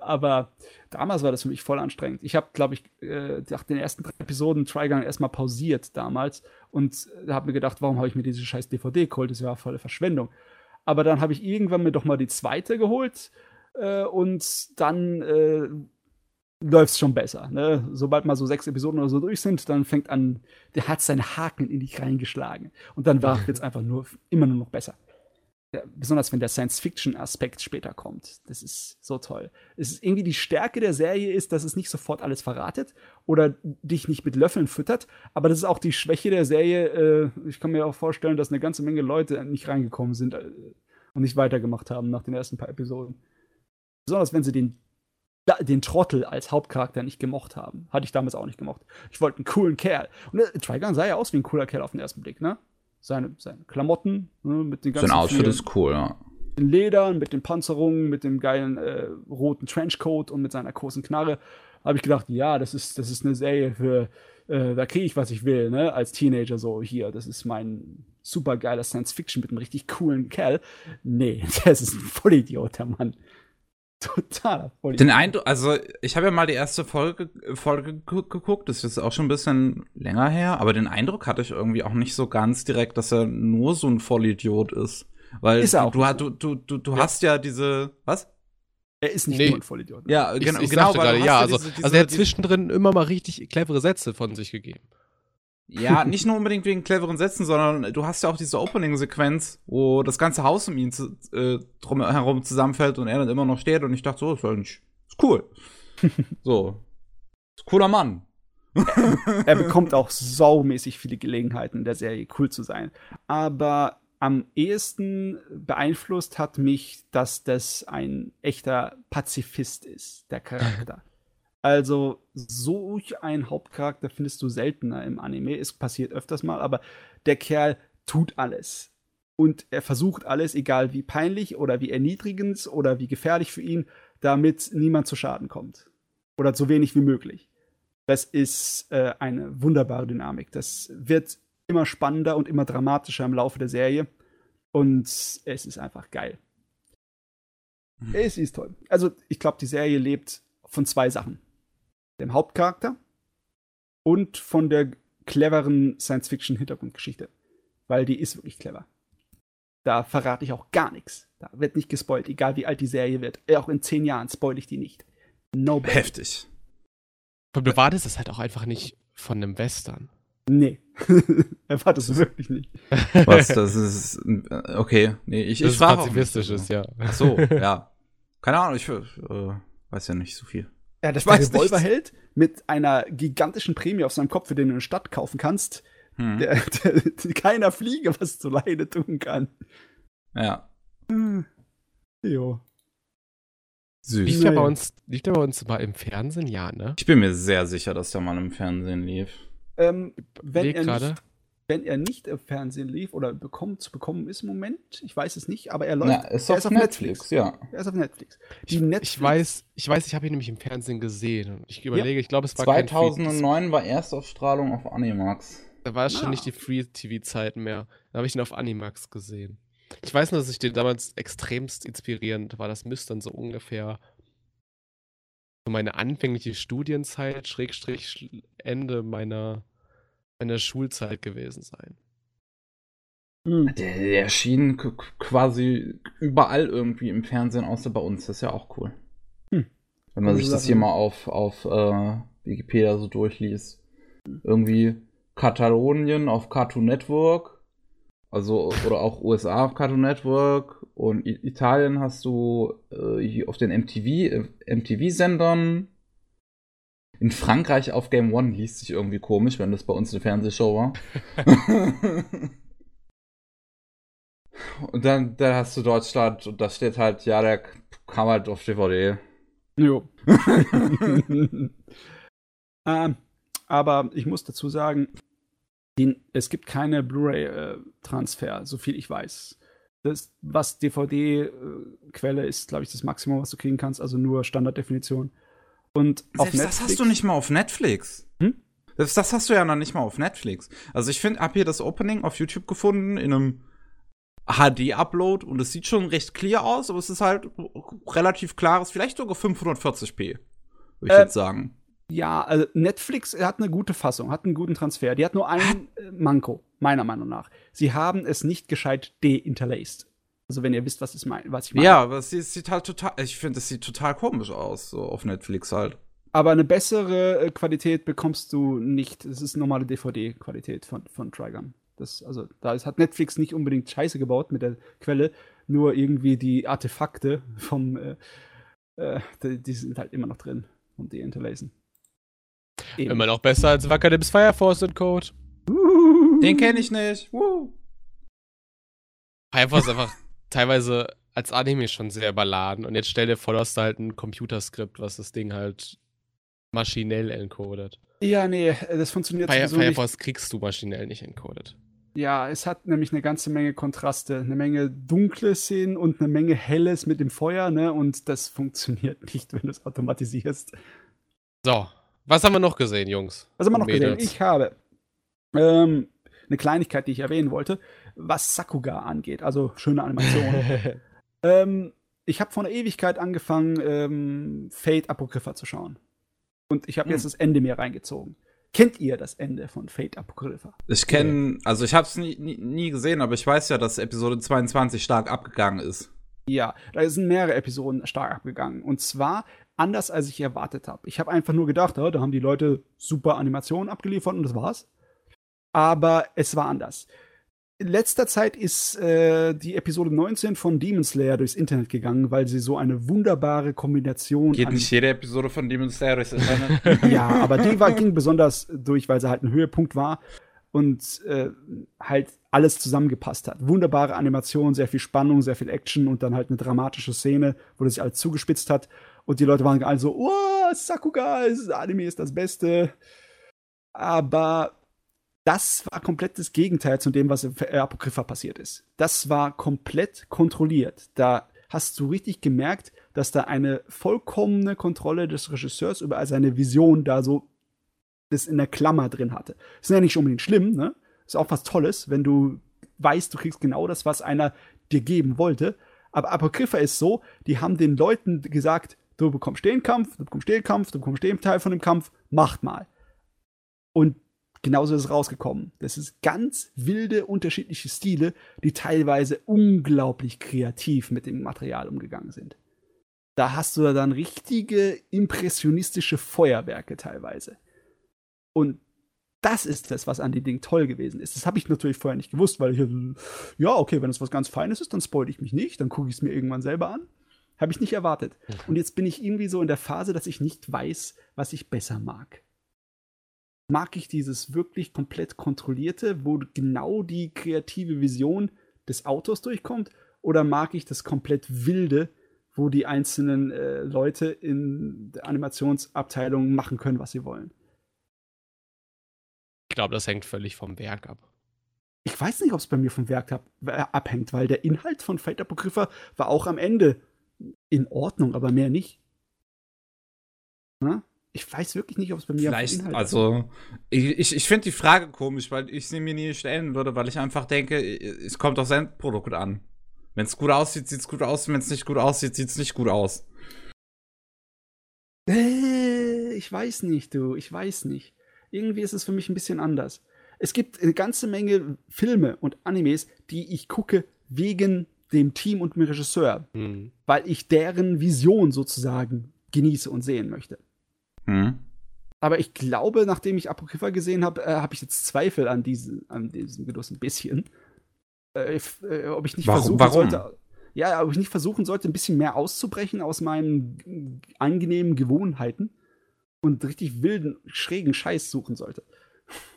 Aber damals war das für mich voll anstrengend. Ich habe, glaube ich, äh, nach den ersten drei Episoden Trigun erstmal pausiert damals und habe mir gedacht, warum habe ich mir diese scheiß DVD geholt? Das war volle Verschwendung. Aber dann habe ich irgendwann mir doch mal die zweite geholt äh, und dann äh, läuft es schon besser. Ne? Sobald mal so sechs Episoden oder so durch sind, dann fängt an, der hat seine Haken in dich reingeschlagen. Und dann war [laughs] es einfach nur immer nur noch besser besonders wenn der Science-Fiction-Aspekt später kommt. Das ist so toll. Es ist irgendwie die Stärke der Serie ist, dass es nicht sofort alles verratet oder dich nicht mit Löffeln füttert, aber das ist auch die Schwäche der Serie. Äh, ich kann mir auch vorstellen, dass eine ganze Menge Leute nicht reingekommen sind äh, und nicht weitergemacht haben nach den ersten paar Episoden. Besonders wenn sie den den Trottel als Hauptcharakter nicht gemocht haben. Hatte ich damals auch nicht gemocht. Ich wollte einen coolen Kerl. Und äh, Trigun sah ja aus wie ein cooler Kerl auf den ersten Blick, ne? Seine, seine Klamotten ne, mit den ganzen. Sein Outfit ist cool, ja. Den Ledern, mit den Panzerungen, mit dem geilen äh, roten Trenchcoat und mit seiner großen Knarre. Habe ich gedacht, ja, das ist, das ist eine Serie für, äh, da kriege ich, was ich will, ne? Als Teenager so hier. Das ist mein super geiler Science Fiction mit einem richtig coolen Kerl. Nee, [laughs] das ist ein Vollidiot, der Mann. Totaler Vollidiot. Den Eindruck, also ich habe ja mal die erste Folge, Folge geguckt, das ist auch schon ein bisschen länger her, aber den Eindruck hatte ich irgendwie auch nicht so ganz direkt, dass er nur so ein Vollidiot ist. Weil ist er auch du, du, du, du, du ja. hast ja diese, was? Er ist nicht nee. nur ein Vollidiot. Ja, genau. Ich, ich genau gerade, ja, also, diese, diese, also er hat zwischendrin immer mal richtig clevere Sätze von sich gegeben. Ja, nicht nur unbedingt wegen cleveren Sätzen, sondern du hast ja auch diese Opening-Sequenz, wo das ganze Haus um ihn zu, äh, drumherum zusammenfällt und er dann immer noch steht und ich dachte so, ist eigentlich ist cool. [laughs] so. Ist cooler Mann. er bekommt auch saumäßig viele Gelegenheiten in der Serie cool zu sein. Aber am ehesten beeinflusst hat mich, dass das ein echter Pazifist ist, der Charakter. [laughs] Also, so ein Hauptcharakter findest du seltener im Anime. Es passiert öfters mal, aber der Kerl tut alles. Und er versucht alles, egal wie peinlich oder wie erniedrigend oder wie gefährlich für ihn, damit niemand zu Schaden kommt. Oder so wenig wie möglich. Das ist äh, eine wunderbare Dynamik. Das wird immer spannender und immer dramatischer im Laufe der Serie. Und es ist einfach geil. Mhm. Es ist toll. Also, ich glaube, die Serie lebt von zwei Sachen dem Hauptcharakter und von der cleveren Science-Fiction-Hintergrundgeschichte. Weil die ist wirklich clever. Da verrate ich auch gar nichts. Da wird nicht gespoilt, egal wie alt die Serie wird. Auch in zehn Jahren spoil ich die nicht. No Heftig. Und du wartest es halt auch einfach nicht von einem Western. Nee. [laughs] Erwartest du wirklich nicht. Was, das ist. Okay, nee, ich, das ich war. Pazifistisches, ja. Ach so, ja. Keine Ahnung, ich äh, weiß ja nicht so viel. Ja, dass der Revolver nicht. hält mit einer gigantischen Prämie auf seinem Kopf, für den du eine Stadt kaufen kannst, hm. der, [laughs] der, der, keiner Fliege was zu Leide tun kann. Ja. Hm. Jo. Süß. Lief der, bei uns, lief der bei uns mal im Fernsehen? Ja, ne? Ich bin mir sehr sicher, dass der mal im Fernsehen lief. Ähm, wenn, er nicht, wenn er nicht im Fernsehen lief oder bekommen, zu bekommen ist im Moment, ich weiß es nicht, aber er läuft. Ja, ist er ist auf Netflix, Netflix, ja. Er ist auf Netflix. Die ich, Netflix ich weiß, ich weiß, ich habe ihn nämlich im Fernsehen gesehen. Ich überlege, ja. ich glaube, es war 2009 war Erstausstrahlung auf Animax. Da war es ah. schon nicht die Free-TV-Zeiten mehr. Da habe ich ihn auf Animax gesehen. Ich weiß nur, dass ich den damals extremst inspirierend war. Das müsste dann so ungefähr so meine anfängliche Studienzeit, Schrägstrich Ende meiner in der Schulzeit gewesen sein. Hm. Der, der erschien quasi überall irgendwie im Fernsehen, außer bei uns. Das ist ja auch cool. Hm. Wenn man sich das hier mal auf, auf äh, Wikipedia so durchliest. Irgendwie Katalonien auf Cartoon Network. Also, oder auch USA auf Cartoon Network. Und Italien hast du äh, auf den MTV, äh, MTV-Sendern in Frankreich auf Game One liest sich irgendwie komisch, wenn das bei uns eine Fernsehshow war. [laughs] und dann, dann hast du Deutschland und da steht halt, ja, der kam halt auf DVD. Jo. [laughs] [laughs] ähm, aber ich muss dazu sagen, den, es gibt keine Blu-ray-Transfer, so viel ich weiß. Das, was DVD-Quelle ist, glaube ich, das Maximum, was du kriegen kannst, also nur Standarddefinition. Und auf Selbst Netflix, das hast du nicht mal auf Netflix. Hm? Selbst das hast du ja noch nicht mal auf Netflix. Also ich finde, hab hier das Opening auf YouTube gefunden in einem HD-Upload und es sieht schon recht clear aus, aber es ist halt relativ klares, vielleicht sogar 540p, würde ich äh, jetzt sagen. Ja, also Netflix hat eine gute Fassung, hat einen guten Transfer. Die hat nur einen äh, Manko, meiner Meinung nach. Sie haben es nicht gescheit deinterlaced. Also wenn ihr wisst, was, ist mein, was ich meine. Ja, aber es sieht, halt total, ich finde, es sieht total komisch aus, so auf Netflix halt. Aber eine bessere äh, Qualität bekommst du nicht. Es ist normale DVD-Qualität von, von Trigun. Das, also, da ist, hat Netflix nicht unbedingt Scheiße gebaut mit der Quelle, nur irgendwie die Artefakte vom, äh, äh, die, die, sind halt immer noch drin und die interlacen. Immer noch besser als Wackerdims Fire Force und Code. Den kenne ich nicht. Uh. Fire Force ist einfach teilweise als Anime schon sehr überladen. Und jetzt stell dir vor, du hast halt ein Computerskript, was das Ding halt maschinell encodet. Ja, nee, das funktioniert Fire, so Firefox nicht. kriegst du maschinell nicht encoded. Ja, es hat nämlich eine ganze Menge Kontraste, eine Menge dunkle Szenen und eine Menge helles mit dem Feuer, ne? Und das [laughs] funktioniert nicht, wenn du es automatisierst. So, was haben wir noch gesehen, Jungs? Was haben wir noch Mädels? gesehen? Ich habe ähm, eine Kleinigkeit, die ich erwähnen wollte, was Sakuga angeht. Also schöne Animation. [laughs] ähm, ich habe vor einer Ewigkeit angefangen, ähm, Fate Apocrypha zu schauen. Und ich habe hm. jetzt das Ende mir reingezogen. Kennt ihr das Ende von Fate Apocrypha? Ich kenne, also ich habe es nie, nie, nie, gesehen, aber ich weiß ja, dass Episode 22 stark abgegangen ist. Ja, da sind mehrere Episoden stark abgegangen. Und zwar anders, als ich erwartet habe. Ich habe einfach nur gedacht, ja, da haben die Leute super Animationen abgeliefert und das war's. Aber es war anders in letzter Zeit ist äh, die Episode 19 von Demon Slayer durchs Internet gegangen, weil sie so eine wunderbare Kombination. Geht nicht jede Episode von Demon Slayer durchs Internet? [laughs] ja, aber die war, ging besonders durch, weil sie halt ein Höhepunkt war und äh, halt alles zusammengepasst hat. Wunderbare Animation, sehr viel Spannung, sehr viel Action und dann halt eine dramatische Szene, wo das sich alles zugespitzt hat. Und die Leute waren alle so, oh, Sakuga, das Anime ist das Beste. Aber das war komplett das Gegenteil zu dem, was in Apokrypha passiert ist. Das war komplett kontrolliert. Da hast du richtig gemerkt, dass da eine vollkommene Kontrolle des Regisseurs über seine Vision da so das in der Klammer drin hatte. Das ist ja nicht unbedingt schlimm, ne? Ist auch was Tolles, wenn du weißt, du kriegst genau das, was einer dir geben wollte. Aber Apokrypha ist so, die haben den Leuten gesagt, du bekommst den Kampf, du bekommst den Kampf, du bekommst den Teil von dem Kampf, macht mal. Und genauso ist es rausgekommen. Das ist ganz wilde, unterschiedliche Stile, die teilweise unglaublich kreativ mit dem Material umgegangen sind. Da hast du dann richtige impressionistische Feuerwerke teilweise. Und das ist das, was an dem Ding toll gewesen ist. Das habe ich natürlich vorher nicht gewusst, weil ich, ja, okay, wenn es was ganz Feines ist, dann spoil ich mich nicht, dann gucke ich es mir irgendwann selber an. Habe ich nicht erwartet. Mhm. Und jetzt bin ich irgendwie so in der Phase, dass ich nicht weiß, was ich besser mag mag ich dieses wirklich komplett kontrollierte, wo genau die kreative Vision des Autors durchkommt, oder mag ich das komplett wilde, wo die einzelnen äh, Leute in der Animationsabteilung machen können, was sie wollen? Ich glaube, das hängt völlig vom Werk ab. Ich weiß nicht, ob es bei mir vom Werk ab, äh, abhängt, weil der Inhalt von Fate Apocrypha war auch am Ende in Ordnung, aber mehr nicht. Na? Ich weiß wirklich nicht, ob es bei mir Vielleicht, also ich, ich, ich finde die Frage komisch, weil ich sie mir nie stellen würde, weil ich einfach denke, es kommt aufs Endprodukt an. Wenn es gut aussieht, sieht es gut aus, wenn es nicht gut aussieht, sieht es nicht gut aus. Äh, ich weiß nicht, du, ich weiß nicht. Irgendwie ist es für mich ein bisschen anders. Es gibt eine ganze Menge Filme und Animes, die ich gucke wegen dem Team und dem Regisseur, mhm. weil ich deren Vision sozusagen genieße und sehen möchte. Mhm. Aber ich glaube, nachdem ich Apocrypha gesehen habe, äh, habe ich jetzt Zweifel an, diesen, an diesem Genuss ein bisschen. Äh, äh, ob ich nicht warum, versuchen warum? sollte. Ja, ob ich nicht versuchen sollte, ein bisschen mehr auszubrechen aus meinen angenehmen Gewohnheiten und richtig wilden, schrägen Scheiß suchen sollte.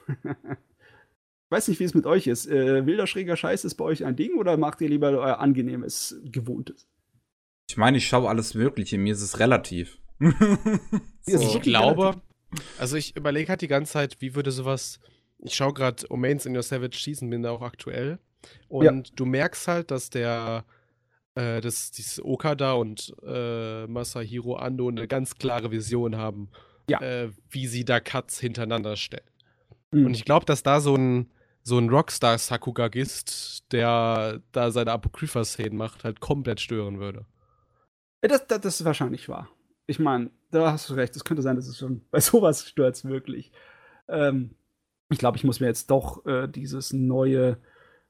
ich [laughs] weiß nicht, wie es mit euch ist. Äh, wilder, schräger Scheiß ist bei euch ein Ding oder macht ihr lieber euer angenehmes, gewohntes? Ich meine, ich schaue alles Mögliche, mir ist es relativ. [laughs] so. Ich glaube, also ich überlege halt die ganze Zeit, wie würde sowas. Ich schaue gerade Omains in Your Savage Season, bin da auch aktuell. Und ja. du merkst halt, dass der, äh, dass dieses Okada und äh, Masahiro Ando eine ganz klare Vision haben, ja. äh, wie sie da Cuts hintereinander stellen. Mhm. Und ich glaube, dass da so ein, so ein Rockstar-Sakugagist, der da seine Apokrypha-Szenen macht, halt komplett stören würde. Das, das, das ist wahrscheinlich wahr ich meine, da hast du recht, es könnte sein, dass es schon bei [laughs] sowas stört wirklich. Ähm, ich glaube, ich muss mir jetzt doch äh, dieses neue,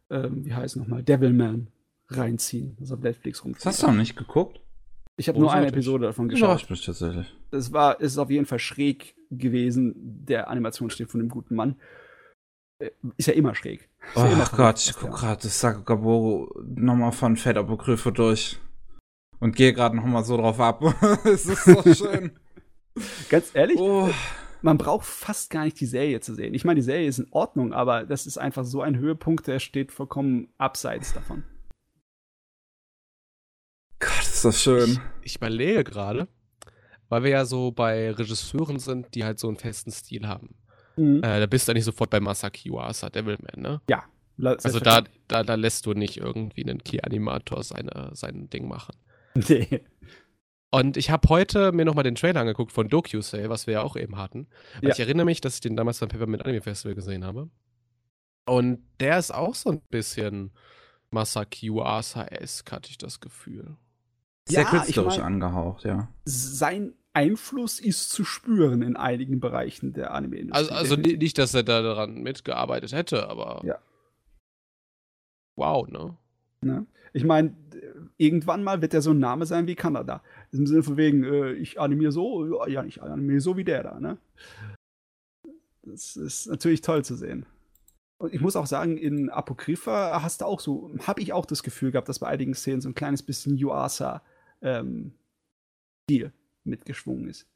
ähm, wie heißt es nochmal, Devilman reinziehen, das auf Netflix rumzieht. Hast du noch nicht geguckt? Ich habe nur eine Episode davon geschaut. Überrascht mich tatsächlich. Es war, es ist auf jeden Fall schräg gewesen, der Animationsstil von dem guten Mann. Äh, ist ja immer schräg. oh ja immer Gott, ich guck gerade das Sakugaboro nochmal von Fed Apokryphe durch und gehe gerade noch mal so drauf ab. [laughs] es ist so [laughs] schön. Ganz ehrlich, oh. man braucht fast gar nicht die Serie zu sehen. Ich meine, die Serie ist in Ordnung, aber das ist einfach so ein Höhepunkt, der steht vollkommen abseits davon. Gott, ist das schön. Ich, ich überlege gerade, weil wir ja so bei Regisseuren sind, die halt so einen festen Stil haben. Mhm. Äh, da bist du nicht sofort bei Masaki Uasa, Devilman, ne? Ja. Also da, da, da lässt du nicht irgendwie einen Key-Animator sein Ding machen. [laughs] Nee. Und ich habe heute mir nochmal den Trailer angeguckt von DocuSale, was wir ja auch eben hatten. Ja. Ich erinnere mich, dass ich den damals beim Peppermint Anime Festival gesehen habe. Und der ist auch so ein bisschen Masaki Uasa-esque, hatte ich das Gefühl. Sehr ja, künstlerisch ich mein, angehaucht, ja. Sein Einfluss ist zu spüren in einigen Bereichen der Anime-Industrie. Also, also nicht, dass er da daran mitgearbeitet hätte, aber. Ja. Wow, ne? ne? Ich meine, irgendwann mal wird er so ein Name sein wie Kanada. Im Sinne von wegen, äh, ich animiere so, ja, ich animiere so wie der da, ne? Das ist natürlich toll zu sehen. Und ich muss auch sagen, in Apokrypha hast du auch so, habe ich auch das Gefühl gehabt, dass bei einigen Szenen so ein kleines bisschen Yuasa ähm, Stil mitgeschwungen ist.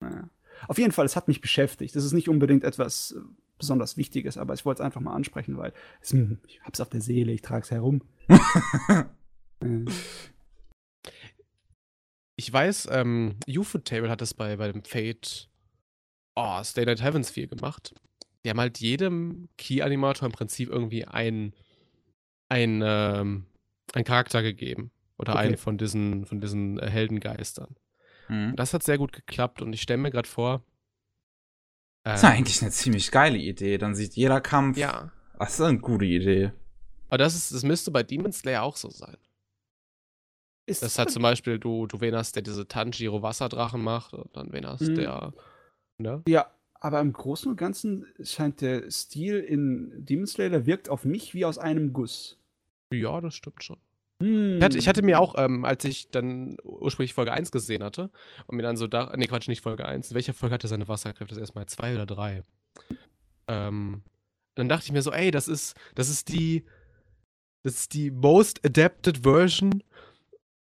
Naja. Auf jeden Fall, es hat mich beschäftigt. Das ist nicht unbedingt etwas äh, besonders Wichtiges, aber ich wollte es einfach mal ansprechen, weil es, ich hab's auf der Seele, ich trage es herum. [laughs] Ich weiß, ähm, UFO Table hat das bei, bei dem Fate oh, Stay Night Heavens 4 gemacht. Die haben halt jedem Key-Animator im Prinzip irgendwie ein, ein, ähm, ein Charakter gegeben. Oder okay. einen von diesen, von diesen äh, Heldengeistern. Mhm. Das hat sehr gut geklappt und ich stelle mir gerade vor. Das ist ähm, eigentlich eine ziemlich geile Idee. Dann sieht jeder Kampf. Ja. Das ist eine gute Idee. Aber das, ist, das müsste bei Demon Slayer auch so sein. Ist das hat zum Beispiel, du, du wen hast, der diese Tanjiro Wasserdrachen macht und dann wen hast, mhm. der. Ne? Ja, aber im Großen und Ganzen scheint der Stil in Demon Slayer wirkt auf mich wie aus einem Guss. Ja, das stimmt schon. Hm. Ich, hatte, ich, hatte, mir auch, ähm, als ich dann ursprünglich Folge 1 gesehen hatte und mir dann so da, nee, Quatsch, nicht Folge 1. Welche Folge hatte seine Wasserkräfte? Das erstmal zwei oder drei. Ähm, dann dachte ich mir so, ey, das ist, das ist die, das ist die most adapted Version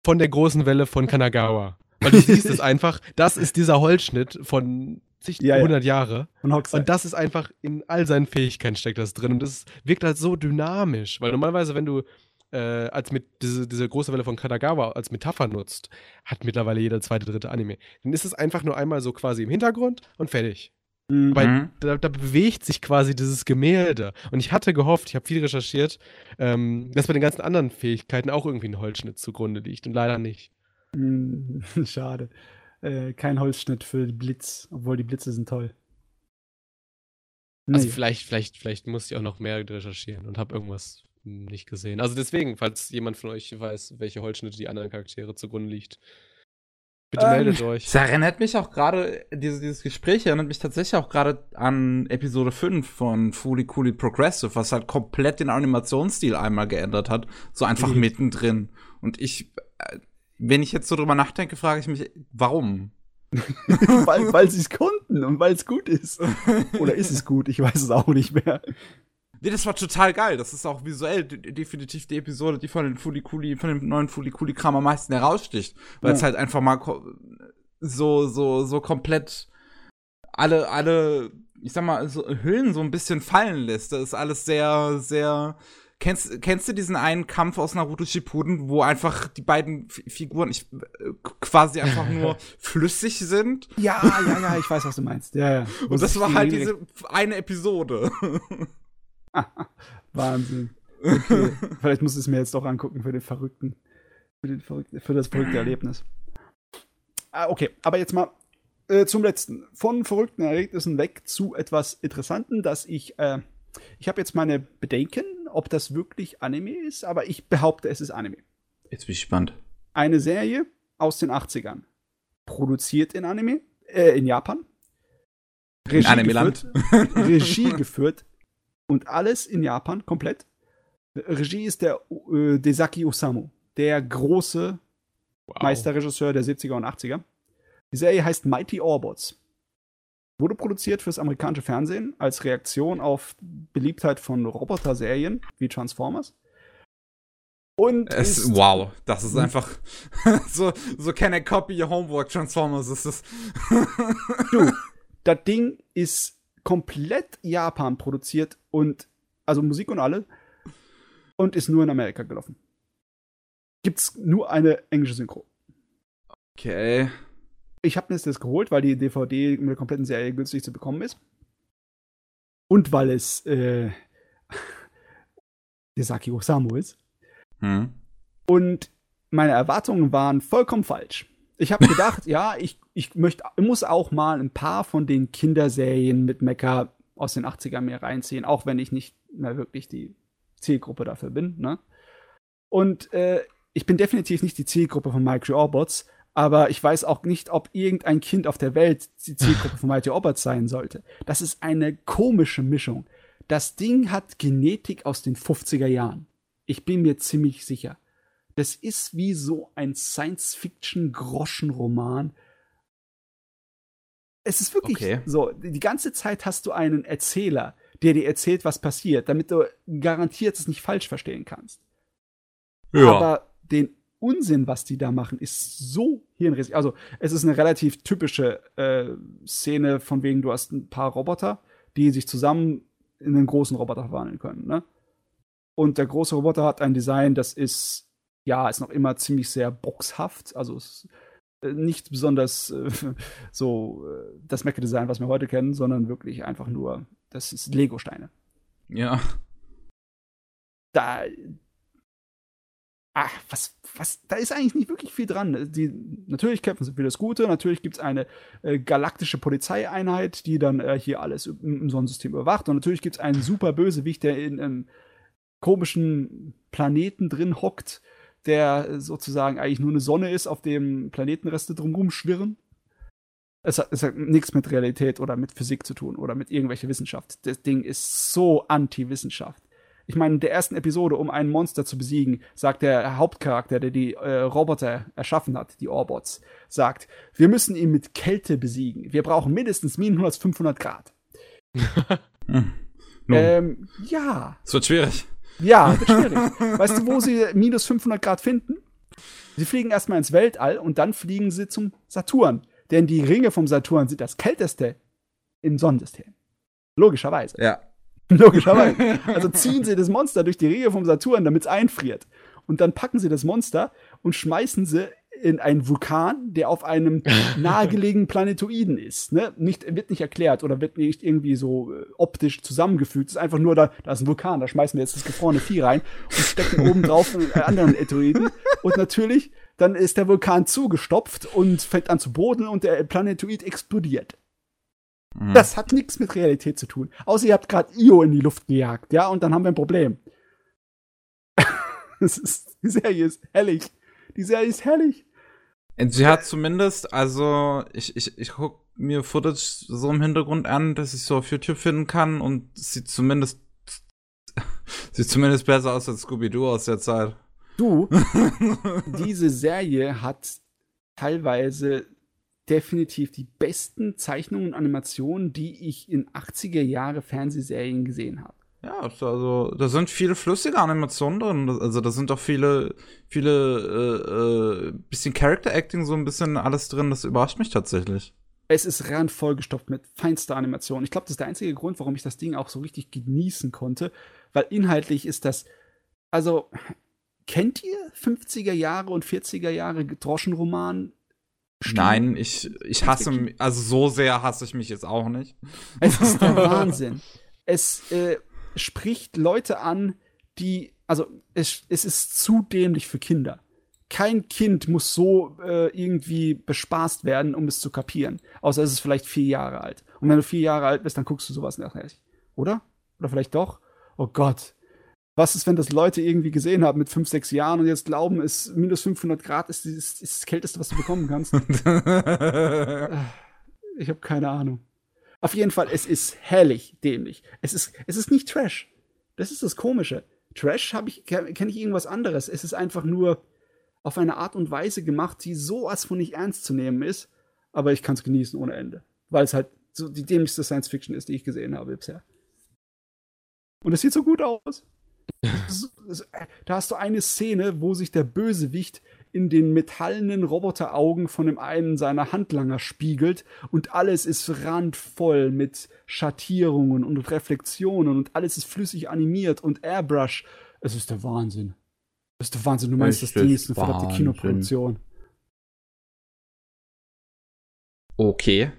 von der großen Welle von Kanagawa. Weil du siehst es [laughs] einfach, das ist dieser Holzschnitt von zig, ja, 100 ja. Jahre. Und, und, das ist einfach in all seinen Fähigkeiten steckt das drin. Und das wirkt halt so dynamisch. Weil normalerweise, wenn du äh, als mit diese, diese große Welle von Kanagawa als Metapher nutzt, hat mittlerweile jeder zweite, dritte Anime. Dann ist es einfach nur einmal so quasi im Hintergrund und fertig. Mhm. Aber da, da, bewegt sich quasi dieses Gemälde. Und ich hatte gehofft, ich habe viel recherchiert, ähm, dass bei den ganzen anderen Fähigkeiten auch irgendwie ein Holzschnitt zugrunde liegt. Und leider nicht. Mhm. [laughs] Schade. Äh, kein Holzschnitt für Blitz, obwohl die Blitze sind toll. Also nee. Also vielleicht, vielleicht, vielleicht muss ich auch noch mehr recherchieren und habe irgendwas nicht gesehen. Also deswegen, falls jemand von euch weiß, welche Holzschnitte die anderen Charaktere zugrunde liegt, bitte ähm, meldet euch. Das erinnert mich auch gerade, diese, dieses Gespräch erinnert mich tatsächlich auch gerade an Episode 5 von Fully Coolly Progressive, was halt komplett den Animationsstil einmal geändert hat. So einfach mhm. mittendrin. Und ich, äh, wenn ich jetzt so drüber nachdenke, frage ich mich, warum? [laughs] weil weil sie es konnten und weil es gut ist. Oder ist es gut? Ich weiß es auch nicht mehr. Nee, das war total geil. Das ist auch visuell definitiv die Episode, die von den Fulikuli, von dem neuen Fulikuli-Kram am meisten heraussticht. Weil ja. es halt einfach mal so, so, so komplett alle, alle, ich sag mal, so Hüllen so ein bisschen fallen lässt. Das ist alles sehr, sehr Kennst, kennst du diesen einen Kampf aus Naruto Shippuden, wo einfach die beiden F Figuren ich, äh, quasi einfach [laughs] nur flüssig sind? Ja, ja, ja, ich weiß, was du meinst. Ja, ja. Und das war halt diese eine Episode. [laughs] [laughs] Wahnsinn. Okay. Vielleicht muss ich es mir jetzt doch angucken für den verrückten, für, den verrückten, für das verrückte Erlebnis. Ah, okay, aber jetzt mal äh, zum letzten. Von verrückten Erlebnissen weg zu etwas Interessanten, dass ich, äh, ich habe jetzt meine Bedenken, ob das wirklich Anime ist, aber ich behaupte, es ist Anime. Jetzt bin ich gespannt. Eine Serie aus den 80ern. Produziert in Anime, äh, in Japan. Regie in Anime-Land. Regie geführt [laughs] und alles in Japan komplett. Regie ist der äh, Desaki Osamu, der große wow. Meisterregisseur der 70er und 80er. Die Serie heißt Mighty Orbots. Wurde produziert fürs amerikanische Fernsehen als Reaktion auf Beliebtheit von Roboter-Serien wie Transformers. Und es, wow, das ist einfach [laughs] so, so can I copy your homework Transformers ist das. du, [laughs] das Ding ist komplett Japan produziert und also Musik und alle und ist nur in Amerika gelaufen. Gibt's nur eine englische Synchro. Okay ich habe mir das geholt, weil die DVD mit der kompletten Serie günstig zu bekommen ist. Und weil es äh, [laughs] Desaki Osamu ist. Hm. Und meine Erwartungen waren vollkommen falsch. Ich habe gedacht, ja, ich, ich möchte, muss auch mal ein paar von den Kinderserien mit Mecha aus den 80ern mehr reinziehen, auch wenn ich nicht mehr wirklich die Zielgruppe dafür bin. Ne? Und äh, ich bin definitiv nicht die Zielgruppe von Mighty Orbots, aber ich weiß auch nicht, ob irgendein Kind auf der Welt die Zielgruppe von Mighty Orbots sein sollte. Das ist eine komische Mischung. Das Ding hat Genetik aus den 50er Jahren. Ich bin mir ziemlich sicher. Das ist wie so ein Science-Fiction-Groschenroman. Es ist wirklich okay. so, die ganze Zeit hast du einen Erzähler, der dir erzählt, was passiert, damit du garantiert es nicht falsch verstehen kannst. Ja. Aber den Unsinn, was die da machen, ist so hirnrissig. Also, es ist eine relativ typische äh, Szene, von wegen du hast ein paar Roboter, die sich zusammen in einen großen Roboter verwandeln können. Ne? Und der große Roboter hat ein Design, das ist, ja, ist noch immer ziemlich sehr boxhaft. Also, es ist äh, nicht besonders äh, [laughs] so äh, das Mecha-Design, was wir heute kennen, sondern wirklich einfach nur, das ist Lego-Steine. Ja. Da, ach, was, was, da ist eigentlich nicht wirklich viel dran. Die, natürlich kämpfen sie für das Gute, natürlich gibt es eine äh, galaktische Polizeieinheit, die dann äh, hier alles im, im Sonnensystem überwacht. Und natürlich gibt es einen super Bösewicht, der in einem komischen Planeten drin hockt, der sozusagen eigentlich nur eine Sonne ist, auf dem Planetenreste drumherum schwirren. Es hat, es hat nichts mit Realität oder mit Physik zu tun oder mit irgendwelcher Wissenschaft. Das Ding ist so anti-Wissenschaft. Ich meine, in der ersten Episode, um ein Monster zu besiegen, sagt der Hauptcharakter, der die äh, Roboter erschaffen hat, die Orbots, sagt, wir müssen ihn mit Kälte besiegen. Wir brauchen mindestens minus 500 Grad. [laughs] hm. ähm, ja. Es wird schwierig. Ja, wird schwierig. weißt du, wo sie minus 500 Grad finden? Sie fliegen erstmal ins Weltall und dann fliegen sie zum Saturn. Denn die Ringe vom Saturn sind das kälteste im Sonnensystem. Logischerweise. Ja. [laughs] Logischerweise. Also ziehen sie das Monster durch die Ringe vom Saturn, damit es einfriert. Und dann packen sie das Monster und schmeißen sie in einen Vulkan, der auf einem [laughs] nahegelegenen Planetoiden ist. Ne? Nicht, wird nicht erklärt oder wird nicht irgendwie so äh, optisch zusammengefügt. Es ist einfach nur da, da ist ein Vulkan, da schmeißen wir jetzt das gefrorene Vieh rein und stecken oben drauf einen äh, anderen Etoiden. Und natürlich, dann ist der Vulkan zugestopft und fängt an zu boden und der Planetoid explodiert. Mhm. Das hat nichts mit Realität zu tun. Außer ihr habt gerade Io in die Luft gejagt, ja, und dann haben wir ein Problem. [laughs] das ist, die Serie ist herrlich. Die Serie ist herrlich. Und sie hat zumindest, also ich, ich, ich guck mir Footage so im Hintergrund an, dass ich so auf YouTube finden kann und sieht zumindest [laughs] sieht zumindest besser aus als Scooby-Doo aus der Zeit. Du, [laughs] diese Serie hat teilweise definitiv die besten Zeichnungen und Animationen, die ich in 80er Jahre Fernsehserien gesehen habe. Ja, also da sind viele flüssige Animationen drin. Also da sind auch viele, viele äh, äh, bisschen Character Acting, so ein bisschen alles drin. Das überrascht mich tatsächlich. Es ist randvoll gestopft mit feinster Animation. Ich glaube, das ist der einzige Grund, warum ich das Ding auch so richtig genießen konnte, weil inhaltlich ist das, also kennt ihr 50er Jahre und 40er Jahre Droschenroman? Nein, ich, ich hasse mich, also so sehr hasse ich mich jetzt auch nicht. Es ist der [laughs] Wahnsinn. Es, äh, spricht Leute an, die, also es, es ist zu dämlich für Kinder. Kein Kind muss so äh, irgendwie bespaßt werden, um es zu kapieren. Außer es ist vielleicht vier Jahre alt. Und wenn du vier Jahre alt bist, dann guckst du sowas nachher. Oder? Oder vielleicht doch? Oh Gott. Was ist, wenn das Leute irgendwie gesehen haben mit fünf, sechs Jahren und jetzt glauben, es minus 500 Grad ist, ist, ist das Kälteste, was du bekommen kannst? [laughs] ich habe keine Ahnung. Auf jeden Fall, es ist herrlich dämlich. Es ist, es ist nicht Trash. Das ist das Komische. Trash habe ich, kenne ich irgendwas anderes. Es ist einfach nur auf eine Art und Weise gemacht, die so als von nicht ernst zu nehmen ist, aber ich kann es genießen ohne Ende. Weil es halt so die dämlichste Science Fiction ist, die ich gesehen habe bisher. Und es sieht so gut aus. [laughs] da hast du eine Szene, wo sich der Bösewicht in den metallenen Roboteraugen von dem einen seiner Handlanger spiegelt und alles ist randvoll mit Schattierungen und Reflexionen und alles ist flüssig animiert und Airbrush. Es ist der Wahnsinn. Das ist der Wahnsinn. Du meinst, das Ding ist eine verdammte Kinoproduktion. Okay.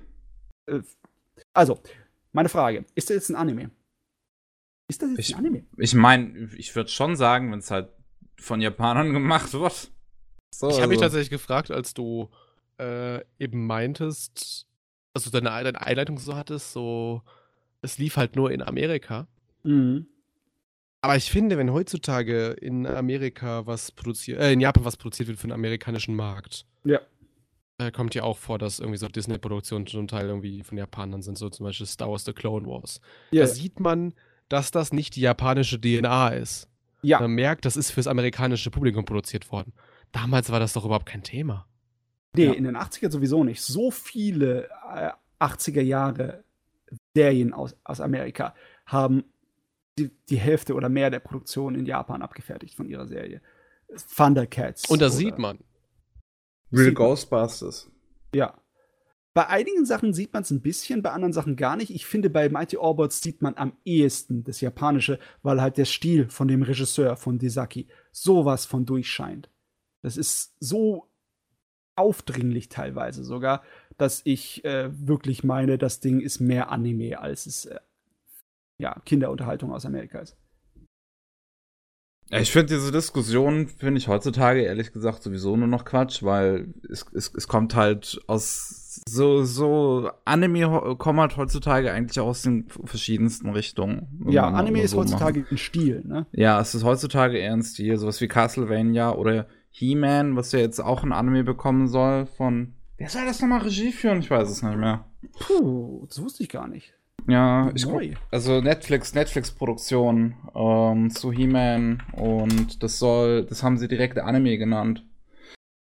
Äh, also, meine Frage: Ist das jetzt ein Anime? Ist das jetzt ich, ein Anime? Ich meine, ich würde schon sagen, wenn es halt von Japanern [laughs] gemacht wird. So, ich habe also. mich tatsächlich gefragt, als du äh, eben meintest, also deine, deine Einleitung so hattest, so, es lief halt nur in Amerika. Mhm. Aber ich finde, wenn heutzutage in Amerika was produziert, äh, in Japan was produziert wird für den amerikanischen Markt, ja. äh, kommt ja auch vor, dass irgendwie so Disney-Produktionen zum Teil irgendwie von Japanern sind, so zum Beispiel Star Wars The Clone Wars. Ja. Da sieht man, dass das nicht die japanische DNA ist. Ja. Man merkt, das ist fürs amerikanische Publikum produziert worden. Damals war das doch überhaupt kein Thema. Nee, ja. in den 80ern sowieso nicht. So viele äh, 80er Jahre Serien aus, aus Amerika haben die, die Hälfte oder mehr der Produktion in Japan abgefertigt von ihrer Serie. Thundercats. Und das sieht man. Real Ghostbusters. Ja. Bei einigen Sachen sieht man es ein bisschen, bei anderen Sachen gar nicht. Ich finde, bei Mighty Orbots sieht man am ehesten das Japanische, weil halt der Stil von dem Regisseur, von Desaki, sowas von durchscheint. Das ist so aufdringlich teilweise sogar, dass ich äh, wirklich meine, das Ding ist mehr Anime, als es äh, ja, Kinderunterhaltung aus Amerika ist. Ich finde diese Diskussion, finde ich heutzutage ehrlich gesagt sowieso nur noch Quatsch, weil es, es, es kommt halt aus so, so Anime kommt halt heutzutage eigentlich auch aus den verschiedensten Richtungen. Ja, Anime ist so heutzutage macht. ein Stil, ne? Ja, es ist heutzutage eher ein Stil, sowas wie Castlevania oder He-Man, was ja jetzt auch ein Anime bekommen soll von. Wer soll das nochmal Regie führen? Ich weiß es nicht mehr. Puh, das wusste ich gar nicht. Ja, ich guck, also Netflix, Netflix-Produktion ähm, zu He-Man und das soll, das haben sie direkt Anime genannt.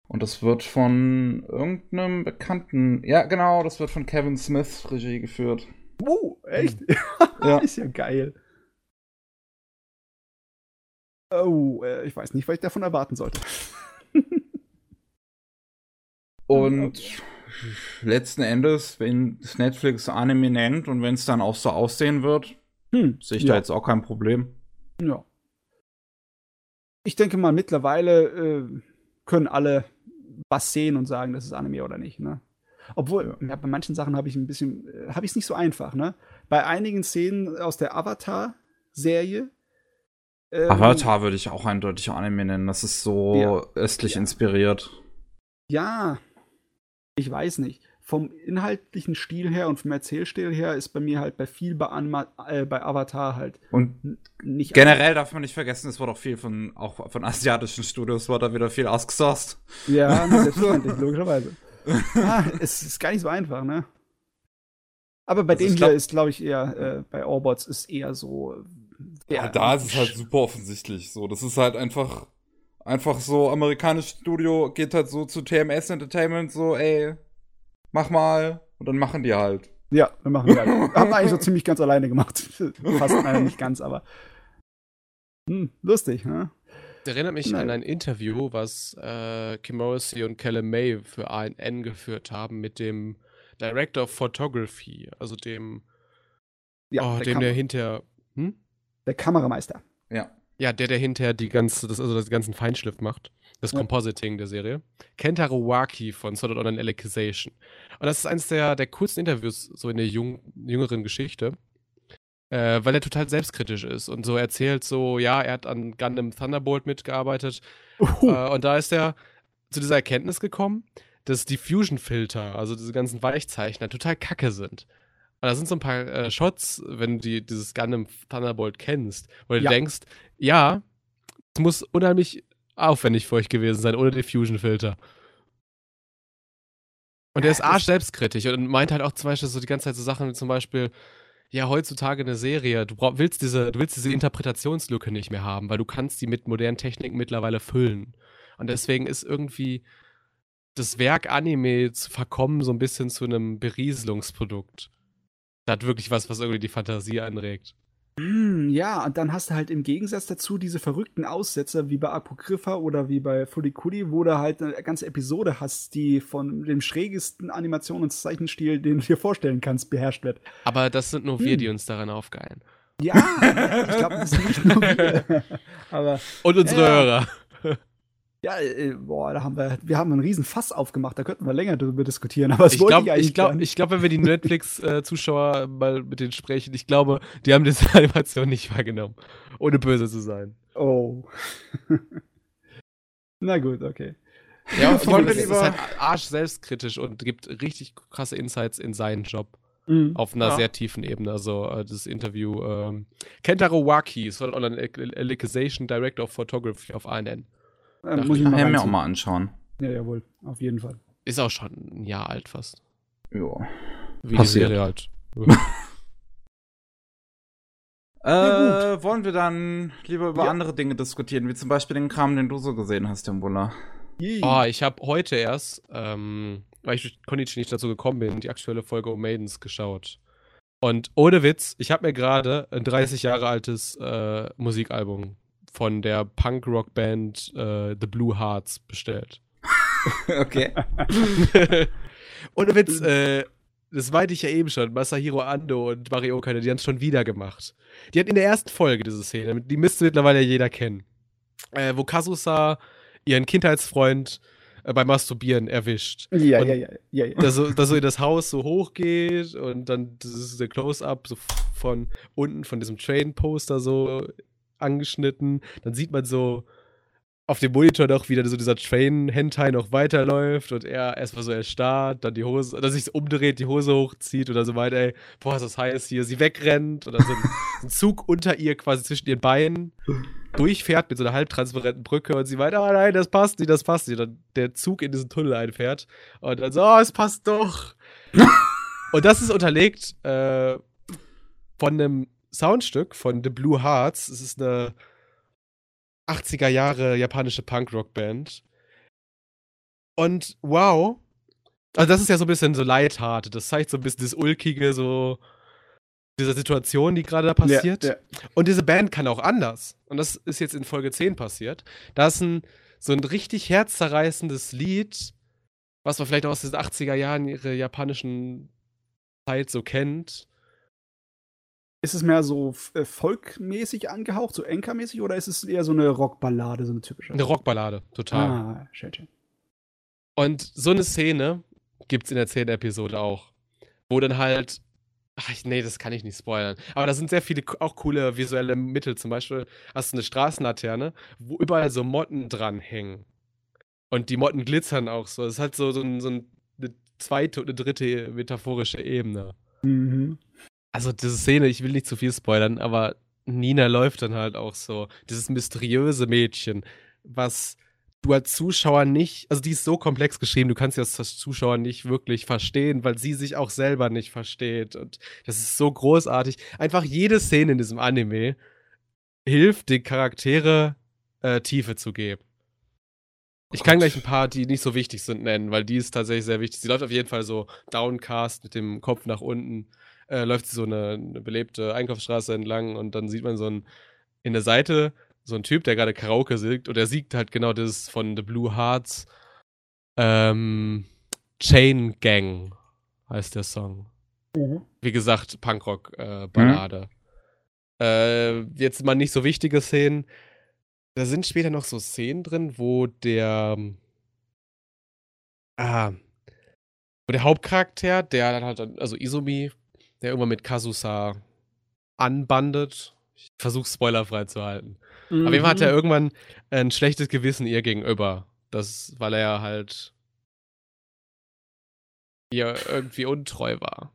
Und das wird von irgendeinem bekannten, ja genau, das wird von Kevin Smith Regie geführt. Oh, echt? ja. [laughs] Ist ja geil. Oh, äh, ich weiß nicht, was ich davon erwarten sollte. [laughs] und letzten Endes, wenn es Netflix Anime nennt und wenn es dann auch so aussehen wird, hm, sehe ich ja. da jetzt auch kein Problem. Ja. Ich denke mal, mittlerweile äh, können alle was sehen und sagen, das ist Anime oder nicht, ne? Obwohl, ja. bei manchen Sachen habe ich ein bisschen, äh, habe ich es nicht so einfach, ne? Bei einigen Szenen aus der Avatar-Serie. Ähm, Avatar würde ich auch eindeutig Anime nennen. Das ist so ja. östlich ja. inspiriert. Ja, ich weiß nicht. Vom inhaltlichen Stil her und vom Erzählstil her ist bei mir halt bei viel bei, Anma äh, bei Avatar halt und nicht. Generell darf man nicht vergessen, es wurde auch viel von auch von asiatischen Studios wurde da wieder viel ausgesourced. Ja, [laughs] selbstverständlich, logischerweise. ah, es ist gar nicht so einfach, ne? Aber bei also dem hier ist, glaube ich, eher, äh, bei Orbots ist eher so. Ja, da ist es halt super offensichtlich. So, das ist halt einfach Einfach so, amerikanisches Studio geht halt so zu TMS Entertainment, so, ey, mach mal. Und dann machen die halt. Ja, dann machen die halt. [laughs] Haben eigentlich so ziemlich ganz alleine gemacht. [laughs] Fast leider nicht ganz, aber. Hm, lustig, ne? Das erinnert mich Nein. an ein Interview, was äh, Kim Morrissey und Callum May für ANN geführt haben mit dem Director of Photography, also dem, ja, oh, der dem, der hinter. Hm? Der Kamerameister. Ja. Ja, der, der hinterher die ganze, das, also das ganzen Feinschliff macht. Das ja. Compositing der Serie. Kentaro Waki von Sword Art Online Alicization. Und das ist eines der, der coolsten Interviews so in der jung, jüngeren Geschichte. Äh, weil er total selbstkritisch ist und so erzählt so, ja, er hat an Gundam Thunderbolt mitgearbeitet. Uh. Äh, und da ist er zu dieser Erkenntnis gekommen, dass die Fusion-Filter, also diese ganzen Weichzeichner, total kacke sind. Und da sind so ein paar äh, Shots, wenn du dieses Gundam Thunderbolt kennst, wo du ja. denkst, ja, es muss unheimlich aufwendig für euch gewesen sein, ohne Diffusion-Filter. Und er ist arsch selbstkritisch und meint halt auch zum Beispiel so die ganze Zeit so Sachen wie zum Beispiel, ja, heutzutage eine Serie, du brauch, willst diese, du willst diese Interpretationslücke nicht mehr haben, weil du kannst die mit modernen Techniken mittlerweile füllen. Und deswegen ist irgendwie das Werk Anime zu verkommen so ein bisschen zu einem Berieselungsprodukt. Das hat wirklich was, was irgendwie die Fantasie anregt. Mm, ja, und dann hast du halt im Gegensatz dazu diese verrückten Aussetzer wie bei Apokrypha oder wie bei Furikuri, wo du halt eine ganze Episode hast, die von dem schrägesten Animations- und Zeichenstil, den du dir vorstellen kannst, beherrscht wird. Aber das sind nur wir, hm. die uns daran aufgeilen. Ja, ich glaube, das sind nicht nur wir. [laughs] Aber, und unsere äh, Hörer. Ja, äh, boah, da haben wir, wir haben einen riesen Fass aufgemacht, da könnten wir länger darüber diskutieren, aber ich wollte ich eigentlich Ich glaube, glaub, wenn wir die Netflix-Zuschauer mal mit denen sprechen, ich glaube, die haben diese Animation nicht wahrgenommen, ohne böse zu sein. Oh. Na gut, okay. Ja, und das ist halt arsch selbstkritisch und gibt richtig krasse Insights in seinen Job. Mhm. Auf einer ja. sehr tiefen Ebene. Also äh, das Interview. Ähm, Kentaro Waki ist online Elicization Director of Photography auf ANN. Äh, muss ich mir auch mal anschauen. Ja, jawohl, auf jeden Fall. Ist auch schon ein Jahr alt fast. Ja. Wie Passiert. die Serie halt. [laughs] äh, wollen wir dann lieber über ja. andere Dinge diskutieren, wie zum Beispiel den Kram, den du so gesehen hast, im Wunder? Oh, ich habe heute erst, ähm, weil ich durch Konichi nicht dazu gekommen bin, die aktuelle Folge um Maidens geschaut. Und ohne Witz, ich habe mir gerade ein 30 Jahre altes äh, Musikalbum von der Punk-Rock-Band äh, The Blue Hearts bestellt. [laughs] okay. [laughs] ohne Witz, äh, das meinte ich ja eben schon, Masahiro Ando und Mario Okada, die haben es schon wieder gemacht. Die hat in der ersten Folge diese Szene, die müsste mittlerweile jeder kennen, äh, wo Kazusa ihren Kindheitsfreund äh, beim Masturbieren erwischt. Ja, ja, ja, ja, ja. Dass, dass so in das Haus so hochgeht und dann das ist der Close-Up so von unten von diesem Train-Poster so angeschnitten. Dann sieht man so auf dem Monitor noch wieder so dieser Train-Hentai noch weiterläuft und er erstmal so erstarrt, dann die Hose, dass sich umdreht, die Hose hochzieht und dann so meint, ey, boah, ist das heiß hier, sie wegrennt und dann so ein, ein Zug unter ihr quasi zwischen ihren Beinen durchfährt mit so einer halbtransparenten Brücke und sie meint, ah oh nein, das passt nicht, das passt nicht. Und dann der Zug in diesen Tunnel einfährt und dann so, oh, es passt doch. [laughs] und das ist unterlegt äh, von einem Soundstück von The Blue Hearts. Es ist eine 80er Jahre japanische Punkrock-Band. Und wow. Also, das ist ja so ein bisschen so Lighthearted. Das zeigt so ein bisschen das Ulkige, so dieser Situation, die gerade da passiert. Ja, ja. Und diese Band kann auch anders. Und das ist jetzt in Folge 10 passiert. Da ist ein, so ein richtig herzzerreißendes Lied, was man vielleicht auch aus den 80er Jahren ihre japanischen Zeit so kennt. Ist es mehr so äh, folkmäßig angehaucht, so Enka-mäßig, oder ist es eher so eine Rockballade, so eine typische? Eine Rockballade, total. Ah, schön, schön. Und so eine Szene gibt es in der 10. Episode auch, wo dann halt Ach, nee, das kann ich nicht spoilern. Aber da sind sehr viele auch coole visuelle Mittel. Zum Beispiel hast du eine Straßenlaterne, wo überall so Motten dranhängen. Und die Motten glitzern auch so. Das ist halt so, so, ein, so eine zweite oder dritte metaphorische Ebene. Mhm. Also, diese Szene, ich will nicht zu viel spoilern, aber Nina läuft dann halt auch so. Dieses mysteriöse Mädchen, was du als Zuschauer nicht, also die ist so komplex geschrieben, du kannst sie als Zuschauer nicht wirklich verstehen, weil sie sich auch selber nicht versteht. Und das ist so großartig. Einfach jede Szene in diesem Anime hilft, den Charaktere äh, Tiefe zu geben. Ich kann gleich ein paar, die nicht so wichtig sind, nennen, weil die ist tatsächlich sehr wichtig. Sie läuft auf jeden Fall so downcast mit dem Kopf nach unten, äh, läuft sie so eine, eine belebte Einkaufsstraße entlang und dann sieht man so ein in der Seite so ein Typ, der gerade Karaoke singt und er siegt halt genau das von The Blue Hearts. Ähm, Chain Gang heißt der Song. Mhm. Wie gesagt, Punkrock-Ballade. Äh, mhm. äh, jetzt mal nicht so wichtige Szenen. Da sind später noch so Szenen drin, wo der. Ah. Wo der Hauptcharakter, der dann halt, also Izumi, der irgendwann mit Kazusa anbandet. Ich versuche spoilerfrei zu halten. Mhm. Auf jeden Fall hat er mhm. irgendwann ein schlechtes Gewissen ihr gegenüber. Das, weil er halt ihr irgendwie untreu war.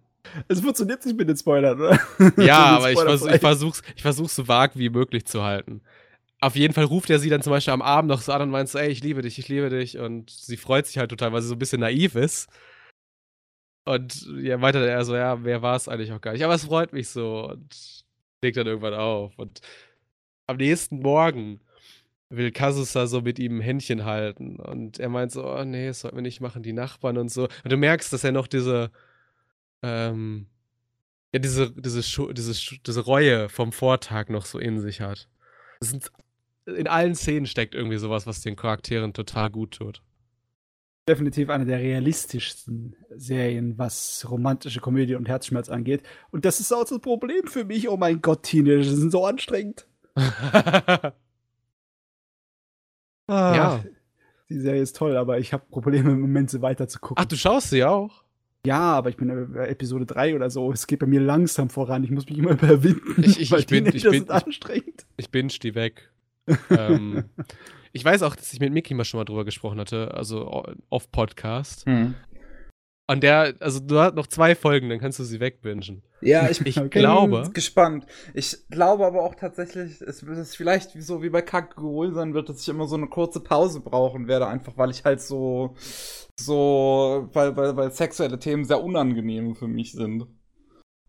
Es funktioniert nicht mit den Spoilern, oder? [laughs] Ja, [laughs] aber ich, vers ich versuch's, ich versuch's so vag wie möglich zu halten. Auf jeden Fall ruft er sie dann zum Beispiel am Abend noch so an und meint so, ey, ich liebe dich, ich liebe dich. Und sie freut sich halt total, weil sie so ein bisschen naiv ist. Und ja, weiter er so, ja, wer war es eigentlich auch gar nicht. Aber es freut mich so. Und legt dann irgendwann auf. Und am nächsten Morgen will Kazusa so mit ihm Händchen halten. Und er meint so, oh nee, das sollten wir nicht machen, die Nachbarn und so. Und du merkst, dass er noch diese, ähm, ja, diese, diese, diese, diese Reue vom Vortag noch so in sich hat. Sind, in allen Szenen steckt irgendwie sowas, was den Charakteren total gut tut. Definitiv eine der realistischsten Serien, was romantische Komödie und Herzschmerz angeht. Und das ist auch das Problem für mich. Oh mein Gott, Teenager sind so anstrengend. [laughs] ah, ja. Die Serie ist toll, aber ich habe Probleme im Moment, sie weiter zu gucken. Ach, du schaust sie auch? Ja, aber ich bin bei Episode 3 oder so. Es geht bei mir langsam voran. Ich muss mich immer [laughs] überwinden. Ich, ich, ich bin, ich bin, anstrengend. Ich, ich binge die weg. Ähm, ich weiß auch, dass ich mit Mickey mal schon mal drüber gesprochen hatte, also off Podcast. Hm. Und der, also du hast noch zwei Folgen, dann kannst du sie wegbingen. Ja, [laughs] ich, ich bin glaube. gespannt. Ich glaube aber auch tatsächlich, es wird es vielleicht so wie bei Kakgurul sein wird, dass ich immer so eine kurze Pause brauchen werde, einfach weil ich halt so, so, weil, weil, weil sexuelle Themen sehr unangenehm für mich sind.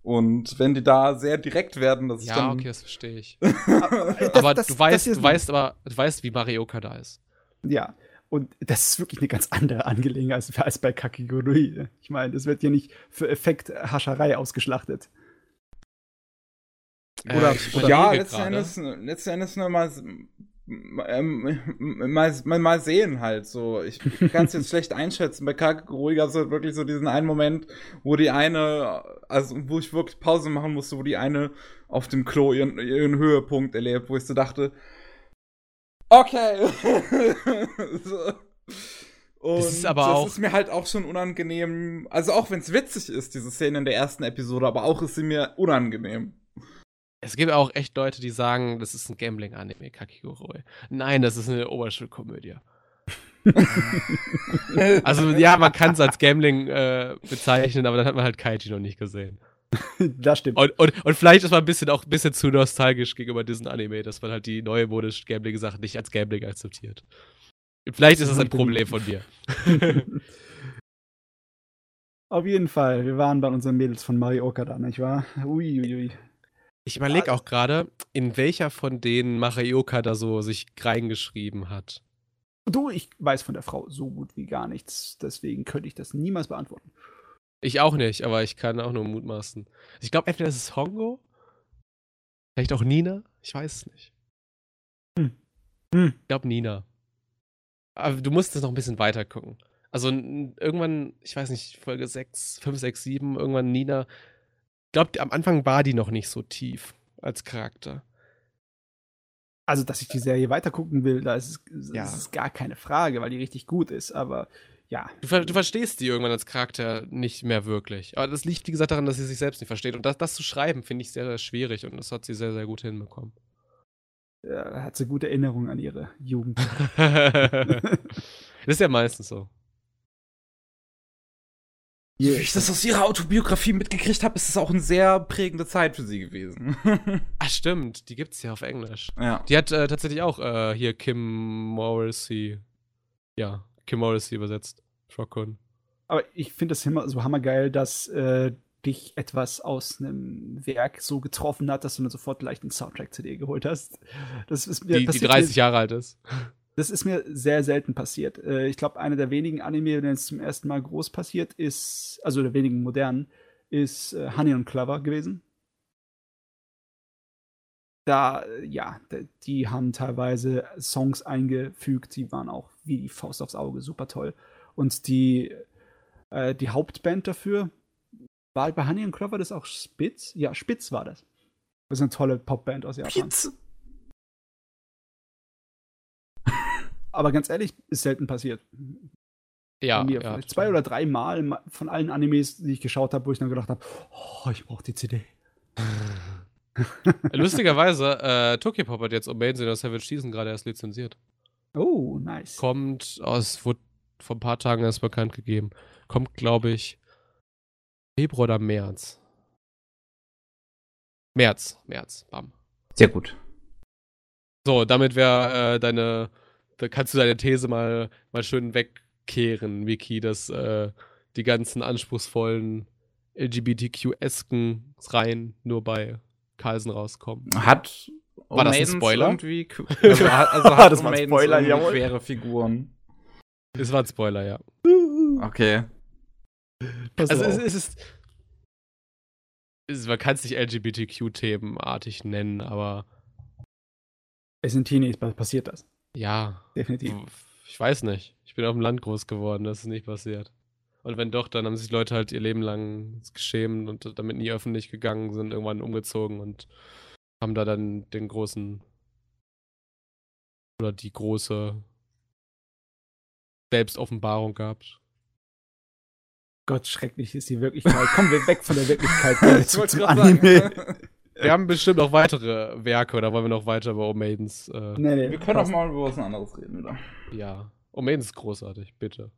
Und wenn die da sehr direkt werden, dass ich ja, dann. Ja, okay, das verstehe ich. [laughs] aber das, du weißt, du weißt aber, du weißt, wie Marioka da ist. Ja, und das ist wirklich eine ganz andere Angelegenheit als, als bei Kakigurui. Ich meine, das wird ja nicht für Effekthascherei ausgeschlachtet. Äh, oder, äh, oder ja, letzten Endes, letzten Endes nur mal, ähm, [laughs] mal, mal, mal sehen halt so. Ich kann es jetzt [laughs] schlecht einschätzen. Bei Kakigurui gab es halt wirklich so diesen einen Moment, wo die eine, also wo ich wirklich Pause machen musste, wo die eine auf dem Klo ihren, ihren Höhepunkt erlebt, wo ich so dachte, Okay. [laughs] so. Und das ist aber das auch. ist mir halt auch schon unangenehm. Also auch wenn es witzig ist, diese Szene in der ersten Episode, aber auch ist sie mir unangenehm. Es gibt auch echt Leute, die sagen, das ist ein Gambling-Anime, Kakigurui. Nein, das ist eine Oberschulkomödie. [laughs] also ja, man kann es als Gambling äh, bezeichnen, aber dann hat man halt Kaiji noch nicht gesehen. das stimmt. Und, und, und, vielleicht ist man ein bisschen auch ein bisschen zu nostalgisch gegenüber diesem Anime, dass man halt die neue modische Gambling-Sachen nicht als Gambling akzeptiert. Vielleicht ist das ein Problem von mir. [laughs] Auf jeden Fall, wir waren bei unseren Mädels von Marioka da, nicht wahr? Uiuiui. Ui, ui. Ich überlege auch gerade, in welcher von denen Marioka da so sich reingeschrieben hat. Du, ich weiß von der Frau so gut wie gar nichts, deswegen könnte ich das niemals beantworten. Ich auch nicht, aber ich kann auch nur mutmaßen. Ich glaube, entweder ist es Hongo, vielleicht auch Nina, ich weiß es nicht. Hm. Hm. Ich glaube Nina. Aber du musst es noch ein bisschen weiter gucken. Also irgendwann, ich weiß nicht, Folge 6, 5, 6, 7, irgendwann Nina. Ich glaube, am Anfang war die noch nicht so tief als Charakter. Also, dass ich die Serie weitergucken will, da ist es, ja. ist gar keine Frage, weil die richtig gut ist, aber ja. Du, du, verstehst die irgendwann als Charakter nicht mehr wirklich. Aber das liegt, wie gesagt, daran, dass sie sich selbst nicht versteht. Und das, das zu schreiben, finde ich sehr, sehr schwierig. Und das hat sie sehr, sehr gut hinbekommen. Ja, hat sie gute Erinnerungen an ihre Jugend. [laughs] [laughs] das ist ja meistens so. Wie ich das aus ihrer Autobiografie mitgekriegt habe, ist es auch eine sehr prägende Zeit für sie gewesen. [laughs] Ach, stimmt. Die gibt es ja auf Englisch. Ja. Die hat äh, tatsächlich auch äh, hier Kim Morrissey. Ja, Kim Morrissey übersetzt. Shotgun. Aber ich finde das immer so hammergeil, dass äh, dich etwas aus einem Werk so getroffen hat, dass du dann sofort gleich den Soundtrack zu dir geholt hast. Das ist mir die, die 30 mir, Jahre alt ist. Das ist mir sehr selten passiert. Äh, ich glaube, einer der wenigen Anime, denen es zum ersten Mal groß passiert ist, also der wenigen modernen, ist äh, Honey und Clover gewesen. Da, ja, die haben teilweise Songs eingefügt, die waren auch wie die Faust aufs Auge, super toll. Und die, äh, die Hauptband dafür war bei Honey and Clover das auch Spitz? Ja, Spitz war das. Das ist eine tolle Popband aus Japan. Spitz. Aber ganz ehrlich, ist selten passiert. Ja, mir ja zwei oder drei Mal von allen Animes, die ich geschaut habe, wo ich dann gedacht habe, oh, ich brauche die CD. [laughs] Lustigerweise, äh, Tokyopop hat jetzt Amazing Savage Season gerade erst lizenziert. Oh, nice. Kommt aus, wurde vor ein paar Tagen erst bekannt gegeben. Kommt, glaube ich, Februar oder März. März, März, bam. Sehr gut. So, damit wäre äh, deine, da kannst du deine These mal, mal schön wegkehren, Vicky, dass äh, die ganzen anspruchsvollen LGBTQ-esken Reihen nur bei Carlsen rauskommen. Hat war das ein Spoiler? Irgendwie, [laughs] also, also [laughs] hat das war ein Spoiler, jawohl. quere Figuren. Es war ein Spoiler, ja. Okay. Pass also es, es, ist, es, man kann es nicht LGBTQ-Themenartig nennen, aber es sind Teenies, passiert das. Ja. Definitiv. Ich weiß nicht. Ich bin auf dem Land groß geworden, das ist nicht passiert. Und wenn doch, dann haben sich Leute halt ihr Leben lang geschämt und damit nie öffentlich gegangen sind, irgendwann umgezogen und haben da dann den großen oder die große Selbstoffenbarung gehabt. Gott, schrecklich ist die Wirklichkeit. Kommen wir weg von der Wirklichkeit [laughs] zu, zum Anime. Wir haben bestimmt noch weitere Werke oder wollen wir noch weiter über Maidens? Äh, nee, nee, wir können auch mal über was anderes reden, oder? Ja. Maidens ist großartig, bitte.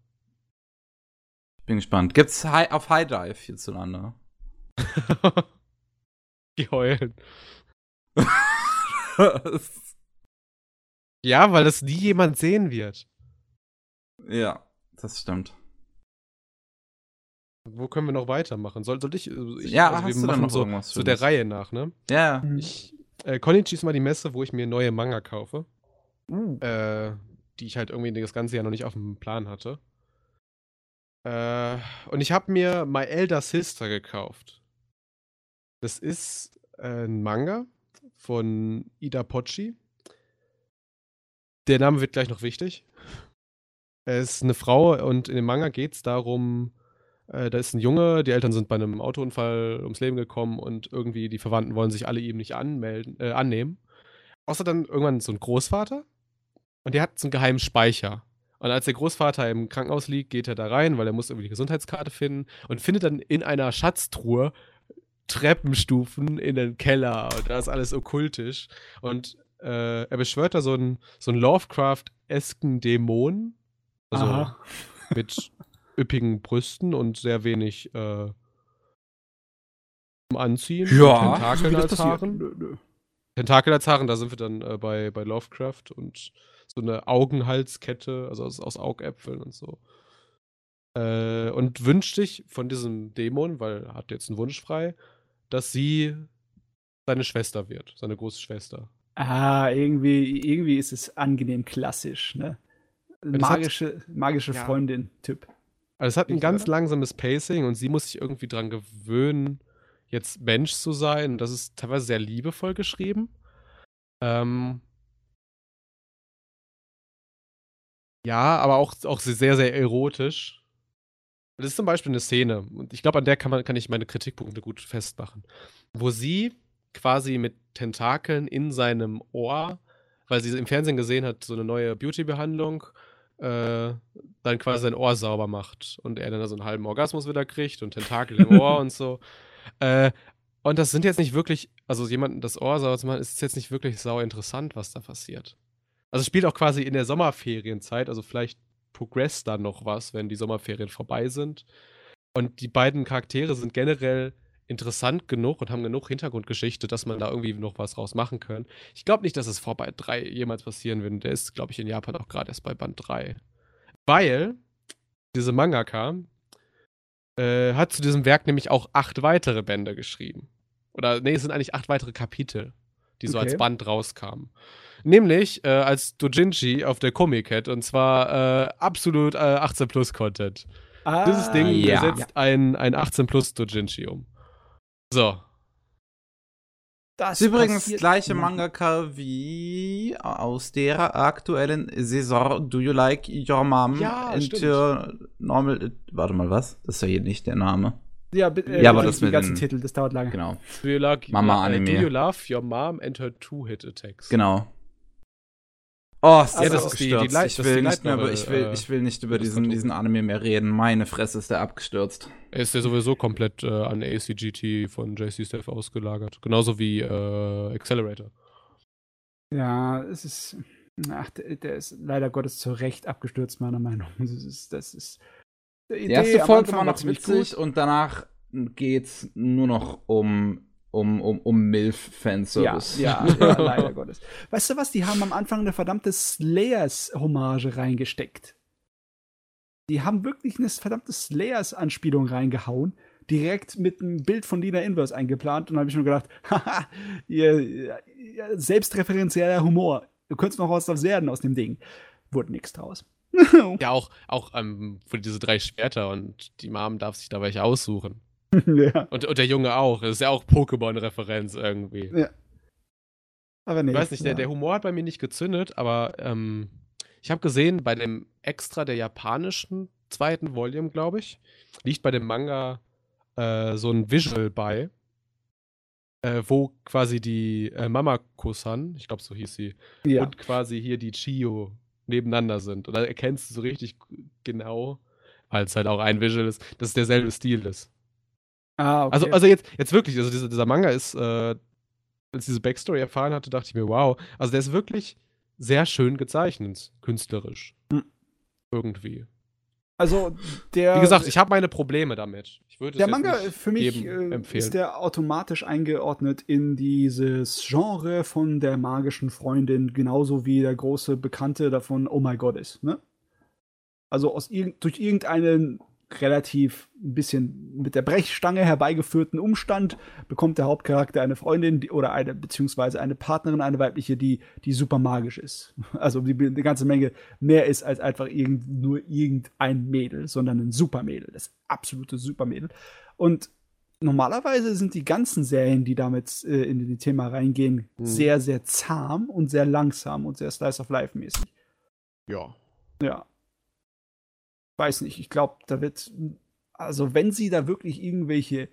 Bin gespannt. Gibt's High, auf High Dive hierzulande? [laughs] Die heulen. [laughs] ja, weil das nie jemand sehen wird. Ja, das stimmt. Wo können wir noch weitermachen? Soll, soll ich, also ich Ja, also hast wir machen noch so, irgendwas so der? Reihe nach, ne? Ja. Ich, äh, Konichi ist mal die Messe, wo ich mir neue Manga kaufe, Uh. äh, die ich halt irgendwie das ganze Jahr noch nicht auf dem Plan hatte. Äh, und ich habe mir My Elder Sister gekauft. Das ist äh, ein Manga von Ida Pochi. Der Name wird gleich noch wichtig. Es ist eine Frau und in dem Manga geht es darum, äh, da ist ein Junge, die Eltern sind bei einem Autounfall ums Leben gekommen und irgendwie die Verwandten wollen sich alle ihm nicht anmelden, äh, annehmen. Außer dann irgendwann so ein Großvater und der hat so einen geheimen Speicher. Und als der Großvater im Krankenhaus liegt, geht er da rein, weil er muss irgendwie die Gesundheitskarte finden und findet dann in einer Schatztruhe Treppenstufen in den Keller und da ist alles okkultisch. Und äh, er beschwört da so einen, so einen Lovecraft-esken Dämon. Also Aha. mit üppigen Brüsten und sehr wenig äh, zum Anziehen. Ja, Tentakeln als? Haaren. Tentakel als Haaren, da sind wir dann äh, bei, bei Lovecraft und so eine Augenhalskette, also aus, aus Augäpfeln und so. Äh, und wünscht sich von diesem Dämon, weil er hat jetzt einen Wunsch frei, dass sie seine Schwester wird, seine große Schwester. Ah, irgendwie, irgendwie ist es angenehm klassisch, ne? Magische, magische Ja. Freundin-Typ. Also es hat ein ganz langsames Pacing und sie muss sich irgendwie dran gewöhnen, jetzt Mensch zu sein. Das ist teilweise sehr liebevoll geschrieben. Ähm ja, aber auch, auch sehr, sehr erotisch. Das ist zum Beispiel eine Szene, und ich glaube, an der kann, man, kann ich meine Kritikpunkte gut festmachen, wo sie quasi mit Tentakeln in seinem Ohr, weil sie im Fernsehen gesehen hat, so eine neue Beauty-Behandlung, äh, dann quasi sein Ohr sauber macht und er dann so einen halben Orgasmus wieder kriegt und Tentakel im Ohr und so. [laughs] Äh, und das sind jetzt nicht wirklich, also jemanden das Ohr sauber zu machen, ist jetzt nicht wirklich sau interessant, was da passiert. Also es spielt auch quasi in der Sommerferienzeit, also vielleicht progresst da noch was, wenn die Sommerferien vorbei sind. Und die beiden Charaktere sind generell interessant genug und haben genug Hintergrundgeschichte, dass man da irgendwie noch was raus machen kann. Ich glaube nicht, dass es vor Band 3 jemals passieren wird. Der ist, glaube ich, in Japan auch gerade erst bei Band 3. Weil diese Mangaka äh, hat zu diesem Werk nämlich auch acht weitere Bände geschrieben. Oder, nee, es sind eigentlich acht weitere Kapitel, die so als Okay. Band rauskamen. Nämlich äh, als Dojinshi auf der Comic-Cat und zwar äh, absolut äh, 18-Plus-Content. Ah, Dieses Ding ja. setzt ein, ein 18-Plus Dojinshi um. So. Das ist übrigens gleiche. Mangaka wie aus der aktuellen Saison Do You Like Your Mom? Ja, into stimmt. Normal. Warte mal, was? Das ist ja hier nicht der Name. Ja, äh, Ja, aber das mit ganzen den- Titel, das dauert lange. Genau. Do you, like, Mama äh, Anime. do you love your mom and her two-Hit-Attacks? Genau. Oh, ist Ja, das, ist die- die. Light- ich will nicht mehr über, Light ich will, ich will nicht über diesen, diesen Anime mehr reden. Meine Fresse ist der abgestürzt. Er ist ja sowieso komplett äh, an ACGT von JC Staff ausgelagert. Genauso wie äh, Accelerator. Ja, es ist. Ach, der, der ist leider Gottes zu Recht abgestürzt, meiner Meinung nach. Das ist. Das ist die Die erste Folge war noch witzig und danach geht's nur noch um, um, um, um Ja, MILF-Fanservice. ja, [laughs] ja, leider Gottes. Weißt du was? Die haben am Anfang eine verdammte Slayers-Hommage reingesteckt. Die haben wirklich eine verdammte Slayers-Anspielung reingehauen. Direkt mit einem Bild von Lina Inverse eingeplant. Und dann habe ich nur gedacht, [laughs] haha, ihr, ihr selbstreferenzieller Humor. Du könntest noch was draus werden aus dem Ding. Wurde nichts draus. [laughs] Ja, auch, auch ähm, für diese drei Schwerter und die Mom darf sich da welche aussuchen. [laughs] ja. Und, und der Junge auch. Das ist ja auch Pokémon-Referenz irgendwie. Aber nee. Ich weiß nicht, der, ja. der Humor hat bei mir nicht gezündet, aber ähm, ich habe gesehen, bei dem Extra der japanischen zweiten Volume, glaube ich, liegt bei dem Manga äh, so ein Visual bei, äh, wo quasi die äh, Mamako-san, ich glaube, so hieß sie, ja. und quasi hier die Chio nebeneinander sind. Und da erkennst du so richtig genau, weil es halt auch ein Visual ist, dass es derselbe Stil ist. Ah, okay. Also, also jetzt, jetzt wirklich, also dieser, dieser Manga ist, äh, als ich diese Backstory erfahren hatte, dachte ich mir, wow, also der ist wirklich sehr schön gezeichnet, künstlerisch. Hm. Irgendwie. Also der. Wie gesagt, ich habe meine Probleme damit. Ich würde der Manga für mich äh, ist der automatisch eingeordnet in dieses Genre von der magischen Freundin, genauso wie der große Bekannte davon Oh My God ist. Ne? Also aus irg durch irgendeinen relativ ein bisschen mit der Brechstange herbeigeführten Umstand bekommt der Hauptcharakter eine Freundin die, oder eine beziehungsweise eine Partnerin, eine weibliche, die die super magisch ist. [laughs] Also die eine ganze Menge mehr ist als einfach irgend, nur irgendein Mädel, sondern ein Supermädel, das absolute Supermädel. Und normalerweise sind die ganzen Serien, die damit äh, in die Thema reingehen, mhm. sehr sehr zahm und sehr langsam und sehr Slice of Life mäßig. Ja. Ja, weiß nicht, ich glaube, da wird, also wenn sie da wirklich irgendwelche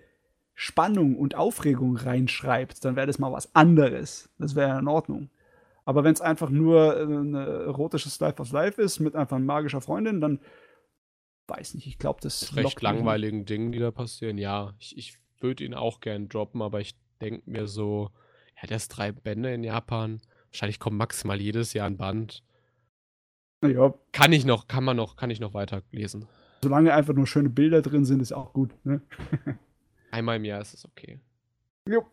Spannung und Aufregung reinschreibt, dann wäre das mal was anderes. Das wäre in Ordnung. Aber wenn es einfach nur ein erotisches Life of Life ist mit einfach magischer Freundin, dann weiß nicht, ich glaube, das recht langweiligen Dingen, die da passieren. Ja, ich, ich würde ihn auch gern droppen, aber ich denke mir so, ja, der ist drei Bände in Japan. Wahrscheinlich kommt maximal jedes Jahr ein Band. Ja. Kann ich noch, kann man noch, kann ich noch weiterlesen. Solange einfach nur schöne Bilder drin sind, ist auch gut. Ne? [laughs] Einmal im Jahr ist es okay. Jo.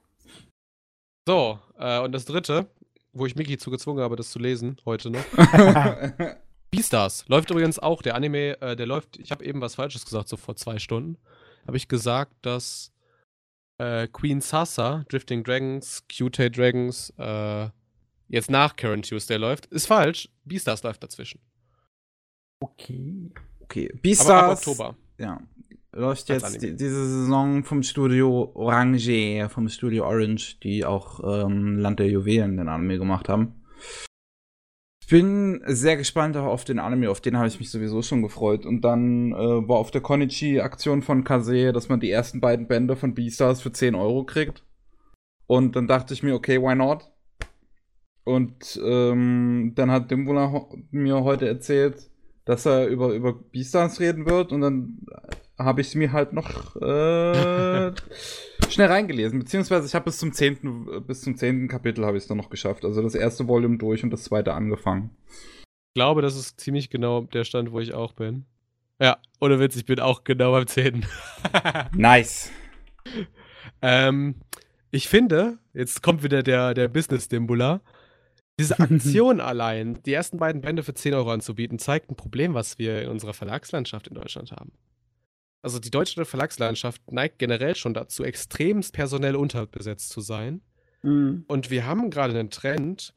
So, äh, und das dritte, wo ich Miki zugezwungen habe, das zu lesen, heute noch. [laughs] Beastars läuft übrigens auch, der Anime, äh, der läuft, ich habe eben was Falsches gesagt, so vor zwei Stunden. Habe ich gesagt, dass äh, Queen Sasa, Drifting Dragons, Cute Dragons, äh, jetzt nach Current Tuesday läuft, ist falsch. Beastars läuft dazwischen. Okay. Okay. Beastars. Oktober. Ja. Läuft jetzt die, diese Saison vom Studio Orange, vom Studio Orange, die auch ähm, Land der Juwelen den Anime gemacht haben. Ich bin sehr gespannt auf den Anime, auf den habe ich mich sowieso schon gefreut. Und dann äh, war auf der Konichi-Aktion von Kase, dass man die ersten beiden Bände von Beastars für 10 Euro kriegt. Und dann dachte ich mir, okay, why not? Und ähm, dann hat Dimbula mir heute erzählt, dass er über, über Beastars reden wird und dann habe ich mir halt noch äh, [laughs] schnell reingelesen. Beziehungsweise ich habe bis zum zehnten, bis zum zehnten Kapitel habe ich es dann noch geschafft. Also das erste Volume durch und das zweite angefangen. Ich glaube, das ist ziemlich genau der Stand, wo ich auch bin. Ja, ohne Witz, ich bin auch genau beim zehnten. [laughs] nice. Ähm, ich finde, jetzt kommt wieder der, der Business-Dimbula. Diese [laughs] Aktion allein, die ersten beiden Bände für 10 Euro anzubieten, zeigt ein Problem, was wir in unserer Verlagslandschaft in Deutschland haben. Also die deutsche Verlagslandschaft neigt generell schon dazu, extremst personell unterbesetzt zu sein. Mhm. Und wir haben gerade einen Trend,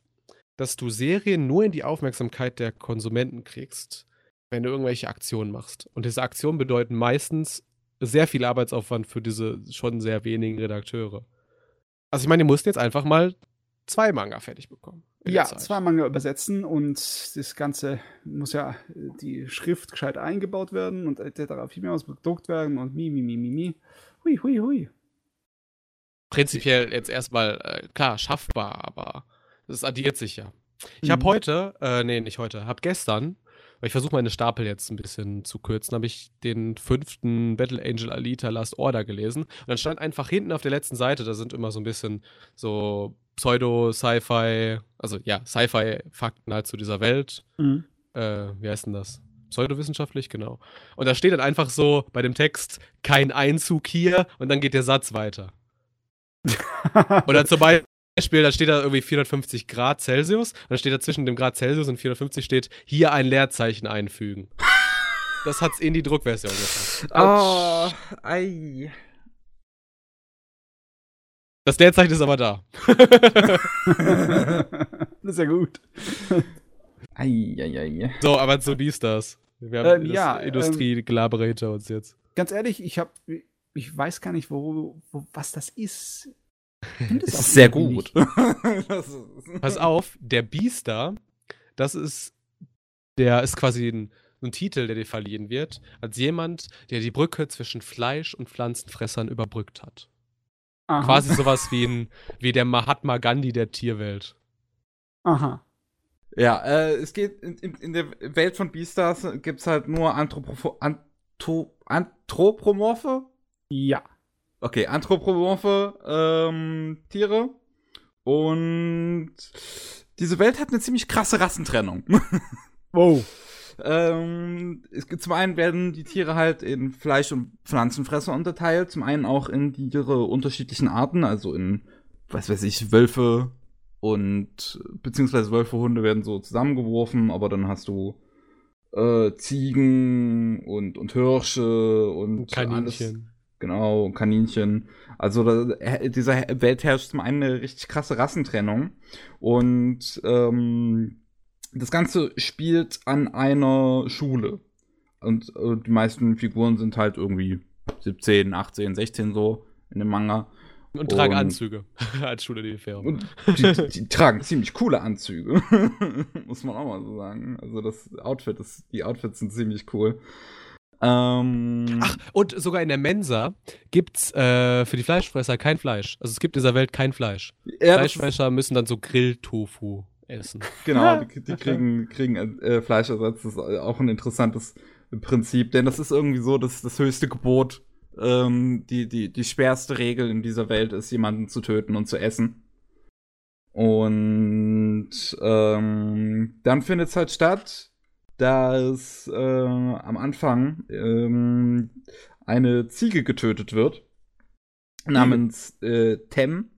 dass du Serien nur in die Aufmerksamkeit der Konsumenten kriegst, wenn du irgendwelche Aktionen machst. Und diese Aktionen bedeuten meistens sehr viel Arbeitsaufwand für diese schon sehr wenigen Redakteure. Also ich meine, die mussten jetzt einfach mal zwei Manga fertig bekommen. Ja, zwei Manga übersetzen und das Ganze muss ja die Schrift gescheit eingebaut werden und etc. Viel mehr muss gedruckt werden und mi, mi, mi, mi, mi. Hui, hui, hui. Prinzipiell jetzt erstmal, äh, klar, schaffbar, aber das addiert sich ja. Ich mhm. habe heute, äh, nee, nicht heute, habe gestern, weil ich versuche meine Stapel jetzt ein bisschen zu kürzen, habe ich den fünften Battle Angel Alita Last Order gelesen. Und dann stand einfach hinten auf der letzten Seite, da sind immer so ein bisschen so Pseudo-Sci-Fi, also ja, Sci-Fi-Fakten halt zu dieser Welt. Mhm. Äh, wie heißt denn das? Pseudowissenschaftlich, genau. Und da steht dann einfach so bei dem Text, kein Einzug hier und dann geht der Satz weiter. [laughs] Oder zum Beispiel, da steht da irgendwie 450 Grad Celsius und dann steht da zwischen dem Grad Celsius und 450 steht, hier ein Leerzeichen einfügen. das hat's in die Druckversion gebracht. Oh, ei. Das Leerzeichen ist aber da. [laughs] das ist ja gut. Eieiei. So, aber so wie ist das? Wir haben ähm, ja, Industrie-Collaborator ähm, uns jetzt. Ganz ehrlich, ich habe, ich weiß gar nicht, wo, wo was das ist. [laughs] [laughs] Das ist sehr gut. Pass auf, der Biester, das ist, der ist quasi ein, ein Titel, der dir verliehen wird, als jemand, der die Brücke zwischen Fleisch- und Pflanzenfressern überbrückt hat. Aha. Quasi sowas wie, ein, wie der Mahatma Gandhi der Tierwelt. Aha. Ja, äh, es geht in, in, in, der Welt von Beastars gibt es halt nur Anthropo Antho Anthropomorphe? Ja. Okay, anthropomorphe ähm, Tiere. Und diese Welt hat eine ziemlich krasse Rassentrennung. [laughs] wow. Ähm, es gibt, zum einen werden die Tiere halt in Fleisch- und Pflanzenfresser unterteilt, zum einen auch in ihre unterschiedlichen Arten, also in, was weiß ich, Wölfe und beziehungsweise Wölfe, Hunde werden so zusammengeworfen, aber dann hast du äh, Ziegen und, und Hirsche und Kaninchen. Alles, genau, Kaninchen. Also da, dieser Welt herrscht zum einen eine richtig krasse Rassentrennung und ähm, das Ganze spielt an einer Schule. Und äh, die meisten Figuren sind halt irgendwie 17, 18, 16 so in dem Manga. Und tragen und, Anzüge [laughs] als. Und die, die, die, tragen ziemlich coole Anzüge. [laughs] Muss man auch mal so sagen. Also das Outfit, ist, die Outfits sind ziemlich cool. Ähm, Ach, und sogar in der Mensa gibt's äh, für die Fleischfresser kein Fleisch. Also es gibt in dieser Welt kein Fleisch. Ja, Fleischfresser müssen dann so Grilltofu essen. [laughs] Genau, die, die kriegen, kriegen äh, Fleischersatz. Das ist auch ein interessantes Prinzip, denn das ist irgendwie so, dass das höchste Gebot, ähm, die, die, die schwerste Regel in dieser Welt ist, jemanden zu töten und zu essen. Und ähm, dann findet es halt statt, dass äh, am Anfang ähm, eine Ziege getötet wird, namens äh, Tem.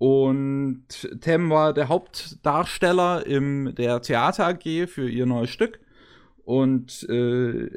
Und Tem war der Hauptdarsteller im der Theater AG für ihr neues Stück. Und äh,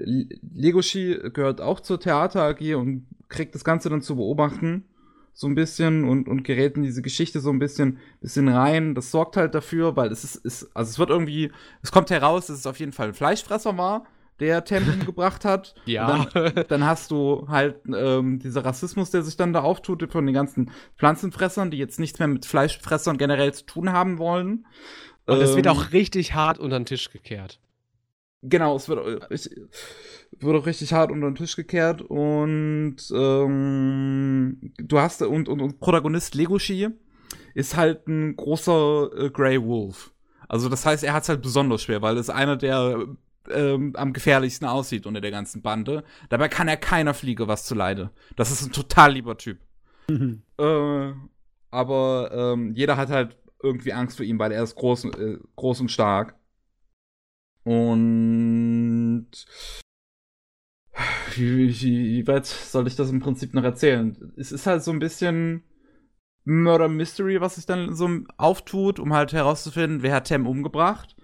Legoshi gehört auch zur Theater AG und kriegt das Ganze dann zu beobachten, so ein bisschen und, und gerät in diese Geschichte so ein bisschen, bisschen rein. Das sorgt halt dafür, weil es ist, ist, also es wird irgendwie, es kommt heraus, dass es auf jeden Fall ein Fleischfresser war, der Tem umgebracht [laughs] hat. ja. Dann, dann, hast du halt ähm, dieser Rassismus, der sich dann da auftut von den ganzen Pflanzenfressern, die jetzt nichts mehr mit Fleischfressern generell zu tun haben wollen. Und es ähm, wird auch richtig hart unter den Tisch gekehrt. Genau, es wird, ich, wird auch richtig hart unter den Tisch gekehrt und ähm, du hast und, und, und Protagonist Legoshi ist halt ein großer äh, Grey Wolf. Also das heißt, er hat es halt besonders schwer, weil es einer der ähm, am gefährlichsten aussieht unter der ganzen Bande. Dabei kann er keiner Fliege was zuleide. Das ist ein total lieber Typ. Mhm. Äh, aber ähm, jeder hat halt irgendwie Angst vor ihm, weil er ist groß, äh, groß und stark. Und wie, wie, wie, weit soll ich das im Prinzip noch erzählen? Es ist halt so ein bisschen Murder Mystery, was sich dann so auftut, um halt herauszufinden, wer hat Tem umgebracht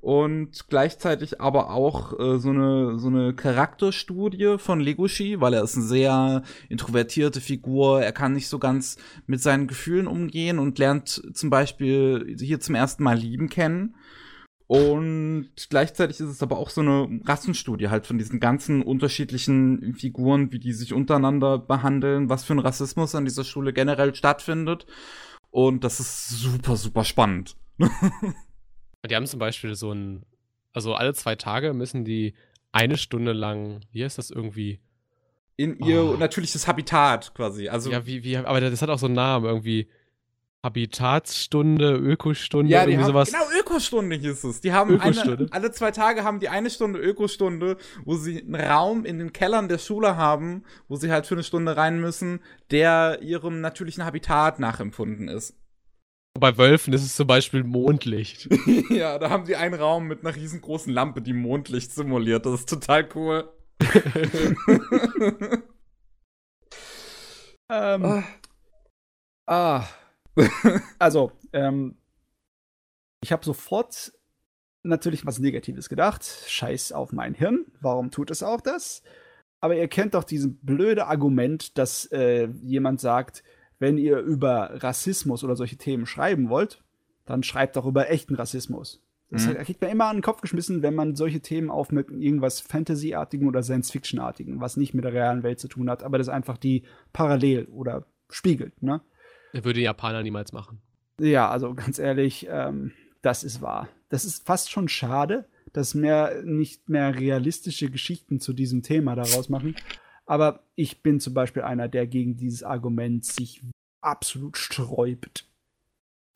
und gleichzeitig aber auch äh, so eine so eine Charakterstudie von Legoshi, weil er ist eine sehr introvertierte Figur, er kann nicht so ganz mit seinen Gefühlen umgehen und lernt zum Beispiel hier zum ersten Mal lieben kennen. Und gleichzeitig ist es aber auch so eine Rassenstudie halt von diesen ganzen unterschiedlichen Figuren, wie die sich untereinander behandeln, was für ein Rassismus an dieser Schule generell stattfindet. Und das ist super, super spannend. [laughs] Die haben zum Beispiel so ein, also alle zwei Tage müssen die eine Stunde lang, wie heißt das irgendwie? In ihr oh. natürliches Habitat quasi. Also ja, wie, wie, aber das hat auch so einen Namen, irgendwie Habitatstunde, Ökostunde, ja, irgendwie haben, sowas. Genau, Ökostunde hieß es. Die haben eine, alle zwei Tage haben die eine Stunde Ökostunde, wo sie einen Raum in den Kellern der Schule haben, wo sie halt für eine Stunde rein müssen, der ihrem natürlichen Habitat nachempfunden ist. Bei Wölfen ist es zum Beispiel Mondlicht. [laughs] ja, da haben die einen Raum mit einer riesengroßen Lampe, die Mondlicht simuliert. Das ist total cool. [laughs] ähm, ah. ah. [laughs] also, ähm, ich habe sofort natürlich was Negatives gedacht. Scheiß auf mein Hirn. Warum tut es auch das? Aber ihr kennt doch dieses blöde Argument, dass äh, jemand sagt, wenn ihr über Rassismus oder solche Themen schreiben wollt, dann schreibt doch über echten Rassismus. Das mhm. kriegt man immer an den Kopf geschmissen, wenn man solche Themen auf mit irgendwas Fantasy-artigen oder Science-Fiction-artigen, was nicht mit der realen Welt zu tun hat, aber das einfach die parallel oder spiegelt, ne? Er würde Japaner niemals machen. Ja, also ganz ehrlich, ähm, das ist wahr. Das ist fast schon schade, dass mehr nicht mehr realistische Geschichten zu diesem Thema daraus machen. Aber ich bin zum Beispiel einer, der gegen dieses Argument sich absolut sträubt.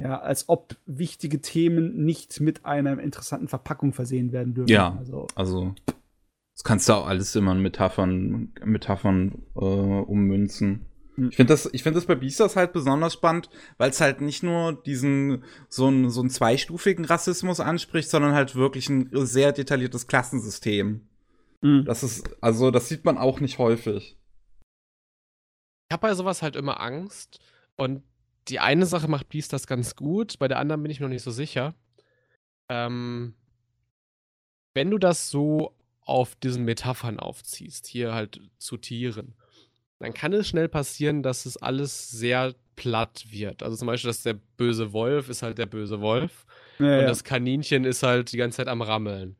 Ja, als ob wichtige Themen nicht mit einer interessanten Verpackung versehen werden dürfen. Ja, also, also das kannst du auch alles immer in Metaphern, Metaphern äh, ummünzen. Hm. Ich finde das, ich finde das bei Beastars halt besonders spannend, weil es halt nicht nur diesen so einen so einen zweistufigen Rassismus anspricht, sondern halt wirklich ein sehr detailliertes Klassensystem. Mhm. Das ist, also das sieht man auch nicht häufig. Ich habe bei sowas halt immer Angst und die eine Sache macht Beastars ganz gut, bei der anderen bin ich mir noch nicht so sicher. Ähm, wenn du das so auf diesen Metaphern aufziehst, hier halt zu Tieren, dann kann es schnell passieren, dass es alles sehr platt wird. Also zum Beispiel, dass der böse Wolf ist halt der böse Wolf ja, und ja. das Kaninchen ist halt die ganze Zeit am Rammeln.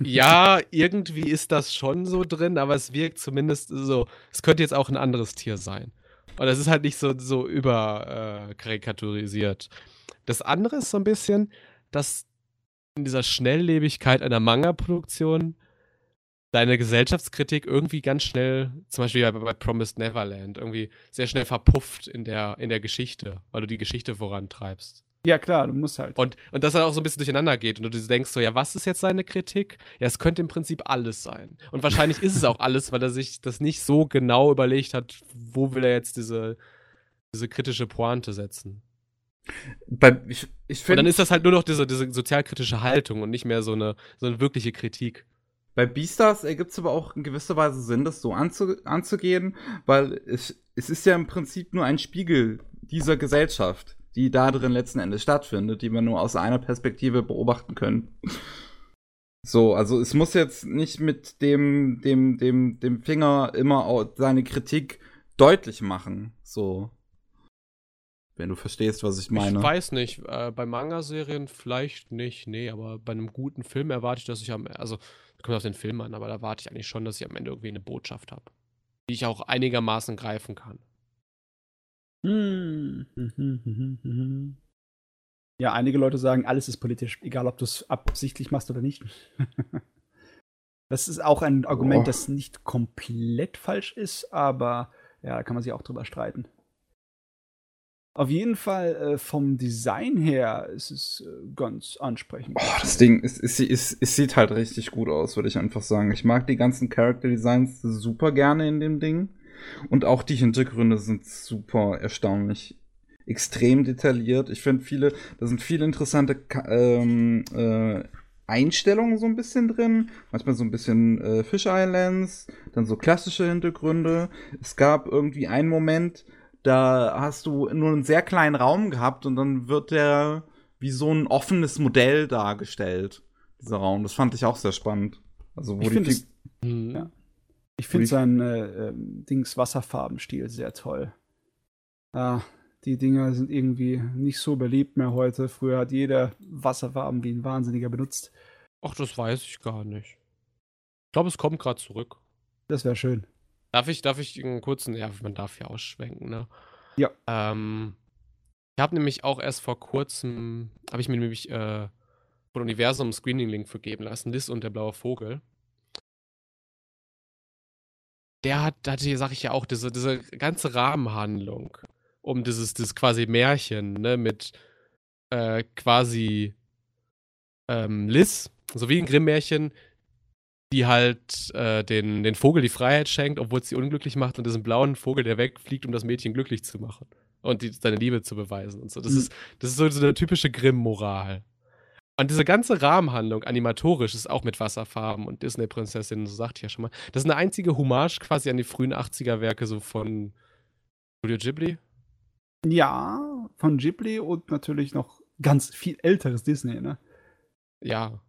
Ja, irgendwie ist das schon so drin, aber es wirkt zumindest so, es könnte jetzt auch ein anderes Tier sein. Und das ist halt nicht so, so überkarikaturisiert. Äh, das andere ist so ein bisschen, dass in dieser Schnelllebigkeit einer Manga-Produktion deine Gesellschaftskritik irgendwie ganz schnell, zum Beispiel bei, bei Promised Neverland, irgendwie sehr schnell verpufft in der, in der Geschichte, weil du die Geschichte vorantreibst. Ja, klar, du musst halt. Und, und das halt auch so ein bisschen durcheinander geht und du denkst so, ja, was ist jetzt seine Kritik? Ja, es könnte im Prinzip alles sein. Und wahrscheinlich ist es auch alles, weil er sich das nicht so genau überlegt hat, wo will er jetzt diese, diese kritische Pointe setzen. Bei, ich, ich find, und dann ist das halt nur noch diese, diese sozialkritische Haltung und nicht mehr so eine, so eine wirkliche Kritik. Bei Beastars ergibt es aber auch in gewisser Weise Sinn, das so anzu, anzugehen, weil es, es ist ja im Prinzip nur ein Spiegel dieser Gesellschaft, die da drin letzten Endes stattfindet, die wir nur aus einer Perspektive beobachten können. So, also es muss jetzt nicht mit dem, dem, dem, dem Finger immer seine Kritik deutlich machen. So. Wenn du verstehst, was ich meine. Ich weiß nicht. Äh, bei Manga-Serien vielleicht nicht, nee, aber bei einem guten Film erwarte ich, dass ich am. Also, kommt auf den Film an, aber da warte ich eigentlich schon, dass ich am Ende irgendwie eine Botschaft habe, die ich auch einigermaßen greifen kann. Hm. Ja, einige Leute sagen, alles ist politisch, egal ob du es absichtlich machst oder nicht. [laughs] das ist auch ein Argument, oh. das nicht komplett falsch ist, aber ja, da kann man sich auch drüber streiten. Auf jeden Fall äh, vom Design her ist es äh, ganz ansprechend. Oh, das Ding, es, es, es, es, sieht halt richtig gut aus, würde ich einfach sagen. Ich mag die ganzen Character Designs super gerne in dem Ding. Und auch die Hintergründe sind super erstaunlich. Extrem detailliert. Ich finde viele, da sind viele interessante ähm, äh, Einstellungen so ein bisschen drin. Manchmal so ein bisschen äh, Fish Islands, dann so klassische Hintergründe. Es gab irgendwie einen Moment, da hast du nur einen sehr kleinen Raum gehabt und dann wird der wie so ein offenes Modell dargestellt, dieser Raum. Das fand ich auch sehr spannend. Also, wo ich die. Das, mhm. ja. Ich finde seinen äh, äh, Dings Wasserfarbenstil sehr toll. Ah, die Dinger sind irgendwie nicht so beliebt mehr heute. Früher hat jeder Wasserfarben wie ein Wahnsinniger benutzt. Ach, das weiß ich gar nicht. Ich glaube, es kommt gerade zurück. Das wäre schön. Darf ich, darf ich einen kurzen, ja, man darf ja ausschwenken, ne? Ja. Ähm, ich habe nämlich auch erst vor kurzem, habe ich mir nämlich äh, von Universum Screening-Link vergeben lassen, Liz und der blaue Vogel. Der hat, hatte, sag ich ja auch, diese, diese ganze Rahmenhandlung um dieses, dieses quasi Märchen, ne, mit äh, quasi ähm, Liz, so wie ein Grimm-Märchen, die halt äh, den, den Vogel die Freiheit schenkt, obwohl es sie unglücklich macht und diesen blauen Vogel, der wegfliegt, um das Mädchen glücklich zu machen und die, seine Liebe zu beweisen und so. Das, mhm. ist, das ist so, so eine typische Grimm-Moral. Und diese ganze Rahmenhandlung, animatorisch, ist auch mit Wasserfarben und Disney-Prinzessinnen, so sagt ich ja schon mal. Das ist eine einzige Hommage quasi an die frühen 80er-Werke so von Studio Ghibli. Ja, von Ghibli und natürlich noch ganz viel älteres Disney, ne? Ja,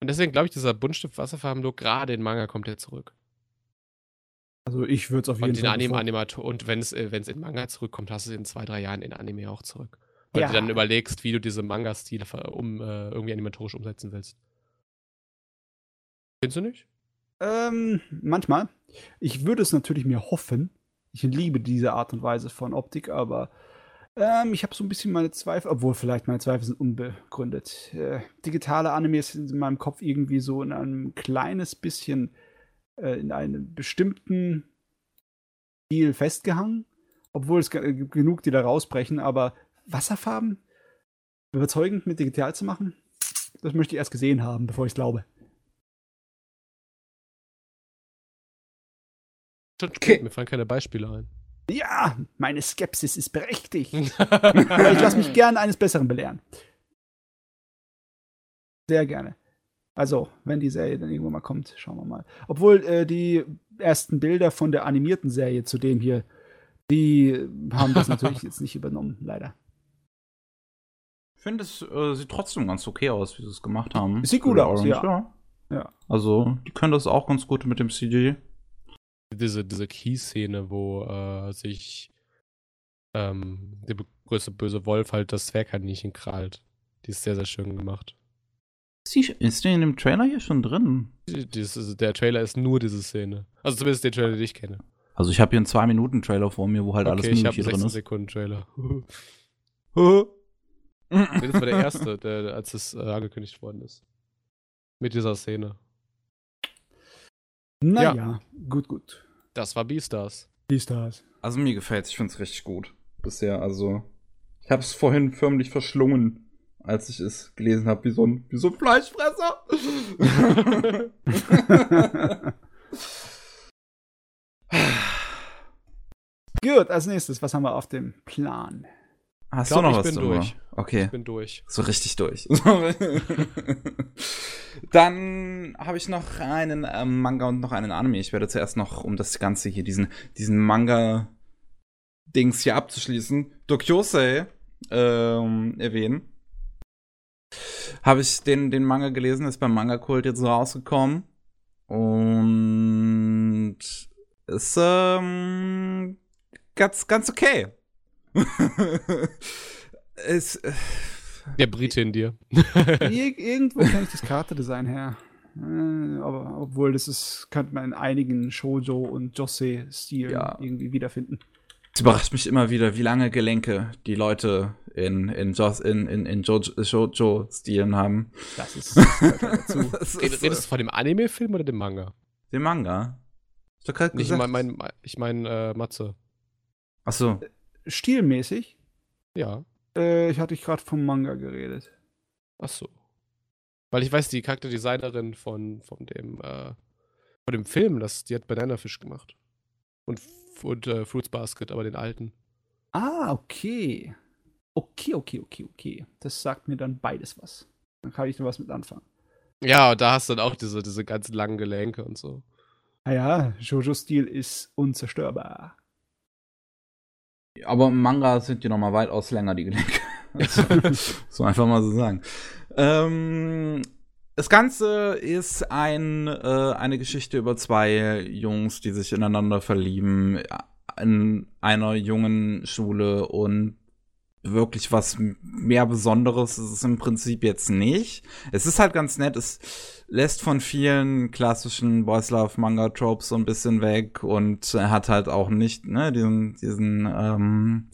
und deswegen glaube ich, dieser Buntstift Wasserfarben-Look, gerade in Manga kommt er zurück. Also ich würde es auf jeden und Fall. Animator und wenn es äh, in Manga zurückkommt, hast du es in zwei, drei Jahren in Anime auch zurück. Weil ja. du dann überlegst, wie du diese Manga-Stile um, äh, irgendwie animatorisch umsetzen willst. Findest du nicht? Ähm, manchmal. Ich würde es natürlich mir hoffen. Ich liebe diese Art und Weise von Optik, aber ähm, ich habe so ein bisschen meine Zweifel, obwohl vielleicht meine Zweifel sind unbegründet. Äh, digitale Animes sind in meinem Kopf irgendwie so in einem kleines bisschen äh, in einem bestimmten Stil festgehangen, obwohl es genug, die da rausbrechen, aber Wasserfarben überzeugend mit digital zu machen, das möchte ich erst gesehen haben, bevor ich es glaube. Okay. Mir fallen keine Beispiele ein. Ja, meine Skepsis ist berechtigt. Aber [laughs] ich lasse mich gerne eines Besseren belehren. Sehr gerne. Also, wenn die Serie dann irgendwann mal kommt, schauen wir mal. Obwohl äh, die ersten Bilder von der animierten Serie zu dem hier, die haben das natürlich jetzt nicht übernommen, leider. Ich finde, es äh, sieht trotzdem ganz okay aus, wie sie es gemacht haben. Sieht gut aus, ja. ja. ja. Also, die können das auch ganz gut mit dem CG diese, diese Key-Szene, wo äh, sich ähm, der größte böse Wolf halt das Zwergkaninchen krallt. Die ist sehr, sehr schön gemacht. Ist die in dem Trailer hier schon drin? Dieses, der Trailer ist nur diese Szene. Also zumindest der Trailer, den ich kenne. Also ich habe hier einen 2-Minuten-Trailer vor mir, wo halt okay, alles mögliche drin ist. Ich habe einen Sekunden-Trailer. das war der erste, der, als es äh, angekündigt worden ist. Mit dieser Szene. Naja, ja. gut, gut. Das war Beastars. Beastars. Also mir gefällt's, ich find's richtig gut. Bisher, also. Ich hab's vorhin förmlich verschlungen, als ich es gelesen habe, wie so ein, wie so ein Fleischfresser. [laughs] Gut, als nächstes, was haben wir auf dem Plan? Hast glaub, du noch was bin durch. Okay. Ich bin durch. So richtig durch. [laughs] Dann habe ich noch einen äh, Manga und noch einen Anime. Ich werde zuerst noch, um das Ganze hier, diesen, diesen Manga-Dings hier abzuschließen, Dokyosei ähm, erwähnen. Habe ich den, den Manga gelesen, ist beim Manga-Kult jetzt rausgekommen. Und ist ähm, ganz, ganz okay. [laughs] es, äh, Der Brite in dir. Ir [laughs] irgendwo kenne ich das Charakterdesign her. Äh, aber obwohl das ist, könnte man in einigen Shoujo und Jose-Stilen ja. irgendwie wiederfinden. Es überrascht mich immer wieder, wie lange Gelenke die Leute in, in, Jos, in, in, in Shoujo-Stilen haben. Das ist, [laughs] das dazu. das ist, Redest du von dem Anime-Film oder dem Manga? Dem Manga. Ich, ich meine mein, ich mein, äh, Matze. Achso. Stilmäßig? Ja. Äh, ich hatte gerade vom Manga geredet. Ach so. Weil ich weiß, die Charakterdesignerin von, von dem, äh, von dem Film, das, die hat Banana Fish gemacht. Und, und äh, Fruits Basket, aber den alten. Ah, okay. Okay, okay, okay, okay. Das sagt mir dann beides was. Dann kann ich da was mit anfangen. Ja, und da hast du dann auch diese, diese ganz langen Gelenke und so. Naja, ah Jojo-Stil ist unzerstörbar. Aber im Manga sind die nochmal weitaus länger, die Gelenke. [laughs] Also, [laughs] so einfach mal so sagen. Ähm, das Ganze ist ein, äh, eine Geschichte über zwei Jungs, die sich ineinander verlieben in einer jungen Schule und wirklich was mehr Besonderes ist es im Prinzip jetzt nicht. Es ist halt ganz nett, es lässt von vielen klassischen Boys Love Manga Tropes so ein bisschen weg und hat halt auch nicht ne, diesen, diesen ähm,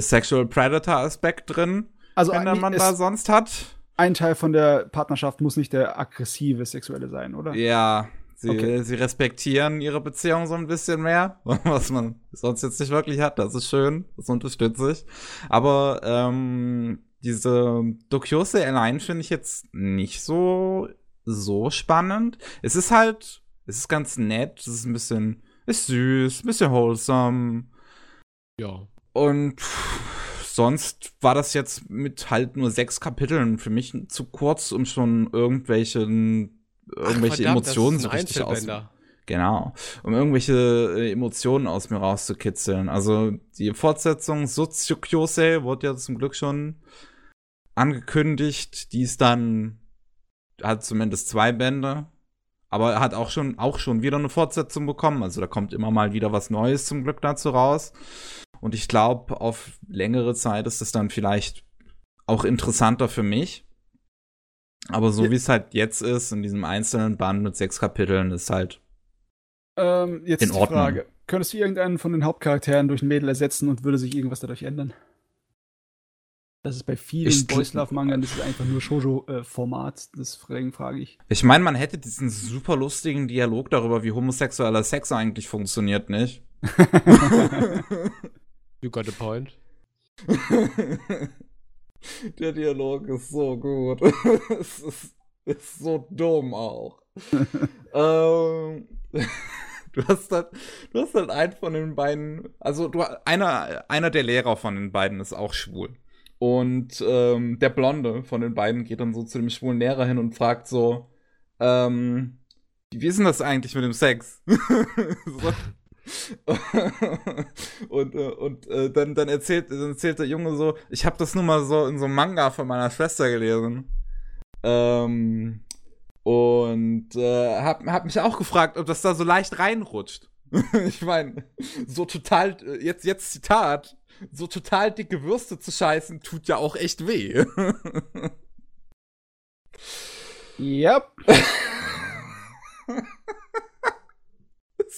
Sexual Predator Aspekt drin, also wenn man da sonst hat. Ein Teil von der Partnerschaft muss nicht der aggressive Sexuelle sein, oder? Ja, Sie, okay. sie respektieren ihre Beziehung so ein bisschen mehr, [laughs] was man sonst jetzt nicht wirklich hat. Das ist schön, das unterstütze ich. Aber ähm, diese Dokyose allein finde ich jetzt nicht so so spannend. Es ist halt, es ist ganz nett, es ist ein bisschen, ist süß, ein bisschen wholesome. Ja. Und sonst war das jetzt mit halt nur sechs Kapiteln für mich zu kurz, um schon irgendwelchen irgendwelche Ach, verdammt, Emotionen so richtig aus. Genau, um irgendwelche äh, Emotionen aus mir rauszukitzeln. Also die Fortsetzung Sotsukyose wurde ja zum Glück schon angekündigt. Die ist dann hat zumindest zwei Bände, aber hat auch schon auch schon wieder eine Fortsetzung bekommen. Also da kommt immer mal wieder was Neues zum Glück dazu raus. Und ich glaube, auf längere Zeit ist es dann vielleicht auch interessanter für mich. Aber so ja. wie es halt jetzt ist, in diesem einzelnen Band mit sechs Kapiteln, ist halt. Ähm, jetzt in Ordnung. Frage. Könntest du irgendeinen von den Hauptcharakteren durch ein Mädel ersetzen und würde sich irgendwas dadurch ändern? Das ist bei vielen Boys Love Mangas, das ist einfach nur Shoujo-Format, deswegen frage ich. Ich meine, man hätte diesen super lustigen Dialog darüber, wie homosexueller Sex eigentlich funktioniert, nicht? [laughs] you got a point. [laughs] [laughs] Der Dialog ist so gut. [laughs] es ist, ist so dumm auch. [laughs] ähm, du hast halt, du hast halt einen von den beiden, also du, einer, einer der Lehrer von den beiden ist auch schwul. Und ähm, der Blonde von den beiden geht dann so zu dem schwulen Lehrer hin und fragt so, ähm, wie ist denn das eigentlich mit dem Sex? so. [laughs] und äh, und äh, dann, dann, erzählt, dann erzählt der Junge so, ich habe das nur mal so in so einem Manga von meiner Schwester gelesen. Ähm, und äh, hab, hab mich auch gefragt, ob das da so leicht reinrutscht. [laughs] ich meine, so total, äh, jetzt, jetzt Zitat, so total dicke Würste zu scheißen, tut ja auch echt weh. yep. [laughs]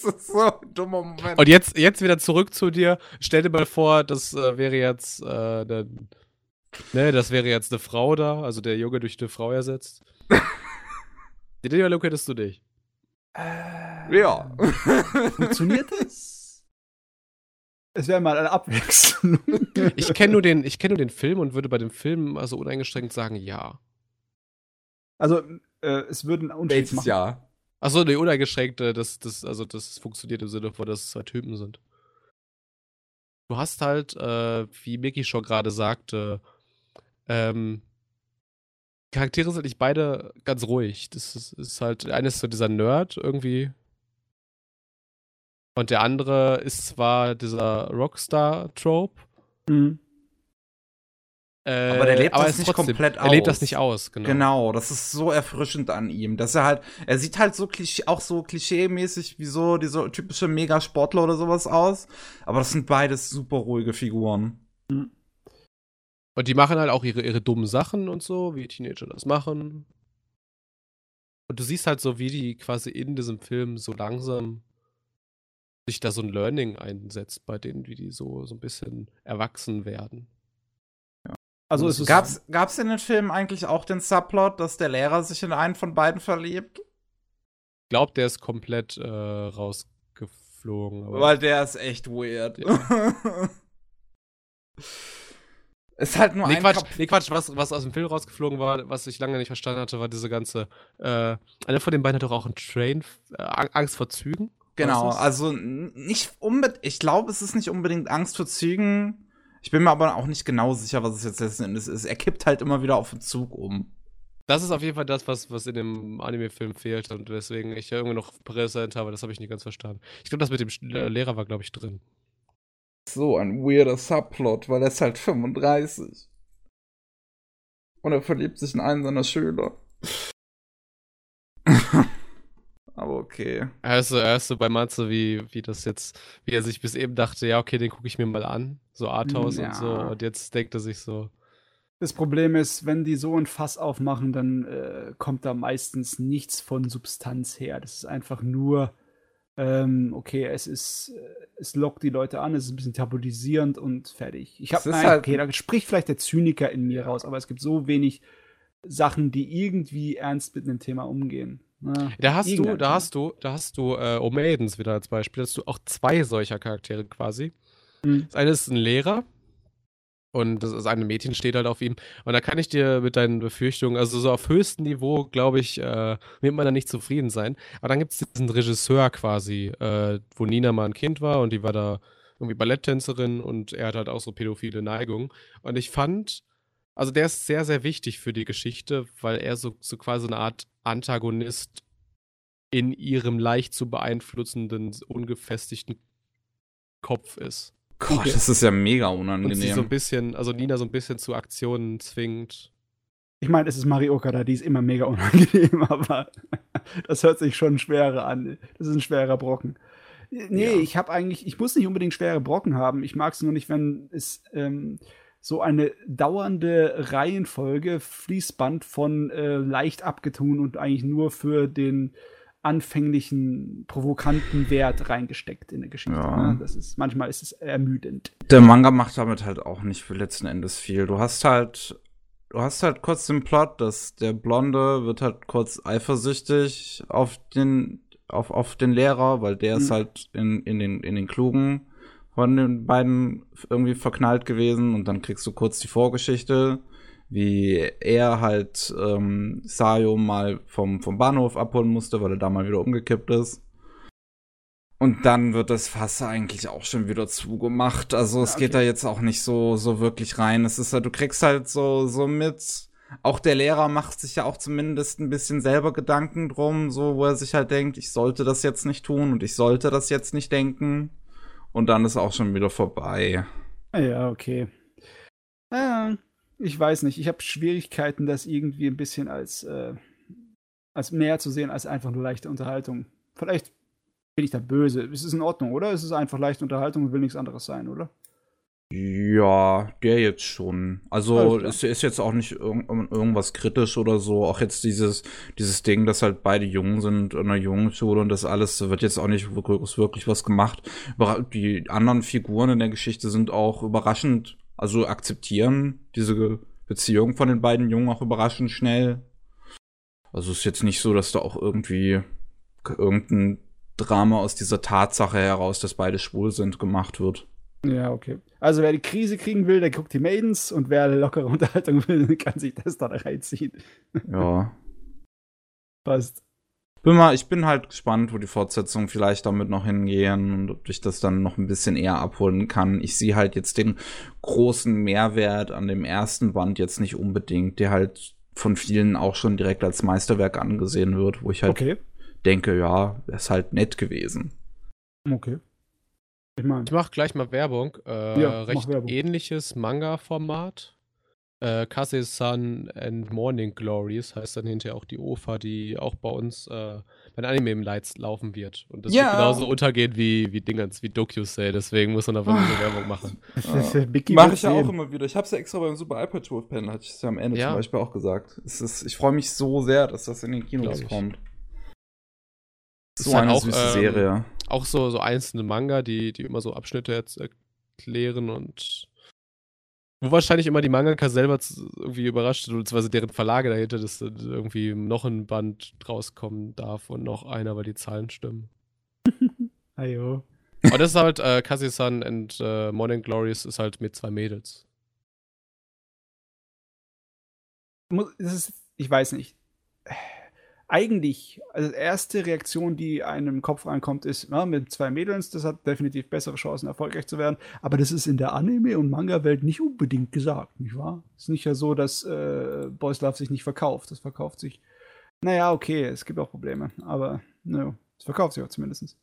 das ist so ein dummer Moment. Und jetzt, jetzt wieder zurück zu dir. Stell dir mal vor, das äh, wäre jetzt äh, der, ne, das wäre jetzt eine Frau da, also der Junge durch eine Frau ersetzt. [laughs] Den Dialog hättest du nicht. Äh, ja. Funktioniert [laughs] das? Es wäre mal eine Abwechslung. [laughs] ich kenne nur, den, kenn nur den Film und würde bei dem Film also uneingeschränkt sagen, ja. Also, äh, es würden Unterschied machen. Ja. Achso, nee, uneingeschränkte, das, das, also das funktioniert im Sinne von, dass es zwei Typen sind. Du hast halt, äh, wie Mickey schon gerade sagte, ähm, Charaktere sind nicht beide ganz ruhig. Das ist, ist halt, der eine ist so dieser Nerd irgendwie. Und der andere ist zwar dieser Rockstar-Trope. Mhm. Äh, aber der lebt das nicht komplett aus. Er lebt das nicht aus, genau. Genau, das ist so erfrischend an ihm, dass er halt, er sieht halt so auch so klischee-mäßig wie so diese typische Megasportler oder sowas aus, aber das sind beides super ruhige Figuren. Und die machen halt auch ihre, ihre dummen Sachen und so, wie Teenager das machen. Und du siehst halt so, wie die quasi in diesem Film so langsam sich da so ein Learning einsetzt bei denen, wie die so, so ein bisschen erwachsen werden. Also es gab's, gab's in den Filmen eigentlich auch den Subplot, dass der Lehrer sich in einen von beiden verliebt? Ich glaube, der ist komplett äh, rausgeflogen. Weil der ist echt weird. Ja. [laughs] ist halt nur nee, ein Quatsch, nee, Quatsch, was, was aus dem Film rausgeflogen war, was ich lange nicht verstanden hatte, war diese ganze. Äh, einer von den beiden hat doch auch einen Train, äh, Angst vor Zügen. Genau, also nicht unbedingt, ich glaube, es ist nicht unbedingt Angst vor Zügen, ich bin mir aber auch nicht genau sicher, was es jetzt letzten Endes ist. Er kippt halt immer wieder auf den Zug um. Das ist auf jeden Fall das, was, was in dem Anime-Film fehlt und weswegen ich ja irgendwie noch präsent habe. Das habe ich nicht ganz verstanden. Ich glaube, das mit dem Lehrer war, glaube ich, drin. So ein weirder Subplot, weil er ist halt 35. Und er verliebt sich in einen seiner Schüler. [laughs] Aber okay. Er ist so, er ist so bei Matze, wie, wie das jetzt, wie er sich bis eben dachte, ja, okay, den gucke ich mir mal an. So Arthouse ja. und so. Und jetzt denkt er sich so. Das Problem ist, wenn die so ein Fass aufmachen, dann äh, kommt da meistens nichts von Substanz her. Das ist einfach nur, ähm, okay, es ist, es lockt die Leute an, es ist ein bisschen tabuisierend und fertig. Ich habe, halt okay, da spricht vielleicht der Zyniker in mir raus, aber es gibt so wenig Sachen, die irgendwie ernst mit einem Thema umgehen. Na, da hast du, da hast du, da hast du äh, Omaidens wieder als Beispiel. Da hast du auch zwei solcher Charaktere quasi. Mhm. Das eine ist ein Lehrer und das, das eine Mädchen steht halt auf ihm. Und da kann ich dir mit deinen Befürchtungen, also so auf höchstem Niveau, glaube ich, äh, wird man da nicht zufrieden sein. Aber dann gibt es diesen Regisseur quasi, äh, wo Nina mal ein Kind war und die war da irgendwie Balletttänzerin und er hat halt auch so pädophile Neigungen. Und ich fand, also der ist sehr, sehr wichtig für die Geschichte, weil er so, so quasi eine Art Antagonist in ihrem leicht zu beeinflussenden, ungefestigten Kopf ist. Gott, das ist ja mega unangenehm. Und sie so ein bisschen, also Nina so ein bisschen zu Aktionen zwingt. Ich meine, es ist Marioka da, die ist immer mega unangenehm, [laughs] aber das hört sich schon schwerer an. Das ist ein schwerer Brocken. Nee, ja. ich habe eigentlich, ich muss nicht unbedingt schwere Brocken haben. Ich mag es nur nicht, wenn es ähm, so eine dauernde Reihenfolge, Fließband von äh, leicht abgetun und eigentlich nur für den anfänglichen provokanten Wert reingesteckt in der Geschichte. Ja. Ne? Das ist manchmal ist es ermüdend. Der Manga macht damit halt auch nicht für letzten Endes viel. Du hast halt du hast halt kurz den Plot, dass der Blonde wird halt kurz eifersüchtig auf den auf, auf den Lehrer, weil der mhm. ist halt in, in den in den klugen von den beiden irgendwie verknallt gewesen und dann kriegst du kurz die Vorgeschichte, wie er halt ähm, Sayo mal vom, vom Bahnhof abholen musste, weil er da mal wieder umgekippt ist. Und dann wird das Fass eigentlich auch schon wieder zugemacht. Also es okay. geht da jetzt auch nicht so, so wirklich rein. Es ist halt, du kriegst halt so, so mit. Auch der Lehrer macht sich ja auch zumindest ein bisschen selber Gedanken drum, so, wo er sich halt denkt, ich sollte das jetzt nicht tun und ich sollte das jetzt nicht denken. Und dann ist auch schon wieder vorbei. Ja, okay. Ja, ich weiß nicht. Ich habe Schwierigkeiten, das irgendwie ein bisschen als, äh, als mehr zu sehen als einfach nur leichte Unterhaltung. Vielleicht bin ich da böse. Es ist in Ordnung, oder? Es ist einfach leichte Unterhaltung und will nichts anderes sein, oder? Ja, der jetzt schon. Also es ist jetzt auch nicht irg irgendwas kritisch oder so. Auch jetzt dieses, dieses Ding, dass halt beide jung sind in einer jungen Schule und das alles wird jetzt auch nicht wirklich, wirklich was gemacht. Die anderen Figuren in der Geschichte sind auch überraschend, also akzeptieren diese Beziehung von den beiden Jungen auch überraschend schnell. Also es ist jetzt nicht so, dass da auch irgendwie irgendein Drama aus dieser Tatsache heraus, dass beide schwul sind, gemacht wird. Ja, okay. Also wer die Krise kriegen will, der guckt die Maidens und wer lockere [laughs] Unterhaltung will, kann sich das da reinziehen. Ja. [laughs] Passt. Bin mal, ich bin halt gespannt, wo die Fortsetzungen vielleicht damit noch hingehen und ob ich das dann noch ein bisschen eher abholen kann. Ich sehe halt jetzt den großen Mehrwert an dem ersten Band jetzt nicht unbedingt, der halt von vielen auch schon direkt als Meisterwerk angesehen wird, wo ich halt okay denke, ja, ist halt nett gewesen. Okay. Ich, mein. ich mach gleich mal Werbung. Äh, ja, recht Werbung. ähnliches Manga-Format. Äh, Kase-san and Morning Glories heißt dann hinterher auch die OFA, die auch bei uns äh, bei den Anime im Lights laufen wird. Und das ja. wird genauso untergehen wie, wie Dingens, wie Dokusay. Deswegen muss man einfach diese [laughs] Werbung machen. Ja. Mache ich ja auch immer wieder. Ich habe es ja extra beim Super iPad Wolf Pen, hatte ich es ja am Ende ja. zum Beispiel auch gesagt. Es ist, ich freue mich so sehr, dass das in den Kinos kommt. So ist halt eine auch, süße ähm, Serie. Auch so, so einzelne Manga, die, die immer so Abschnitte jetzt erklären und wo wahrscheinlich immer die Mangaka selber irgendwie überrascht sind, beziehungsweise deren Verlage dahinter, dass irgendwie noch ein Band rauskommen darf und noch einer, weil die Zahlen stimmen. [laughs] Ajo. Aber das ist halt äh, Kazi-san and äh, Morning Glories ist halt mit zwei Mädels. Ist, ich weiß nicht eigentlich, also erste Reaktion, die einem im Kopf reinkommt, ist, ja, mit zwei Mädels, das hat definitiv bessere Chancen, erfolgreich zu werden. Aber das ist in der Anime- und Manga-Welt nicht unbedingt gesagt, nicht wahr? Es ist nicht ja so, dass äh, Boys Love sich nicht verkauft. Das verkauft sich. Naja, okay, es gibt auch Probleme, aber naja, es verkauft sich auch zumindest.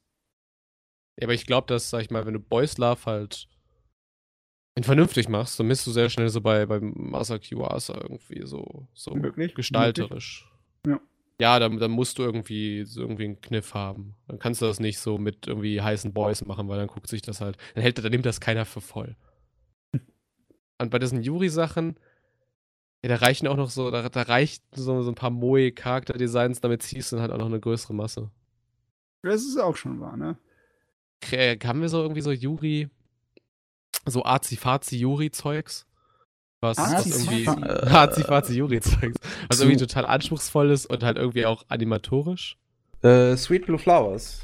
Ja, aber ich glaube, dass, sag ich mal, wenn du Boys Love halt vernünftig machst, dann bist du sehr schnell so bei, bei Masaki Uasa irgendwie so, so Möglich? gestalterisch. Möglich? Ja. Dann, dann musst du irgendwie, so irgendwie einen Kniff haben. Dann kannst du das nicht so mit irgendwie heißen Boys machen, weil dann guckt sich das halt, dann hält, dann nimmt das keiner für voll. Und bei diesen Yuri-Sachen, ja, da reichen auch noch so, da, da reicht so, so ein paar Moe-Charakterdesigns, damit ziehst du dann halt auch noch eine größere Masse. Das ist auch schon wahr, ne? Haben wir so irgendwie so Yuri, so Azi-Fazi-Yuri-Zeugs? Was, [laughs] was irgendwie Hazi Juri zeugs Was irgendwie total anspruchsvoll ist und halt irgendwie auch animatorisch. Äh, Sweet Blue Flowers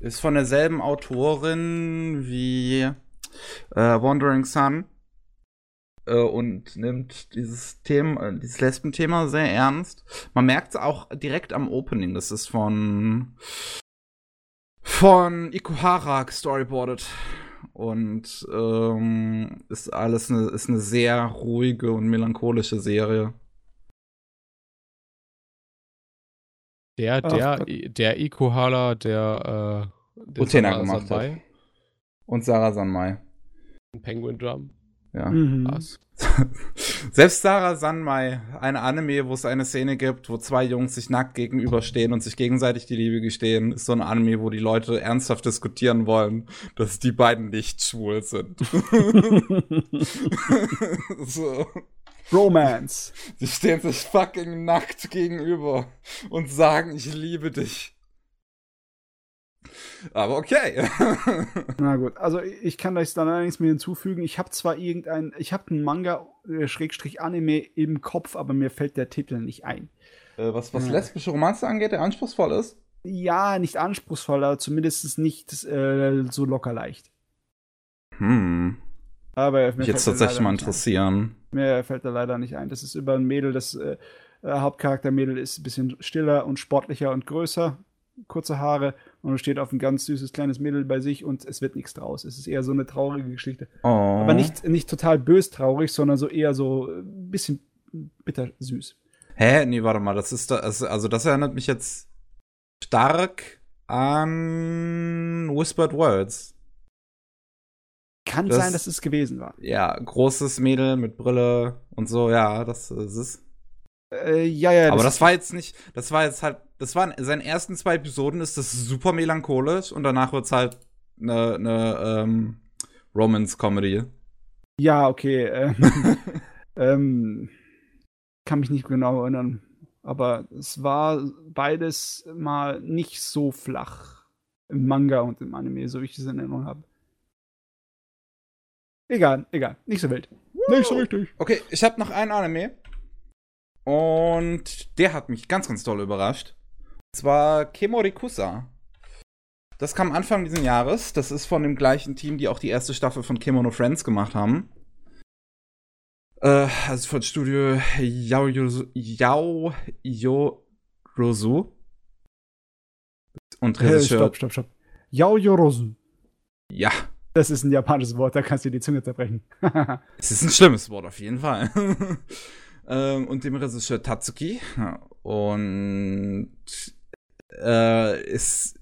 ist von derselben Autorin wie äh, Wandering Sun äh, und nimmt dieses Thema, dieses Lesben-Thema sehr ernst. Man merkt es auch direkt am Opening. Das ist von von Ikuhara storyboardet und ähm, ist alles eine, ist eine sehr ruhige und melancholische Serie. Der, der, der Ikuhala, der, äh, der Utena gemacht Sanmai. hat. Und Sarah Sanmai. Penguin Drum. Ja. Mhm. [laughs] Selbst Sarah Sanmai, eine Anime, wo es eine Szene gibt, wo zwei Jungs sich nackt gegenüberstehen und sich gegenseitig die Liebe gestehen, ist so eine Anime, wo die Leute ernsthaft diskutieren wollen, dass die beiden nicht schwul sind. [laughs] [laughs] so. Romance. Sie stehen sich fucking nackt gegenüber und sagen, ich liebe dich. Aber okay. [laughs] Na gut, also ich kann das dann allerdings mir hinzufügen. Ich habe zwar irgendein, ich habe einen Manga äh, Schrägstrich Anime im Kopf, aber mir fällt der Titel nicht ein. Äh, was was ja. lesbische Romanze angeht, der anspruchsvoll ist? Ja, nicht anspruchsvoll, aber zumindest nicht äh, so locker leicht. Hm. Aber mich jetzt tatsächlich mal interessieren. Mir fällt da leider nicht ein. Das ist über ein Mädel, das äh, Hauptcharaktermädel ist ein bisschen stiller und sportlicher und größer, kurze Haare und steht auf ein ganz süßes kleines Mädel bei sich und es wird nichts draus. Es ist eher so eine traurige Geschichte. Oh. Aber nicht, nicht total bös traurig, sondern so eher so ein bisschen bitter süß. Hä? Nee, warte mal, das ist da, also das erinnert mich jetzt stark an Whispered Words. Kann das, sein, dass es gewesen war. Ja, großes Mädel mit Brille und so, ja, das ist es. Äh, ja, ja. Aber das, das war jetzt nicht, das war jetzt halt, das waren seine ersten zwei Episoden ist das super melancholisch und danach wird's halt eine ne, ähm, Romance-Comedy. Ja, okay. Ähm, [laughs] ähm, kann mich nicht genau erinnern. Aber es war beides mal nicht so flach im Manga und im Anime, so wie ich das in Erinnerung habe. Egal, egal. Nicht so wild. Wow. Nicht so richtig. Okay, ich habe noch einen Anime. Und der hat mich ganz, ganz toll überrascht. Zwar Kemorikusa. Das kam Anfang dieses Jahres. Das ist von dem gleichen Team, die auch die erste Staffel von Kemono Friends gemacht haben. Äh, also von Studio Yao Yorosu. Und Regisseur. Hey, stopp, stopp, stopp. Yao Yorosu. Ja. Das ist ein japanisches Wort, da kannst du die Zunge zerbrechen. [laughs] es ist ein schlimmes Wort, auf jeden Fall. [laughs] ähm, und dem Regisseur Tatsuki. Und äh, ist.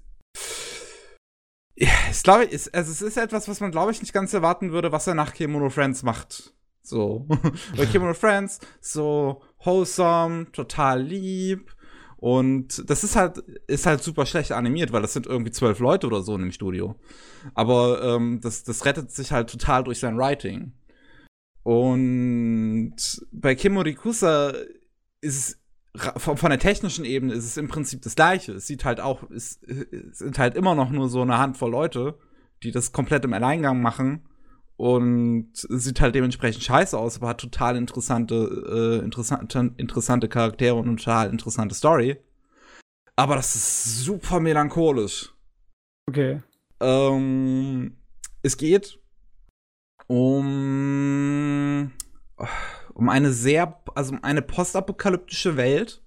Ja, ich glaube, ist, also es ist etwas, was man, glaube ich, nicht ganz erwarten würde, was er nach Kemono Friends macht. So. [laughs] Weil Kemono Friends, so wholesome, total lieb. Und das ist halt, ist halt super schlecht animiert, weil das sind irgendwie zwölf Leute oder so in dem Studio. Aber ähm, das, das rettet sich halt total durch sein Writing. Und bei Kim Morikusa ist es von, von der technischen Ebene ist es im Prinzip das gleiche. Es sieht halt auch, es, es sind halt immer noch nur so eine Handvoll Leute, die das komplett im Alleingang machen und sieht halt dementsprechend scheiße aus, aber hat total interessante, äh, interessante, interessante Charaktere und eine total interessante Story. Aber das ist super melancholisch. Okay. Ähm, es geht um, um eine sehr, also um eine postapokalyptische Welt,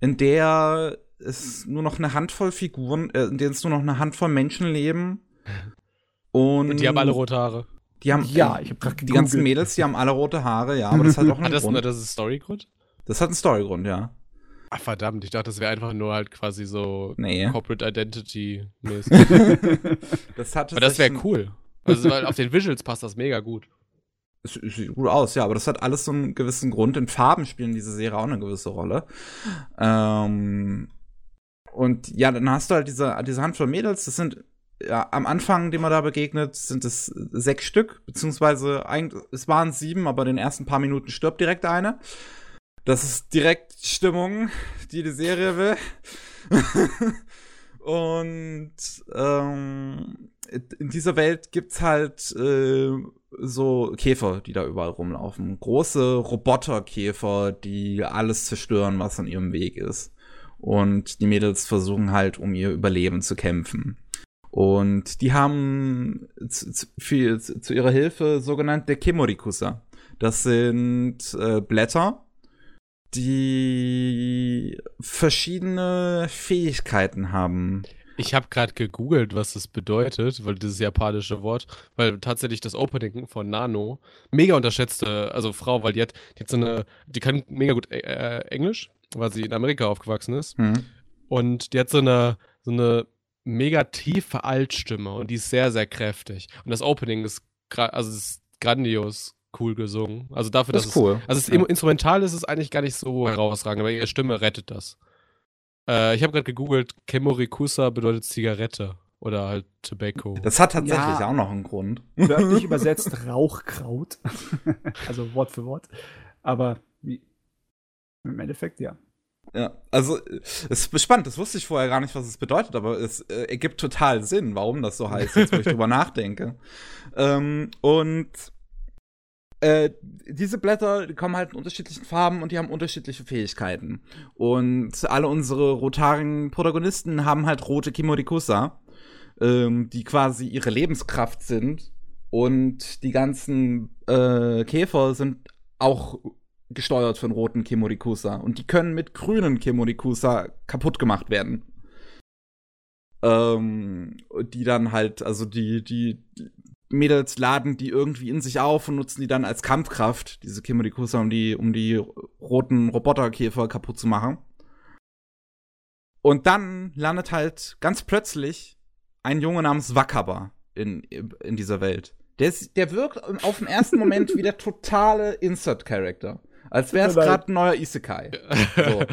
in der es nur noch eine Handvoll Figuren, äh, in der es nur noch eine Handvoll Menschen leben. Und, und die haben alle rote Haare. Die haben, ja, ich habe Die ganzen Mädels, die haben alle rote Haare, ja, aber das hat auch [laughs] einen hat das, Grund. Das ist Storygrund? Das hat einen Storygrund, ja. Ach verdammt, ich dachte, das wäre einfach nur halt quasi so nee. Corporate Identity [laughs] [laughs] das hat aber das wäre cool. Also weil auf den Visuals passt das mega gut. Es sieht gut aus, ja, aber das hat alles so einen gewissen Grund. In Farben spielen diese Serie auch eine gewisse Rolle. Ähm, und ja, dann hast du halt diese, diese Handvoll Mädels, das sind ja, am Anfang, dem man da begegnet, sind es sechs Stück, beziehungsweise eigentlich, es waren sieben, aber in den ersten paar Minuten stirbt direkt eine. Das ist direkt Stimmung, die die Serie will. [laughs] Und ähm, in dieser Welt gibt's halt äh, so Käfer, die da überall rumlaufen. Große Roboterkäfer, die alles zerstören, was an ihrem Weg ist. Und die Mädels versuchen halt, um ihr Überleben zu kämpfen. Und die haben zu, für, zu ihrer Hilfe sogenannte Kemorikusa. Das sind äh, Blätter, die verschiedene Fähigkeiten haben. Ich habe gerade gegoogelt, was das bedeutet, weil dieses japanische Wort, weil tatsächlich das Opening von Nano mega unterschätzte, also Frau, weil die hat, die hat so eine, die kann mega gut äh, äh Englisch, weil sie in Amerika aufgewachsen ist. Mhm. Und die hat so eine, so eine mega tiefe Altstimme und die ist sehr, sehr kräftig. Und das Opening ist, also ist grandios cool gesungen. Also dafür, das dass ist cool. Es, also es ja. instrumental ist es eigentlich gar nicht so herausragend, aber ihre Stimme rettet das. Äh, ich habe gerade gegoogelt, Kemorikusa bedeutet Zigarette oder halt Tobacco. Das hat tatsächlich ja, auch noch einen Grund. Wörtlich [laughs] übersetzt Rauchkraut. [laughs] also Wort für Wort. Aber wie, im Endeffekt ja. Ja, also es ist spannend, das wusste ich vorher gar nicht, was es bedeutet, aber es äh, ergibt total Sinn, warum das so heißt, jetzt wo ich [laughs] drüber nachdenke. Ähm, und äh, diese Blätter die kommen halt in unterschiedlichen Farben und die haben unterschiedliche Fähigkeiten. Und alle unsere rotarigen Protagonisten haben halt rote Kimorikusa, ähm, die quasi ihre Lebenskraft sind. Und die ganzen äh, Käfer sind auch gesteuert von roten Kimorikusa. Und die können mit grünen Kimorikusa kaputt gemacht werden. ähm, die dann halt, also die, die Mädels laden die irgendwie in sich auf und nutzen die dann als Kampfkraft, diese Kimurikusa, um die, um die roten Roboterkäfer kaputt zu machen. Und dann landet halt ganz plötzlich ein Junge namens Wakaba in, in dieser Welt. Der, ist, der wirkt auf den ersten Moment wie der totale Insert-Character. Als wäre es gerade ein neuer Isekai. So.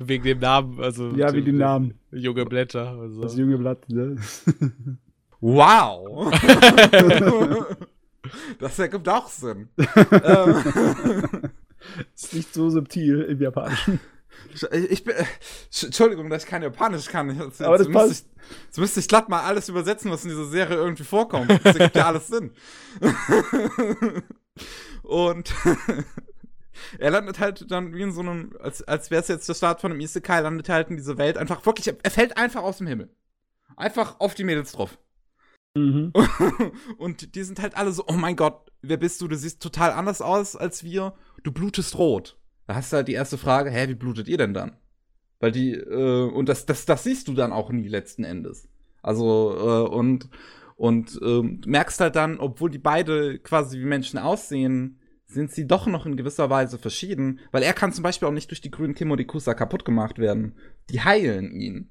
[laughs] Wegen dem Namen, also. Ja, wie die Namen. Junge Blätter. Also. Das junge Blatt, ne? [laughs] Wow! [laughs] das ergibt auch Sinn. Ähm. ist nicht so subtil im Japanischen. Ich bin, Entschuldigung, dass ich kein Japanisch kann. Jetzt, Aber das passt. müsste ich, jetzt müsste ich glatt mal alles übersetzen, was in dieser Serie irgendwie vorkommt. Das ergibt ja alles Sinn. [laughs] Und [laughs] er landet halt dann wie in so einem, als, als wäre es jetzt der Start von einem Isekai, landet er halt in diese Welt einfach wirklich, er fällt einfach aus dem Himmel. Einfach auf die Mädels drauf. Mhm. [laughs] Und die sind halt alle so, oh mein Gott, wer bist du? Du siehst total anders aus als wir. Du blutest rot. Da hast du halt die erste Frage, hä, wie blutet ihr denn dann? Weil die, äh, und das, das, das siehst du dann auch nie letzten Endes. Also, äh, und, und ähm, merkst halt dann, obwohl die beide quasi wie Menschen aussehen, sind sie doch noch in gewisser Weise verschieden, weil er kann zum Beispiel auch nicht durch die grünen Kimodikusa kaputt gemacht werden. Die heilen ihn.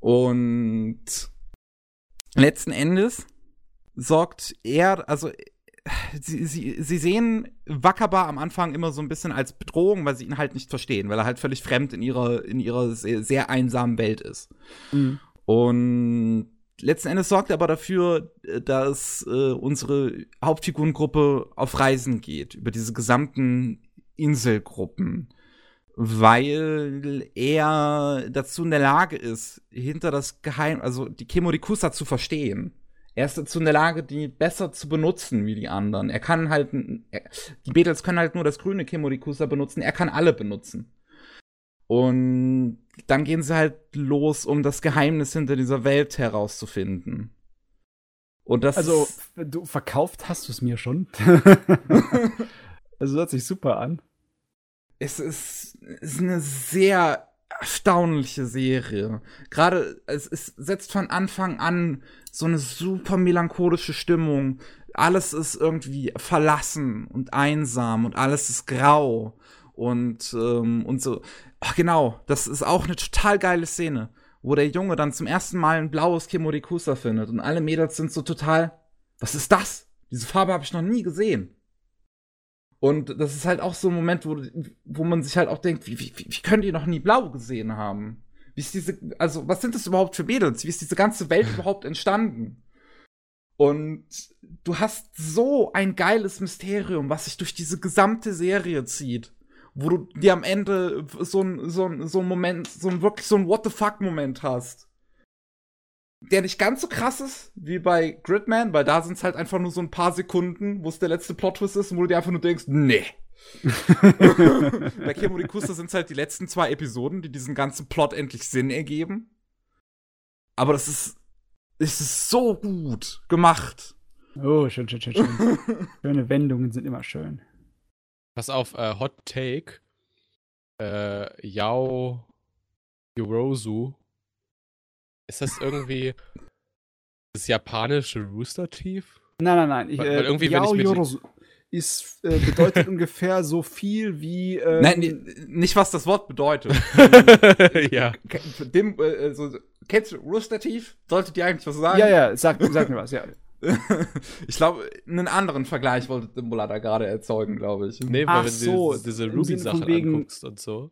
Und letzten Endes sorgt er, also sie, sie, sie sehen Wakaba am Anfang immer so ein bisschen als Bedrohung, weil sie ihn halt nicht verstehen, weil er halt völlig fremd in ihrer, in ihrer sehr, sehr einsamen Welt ist. Mhm. Und letzten Endes sorgt er aber dafür, dass äh, unsere Hauptfigurengruppe auf Reisen geht, über diese gesamten Inselgruppen, weil er dazu in der Lage ist, hinter das Geheim, also die Kemorikusa zu verstehen. Er ist dazu in der Lage, die besser zu benutzen wie die anderen. Er kann halt, er, die Beatles können halt nur das grüne Kemorikusa benutzen, er kann alle benutzen. Und dann gehen sie halt los, um das Geheimnis hinter dieser Welt herauszufinden. Und das Also, du verkauft hast du es mir schon. [laughs] also hört sich super an. Es ist, ist eine sehr erstaunliche Serie. Gerade es, es setzt von Anfang an so eine super melancholische Stimmung. Alles ist irgendwie verlassen und einsam und alles ist grau und ähm, und so. Ach genau, das ist auch eine total geile Szene, wo der Junge dann zum ersten Mal ein blaues Kimorikusa findet und alle Mädels sind so total, was ist das? Diese Farbe habe ich noch nie gesehen. Und das ist halt auch so ein Moment, wo, wo man sich halt auch denkt, wie, wie, wie können die noch nie blau gesehen haben? Wie ist diese, also was sind das überhaupt für Mädels? Wie ist diese ganze Welt [laughs] überhaupt entstanden? Und du hast so ein geiles Mysterium, was sich durch diese gesamte Serie zieht. Wo du dir am Ende so ein, so ein, so ein Moment, so ein wirklich so ein What the fuck Moment hast. Der nicht ganz so krass ist wie bei Gridman, weil da sind es halt einfach nur so ein paar Sekunden, wo es der letzte Plot-Twist ist und wo du dir einfach nur denkst, nee. [laughs] bei Kemurikusa sind es halt die letzten zwei Episoden, die diesen ganzen Plot endlich Sinn ergeben. Aber das ist, es ist so gut gemacht. Oh, schön, schön, schön, schön. [laughs] Schöne Wendungen sind immer schön. Pass auf, äh, Hot Take. Äh, Yao Yorozu. Ist das irgendwie das japanische Rooster Teeth? Nein, nein, nein. Ich, Weil- weil äh, irgendwie, wenn Yao ich mit- Yorozu ist, äh, bedeutet [laughs] ungefähr so viel wie. Ähm, Nein, nicht was das Wort bedeutet. [laughs] ja. Ke- Dem, äh, so, kennst du Rooster Teeth? Sollte dir eigentlich was sagen? Ja, ja, sag, sag mir was, ja. [laughs] ich glaube, einen anderen Vergleich wollte Dimbula da gerade erzeugen, glaube ich. Nee, Ach weil wenn so, du diese, Ruby-Sachen anguckst und so,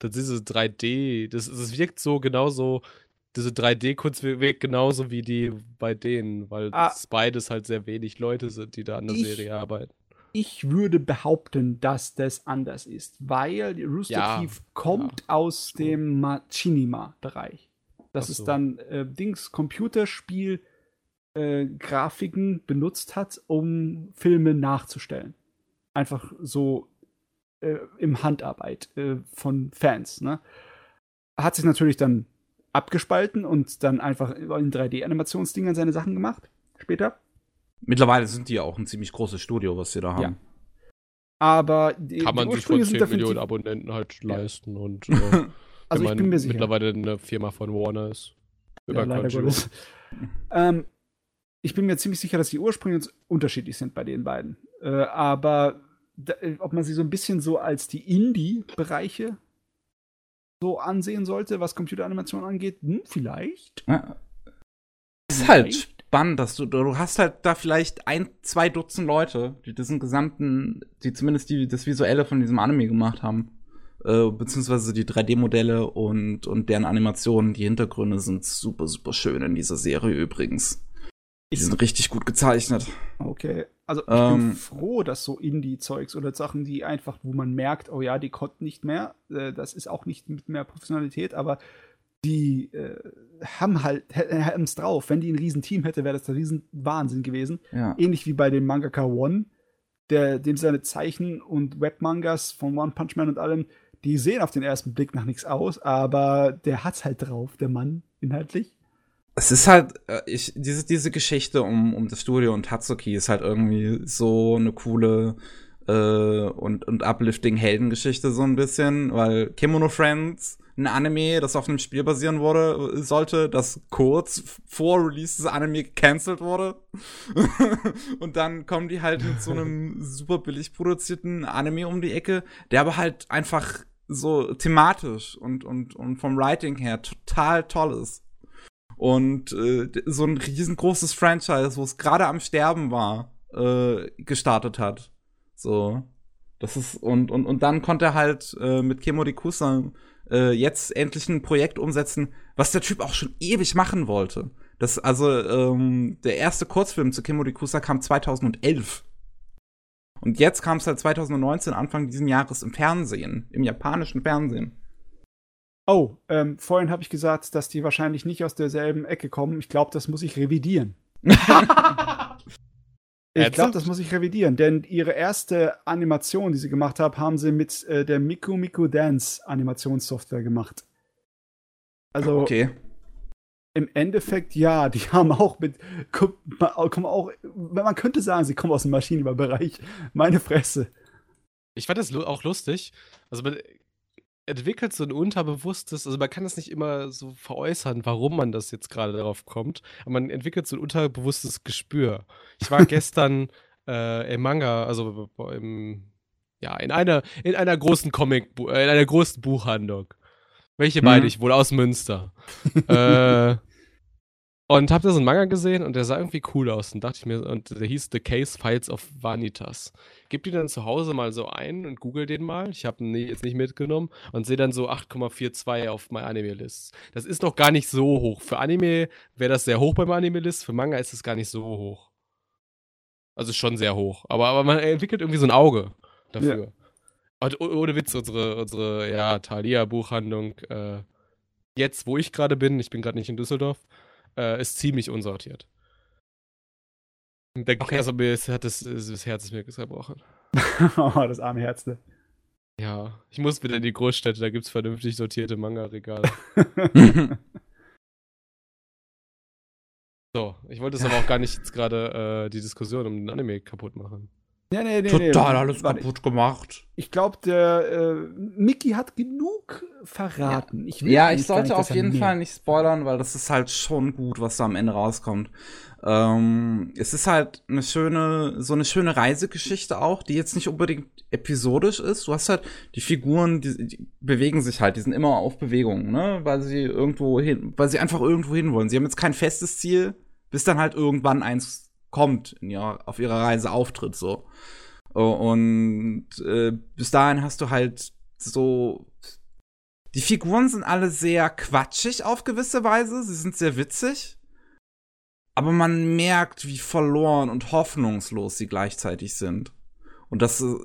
dann diese 3D, das, das wirkt so genauso, diese 3D-Kunst wirkt genauso wie die bei denen, weil Ah. es beides halt sehr wenig Leute sind, die da an der Ich- Serie arbeiten. Ich würde behaupten, dass das anders ist, weil Rooster Ja, Teeth kommt aus dem Machinima-Bereich. Das so. ist dann äh, Dings Computerspiel äh, Grafiken benutzt hat, um Filme nachzustellen. Einfach so äh, im Handarbeit äh, von Fans. Ne? Hat sich natürlich dann abgespalten und dann einfach in 3D-Animationsdingern seine Sachen gemacht. Später. Mittlerweile sind die ja auch ein ziemlich großes Studio, was sie da haben. Ja. Aber die, Kann man die sich von Ursprünge 10 sind Millionen Abonnenten halt Ja. leisten und [laughs] äh, Also ich bin mir sicher. mittlerweile eine Firma von Warner ist. Ja, leider Gottes. ähm, ich bin mir ziemlich sicher, dass die Ursprünge unterschiedlich sind bei den beiden. Äh, aber da, äh, ob man sie so ein bisschen so als die Indie-Bereiche so ansehen sollte, was Computeranimation angeht, hm, vielleicht. Ja. Ist halt spannend, dass du, du hast halt da vielleicht ein, zwei Dutzend Leute, die diesen gesamten, die zumindest die, das Visuelle von diesem Anime gemacht haben. Äh, beziehungsweise die 3D-Modelle und, und deren Animationen, die Hintergründe sind super, super schön in dieser Serie übrigens. Die sind richtig gut gezeichnet. Okay. Also ich ähm, bin froh, dass so Indie-Zeugs oder Sachen, die einfach, wo man merkt, oh ja, die konnten nicht mehr, äh, das ist auch nicht mit mehr Professionalität, aber die äh, haben halt haben es drauf. Wenn die ein Riesenteam hätte, wäre das ein Riesenwahnsinn gewesen. Ja. Ähnlich wie bei dem Mangaka One, der, dem seine Zeichen und Webmangas von One Punch Man und allem, die sehen auf den ersten Blick nach nichts aus, aber der hat's halt drauf, der Mann, inhaltlich es ist halt, äh, ich, diese, diese Geschichte um, um das Studio und Tatsuki ist halt irgendwie so eine coole äh, und, und uplifting Heldengeschichte so ein bisschen, weil Kimono Friends, ein Anime, das auf einem Spiel basieren wurde, sollte, das kurz vor Release des Anime gecancelt wurde. [laughs] und dann kommen die halt mit so einem [laughs] super billig produzierten Anime um die Ecke, der aber halt einfach so thematisch und, und, und vom Writing her total toll ist und äh, so ein riesengroßes Franchise, wo es gerade am Sterben war, äh, gestartet hat. So. Das ist, und, und, und dann konnte er halt äh, mit Kemo Kusa äh, jetzt endlich ein Projekt umsetzen, was der Typ auch schon ewig machen wollte. Das, also, ähm, der erste Kurzfilm zu Kemo Kusa kam 2011. Und jetzt kam es halt 2019, Anfang dieses Jahres im Fernsehen, im japanischen Fernsehen. Oh, ähm, vorhin habe ich gesagt, dass die wahrscheinlich nicht aus derselben Ecke kommen. Ich glaube, das muss ich revidieren. [laughs] ich glaube, das muss ich revidieren, denn ihre erste Animation, die sie gemacht haben, haben sie mit äh, der Miku Miku Dance Animationssoftware gemacht. Also okay. im Endeffekt ja, die [laughs] haben auch mit kommen auch, man könnte sagen, sie kommen aus dem Maschinenbaubereich. Meine Fresse. Ich fand das auch lustig. Also entwickelt so ein unterbewusstes, also man kann das nicht immer so veräußern, warum man das jetzt gerade darauf kommt, aber man entwickelt so ein unterbewusstes Gespür. Ich war [laughs] gestern äh, im Manga, also im, ja, in einer, in einer großen Comic, äh, in einer großen Buchhandlung. Welche meine ich? Wohl aus Münster. [laughs] äh, und hab da so einen Manga gesehen und der sah irgendwie cool aus. Und dachte ich mir, und der hieß The Case Files of Vanitas. Gib die dann zu Hause mal so ein und google den mal. Ich habe ihn jetzt nicht mitgenommen und sehe dann so 8,42 auf My Anime List. Das ist noch gar nicht so hoch. Für Anime wäre das sehr hoch beim Anime List, für Manga ist es gar nicht so hoch. Also schon sehr hoch. Aber, aber man entwickelt irgendwie so ein Auge dafür. Ja. Und ohne Witz, unsere, unsere ja, Thalia-Buchhandlung, äh, jetzt, wo ich gerade bin, ich bin gerade nicht in Düsseldorf, äh, ist ziemlich unsortiert. Der, okay. Also mir hat das, das Herz ist mir zerbrochen. [laughs] oh, das arme Herz, ne? Ja, ich muss wieder in die Großstädte, da gibt's vernünftig sortierte Manga-Regale. [laughs] so, ich wollte es aber auch gar nicht jetzt gerade äh, die Diskussion um den Anime kaputt machen. Nee, nee, nee, Total nee. alles Warte, kaputt gemacht. Ich glaube, der äh, Mickey hat genug verraten. Ich ja, ich sollte nicht, auf jeden Fall nicht spoilern, weil das ist halt schon gut, was da am Ende rauskommt. Ähm, es ist halt eine schöne, so eine schöne Reisegeschichte auch, die jetzt nicht unbedingt episodisch ist. Du hast halt die Figuren, die, die bewegen sich halt, die sind immer auf Bewegung, ne, weil sie irgendwo hin, weil sie einfach irgendwo hin wollen. Sie haben jetzt kein festes Ziel, bis dann halt irgendwann eins kommt, in ihrer, auf ihrer Reise auftritt, so. Und äh, bis dahin hast du halt so. Die Figuren sind alle sehr quatschig auf gewisse Weise. Sie sind sehr witzig. Aber man merkt, wie verloren und hoffnungslos sie gleichzeitig sind. Und das äh,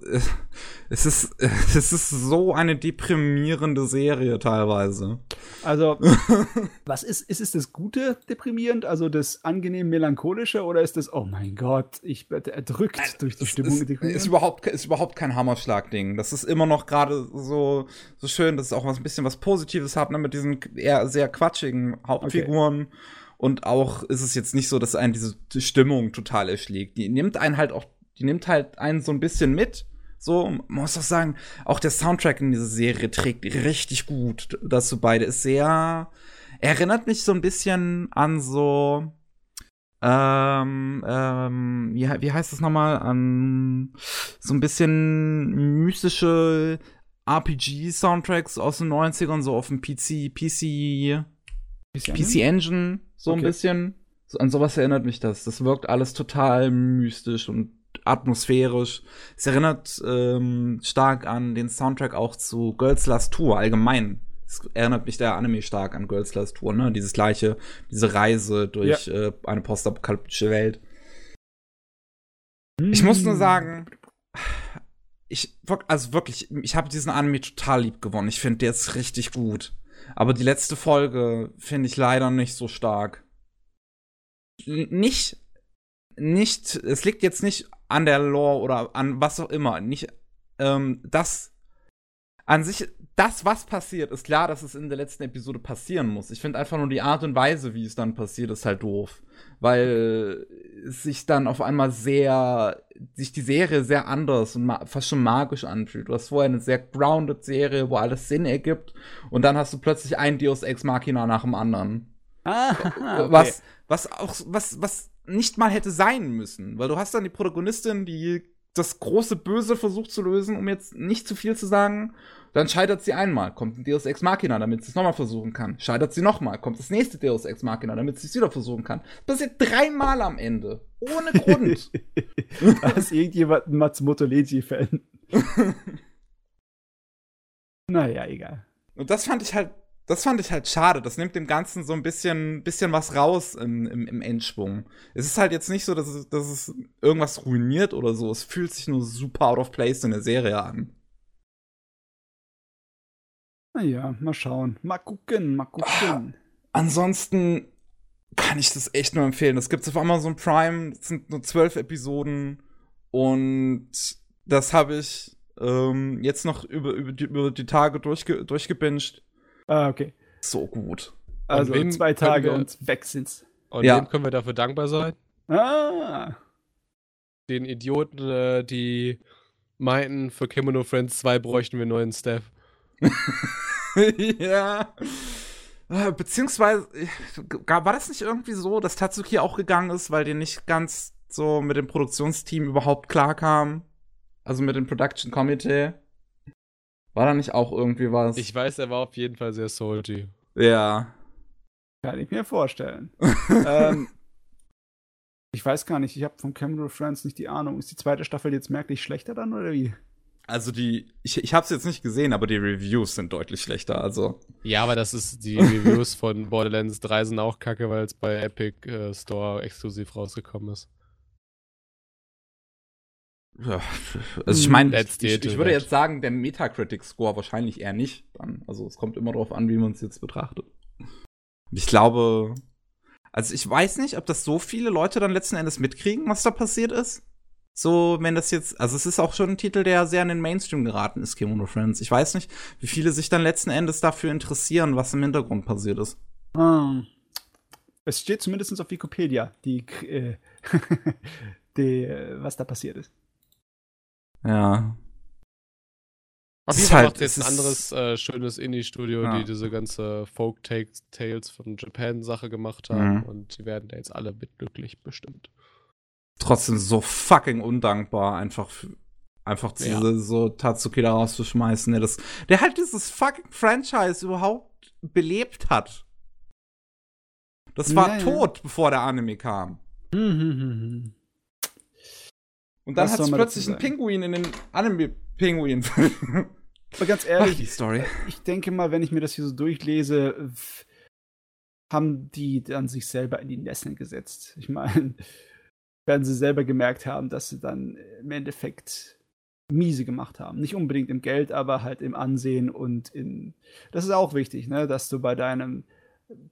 [laughs] es ist [laughs] es ist so eine deprimierende Serie teilweise. Also [laughs] was ist ist es das Gute deprimierend, also das angenehm melancholische oder ist das oh mein Gott, ich werde erdrückt Nein, durch die Stimmung ist, ist überhaupt ist überhaupt kein Hammerschlag Ding. Das ist immer noch gerade so so schön, dass es auch was ein bisschen was positives hat ne, mit diesen eher sehr quatschigen Hauptfiguren. Okay. Und auch ist es jetzt nicht so, dass einen diese Stimmung total erschlägt. Die nimmt einen halt auch die nimmt halt einen so ein bisschen mit, So, man muss auch sagen, auch der Soundtrack in dieser Serie trägt richtig gut dazu beide. Ist sehr, erinnert mich so ein bisschen an so, ähm, ähm, wie, wie heißt das nochmal? An so ein bisschen mystische RPG-Soundtracks aus den 90ern, so auf dem PC, PC, PC, PC Engine, so okay. ein bisschen. So, an sowas erinnert mich das. Das wirkt alles total mystisch und atmosphärisch. Es erinnert ähm, stark an den Soundtrack auch zu Girls Last Tour allgemein. Es erinnert mich der Anime stark an Girls Last Tour, ne? Dieses gleiche, diese Reise durch ja. äh, eine postapokalyptische Welt. Mm. Ich muss nur sagen, ich also wirklich, ich habe diesen Anime total lieb gewonnen. Ich finde, der ist richtig gut. Aber die letzte Folge finde ich leider nicht so stark. Nicht, nicht, es liegt jetzt nicht an der Lore oder an was auch immer. Nicht, ähm, das an sich, das, was passiert, ist klar, dass es in der letzten Episode passieren muss. Ich finde einfach nur die Art und Weise, wie es dann passiert, ist halt doof. Weil es sich dann auf einmal sehr, sich die Serie sehr anders und fast schon magisch anfühlt. Du hast vorher eine sehr grounded Serie, wo alles Sinn ergibt. Und dann hast du plötzlich ein Deus Ex Machina nach dem anderen. Ah, [laughs] okay. Was, was auch, was, was nicht mal hätte sein müssen. Weil du hast dann die Protagonistin, die das große Böse versucht zu lösen, um jetzt nicht zu viel zu sagen. Dann scheitert sie einmal, kommt ein Deus Ex Machina, damit sie es nochmal versuchen kann. Scheitert sie nochmal, kommt das nächste Deus Ex Machina, damit sie es wieder versuchen kann. Das passiert dreimal am Ende. Ohne [laughs] Grund. da ist irgendjemand ein Matsumoto Leiji-Fan. [laughs] naja, egal. Und das fand ich halt, das fand ich halt schade. Das nimmt dem Ganzen so ein bisschen, bisschen was raus im, im, im Endschwung. Es ist halt jetzt nicht so, dass es, dass es irgendwas ruiniert oder so. Es fühlt sich nur super out of place in der Serie an. Naja, mal schauen. Mal gucken, mal gucken. ansonsten kann ich das echt nur empfehlen. Das gibt es auf Amazon Prime. Das sind nur zwölf Episoden. Und das habe ich ähm, jetzt noch über, über, die, über die Tage durchge durchgebinged. Ah, okay. So gut. Also zwei Tage wir, und weg sind's. Und ja. wem können wir dafür dankbar sein? Ah. Den Idioten, äh, die meinten, für Kimono Friends 2 bräuchten wir neuen Staff. [laughs] ja. Äh, beziehungsweise, war das nicht irgendwie so, dass Tatsuki auch gegangen ist, weil die nicht ganz so mit dem Produktionsteam überhaupt klarkam? Also mit dem Production Committee? War da nicht auch irgendwie was? Ich weiß, er war auf jeden Fall sehr salty. Ja. Kann ich mir vorstellen. [laughs] ähm, ich weiß gar nicht, ich habe von Cameron Friends nicht die Ahnung. Ist die zweite Staffel jetzt merklich schlechter dann oder wie? Also die, ich, ich habe es jetzt nicht gesehen, aber die Reviews sind deutlich schlechter. Also ja, aber das ist die Reviews von Borderlands 3 sind auch kacke, weil es bei Epic äh, Store exklusiv rausgekommen ist. Ja, also ich meine, ich, ich, ich, würde jetzt sagen, der Metacritic-Score wahrscheinlich eher nicht. Dann. Also es kommt immer darauf an, wie man es jetzt betrachtet. Ich glaube, also ich weiß nicht, ob das so viele Leute dann letzten Endes mitkriegen, was da passiert ist. So, wenn das jetzt, also es ist auch schon ein Titel, der sehr in den Mainstream geraten ist, Kimono Friends. Ich weiß nicht, wie viele sich dann letzten Endes dafür interessieren, was im Hintergrund passiert ist. Ah. Es steht zumindest auf Wikipedia, die, äh, [laughs] die, was da passiert ist. Ja. Auf jeden Fall halt, macht jetzt ein anderes äh, schönes Indie-Studio, ja. die diese ganze Folk-Tales von Japan-Sache gemacht haben. Mhm. Und die werden da jetzt alle mitglücklich bestimmt trotzdem so fucking undankbar, einfach, einfach diese, ja. so Tatsuki da rauszuschmeißen, der das, der halt dieses fucking Franchise überhaupt belebt hat. Das war ja, tot, ja. bevor der Anime kam. Und dann hat es plötzlich einen Pinguin in den Anime-Pinguin. Aber ganz ehrlich, Ach, die Story. ich denke mal, wenn ich mir das hier so durchlese, haben die dann sich selber in die Nesseln gesetzt. Ich meine, [laughs] werden sie selber gemerkt haben, dass sie dann im Endeffekt miese gemacht haben. Nicht unbedingt im Geld, aber halt im Ansehen und in. Das ist auch wichtig, ne? dass du bei deinem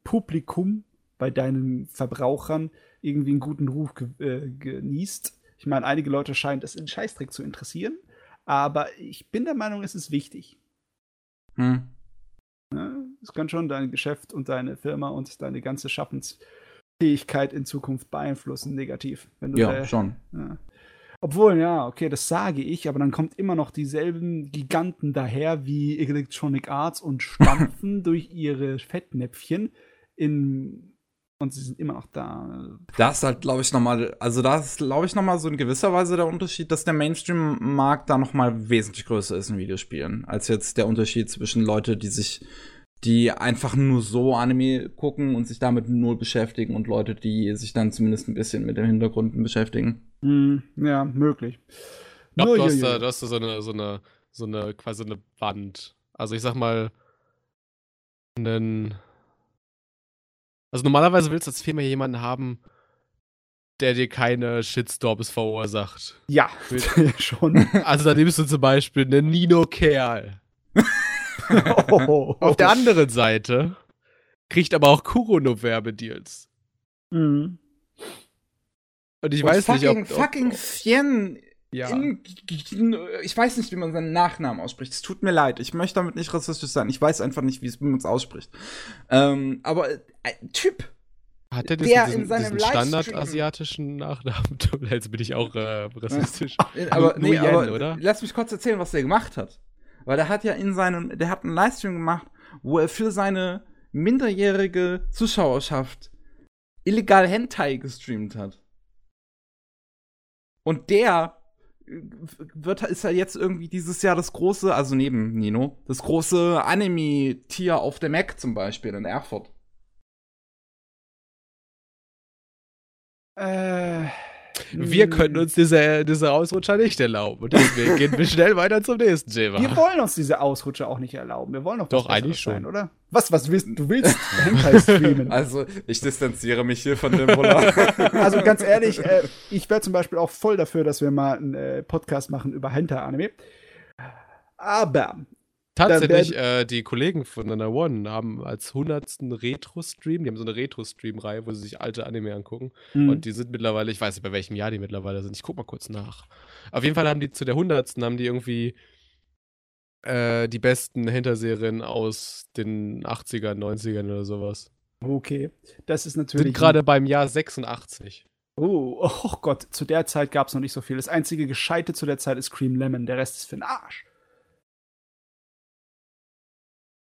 Publikum, bei deinen Verbrauchern irgendwie einen guten Ruf ge äh, genießt. Ich meine, einige Leute scheinen das in Scheißdreck zu interessieren, aber ich bin der Meinung, es ist wichtig. Hm. Ne? Es kann schon dein Geschäft und deine Firma und deine ganze Schaffens- Fähigkeit in Zukunft beeinflussen, negativ. Ja, da, schon. Ja. Obwohl, ja, okay, das sage ich, aber dann kommt immer noch dieselben Giganten daher wie Electronic Arts und stampfen [laughs] durch ihre Fettnäpfchen in und sie sind immer noch da. Das ist halt, glaube ich, nochmal, also da ist, glaube ich, nochmal so in gewisser Weise der Unterschied, dass der Mainstream-Markt da nochmal wesentlich größer ist in Videospielen, als jetzt der Unterschied zwischen Leute, die sich, die einfach nur so Anime gucken und sich damit null beschäftigen und Leute, die sich dann zumindest ein bisschen mit den Hintergründen beschäftigen. Mm, ja, möglich. Ich glaube, du, hast da, du hast da so eine, so eine, so eine, quasi eine Wand. Also ich sag mal, einen also normalerweise willst du als Firma jemanden haben, der dir keine Shitstorms verursacht. [laughs] Ja, schon. Also da nimmst du zum Beispiel einen Nino Kerl. oh. [laughs] Auf der anderen Seite kriegt aber auch Kurono Werbedeals. Mhm. Und ich Und weiß fucking, nicht, ob, fucking Fien ja. In, ich weiß nicht, wie man seinen Nachnamen ausspricht. Es tut mir leid. Ich möchte damit nicht rassistisch sein. Ich weiß einfach nicht, wie man es ausspricht. Ähm, aber äh, Typ. Hat er das der diesen, in seinem diesen standardasiatischen Nachnamen? [laughs] Jetzt bin ich auch äh, rassistisch. [laughs] aber, nee, Yen, aber oder? lass mich kurz erzählen, was der gemacht hat. Weil der hat ja in seinem, der hat einen Livestream gemacht, wo er für seine minderjährige Zuschauerschaft illegal Hentai gestreamt hat. Und der wird, ist ja jetzt irgendwie dieses Jahr das große, also neben Nino, das große Anime-Tier auf der Mac zum Beispiel in Erfurt. Äh. Wir können uns diese, diese Ausrutscher nicht erlauben. Und deswegen gehen wir schnell weiter zum nächsten Thema. Wir wollen uns diese Ausrutscher auch nicht erlauben. Wir wollen doch Doch, eigentlich schon. Sein, oder? Was, was willst du? willst Hentai streamen. [laughs] Also, ich distanziere mich hier von dem Buller. [laughs] also, ganz ehrlich, äh, ich wäre zum Beispiel auch voll dafür, dass wir mal einen äh, Podcast machen über Hentai-Anime. Aber Tatsächlich, äh, die Kollegen von Nana One haben als hundertsten Retro-Stream, die haben so eine Retro-Stream-Reihe, wo sie sich alte Anime angucken. Mhm. Und die sind mittlerweile, ich weiß nicht, bei welchem Jahr die mittlerweile sind. Ich guck mal kurz nach. Auf jeden Fall haben die zu der hundertsten, haben die irgendwie äh, die besten Hinterserien aus den 80ern, 90ern oder sowas. Okay, das ist natürlich. Sind gerade beim Jahr 86. Oh, oh Gott, zu der Zeit gab es noch nicht so viel. Das einzige Gescheite zu der Zeit ist Cream Lemon, der Rest ist für den Arsch.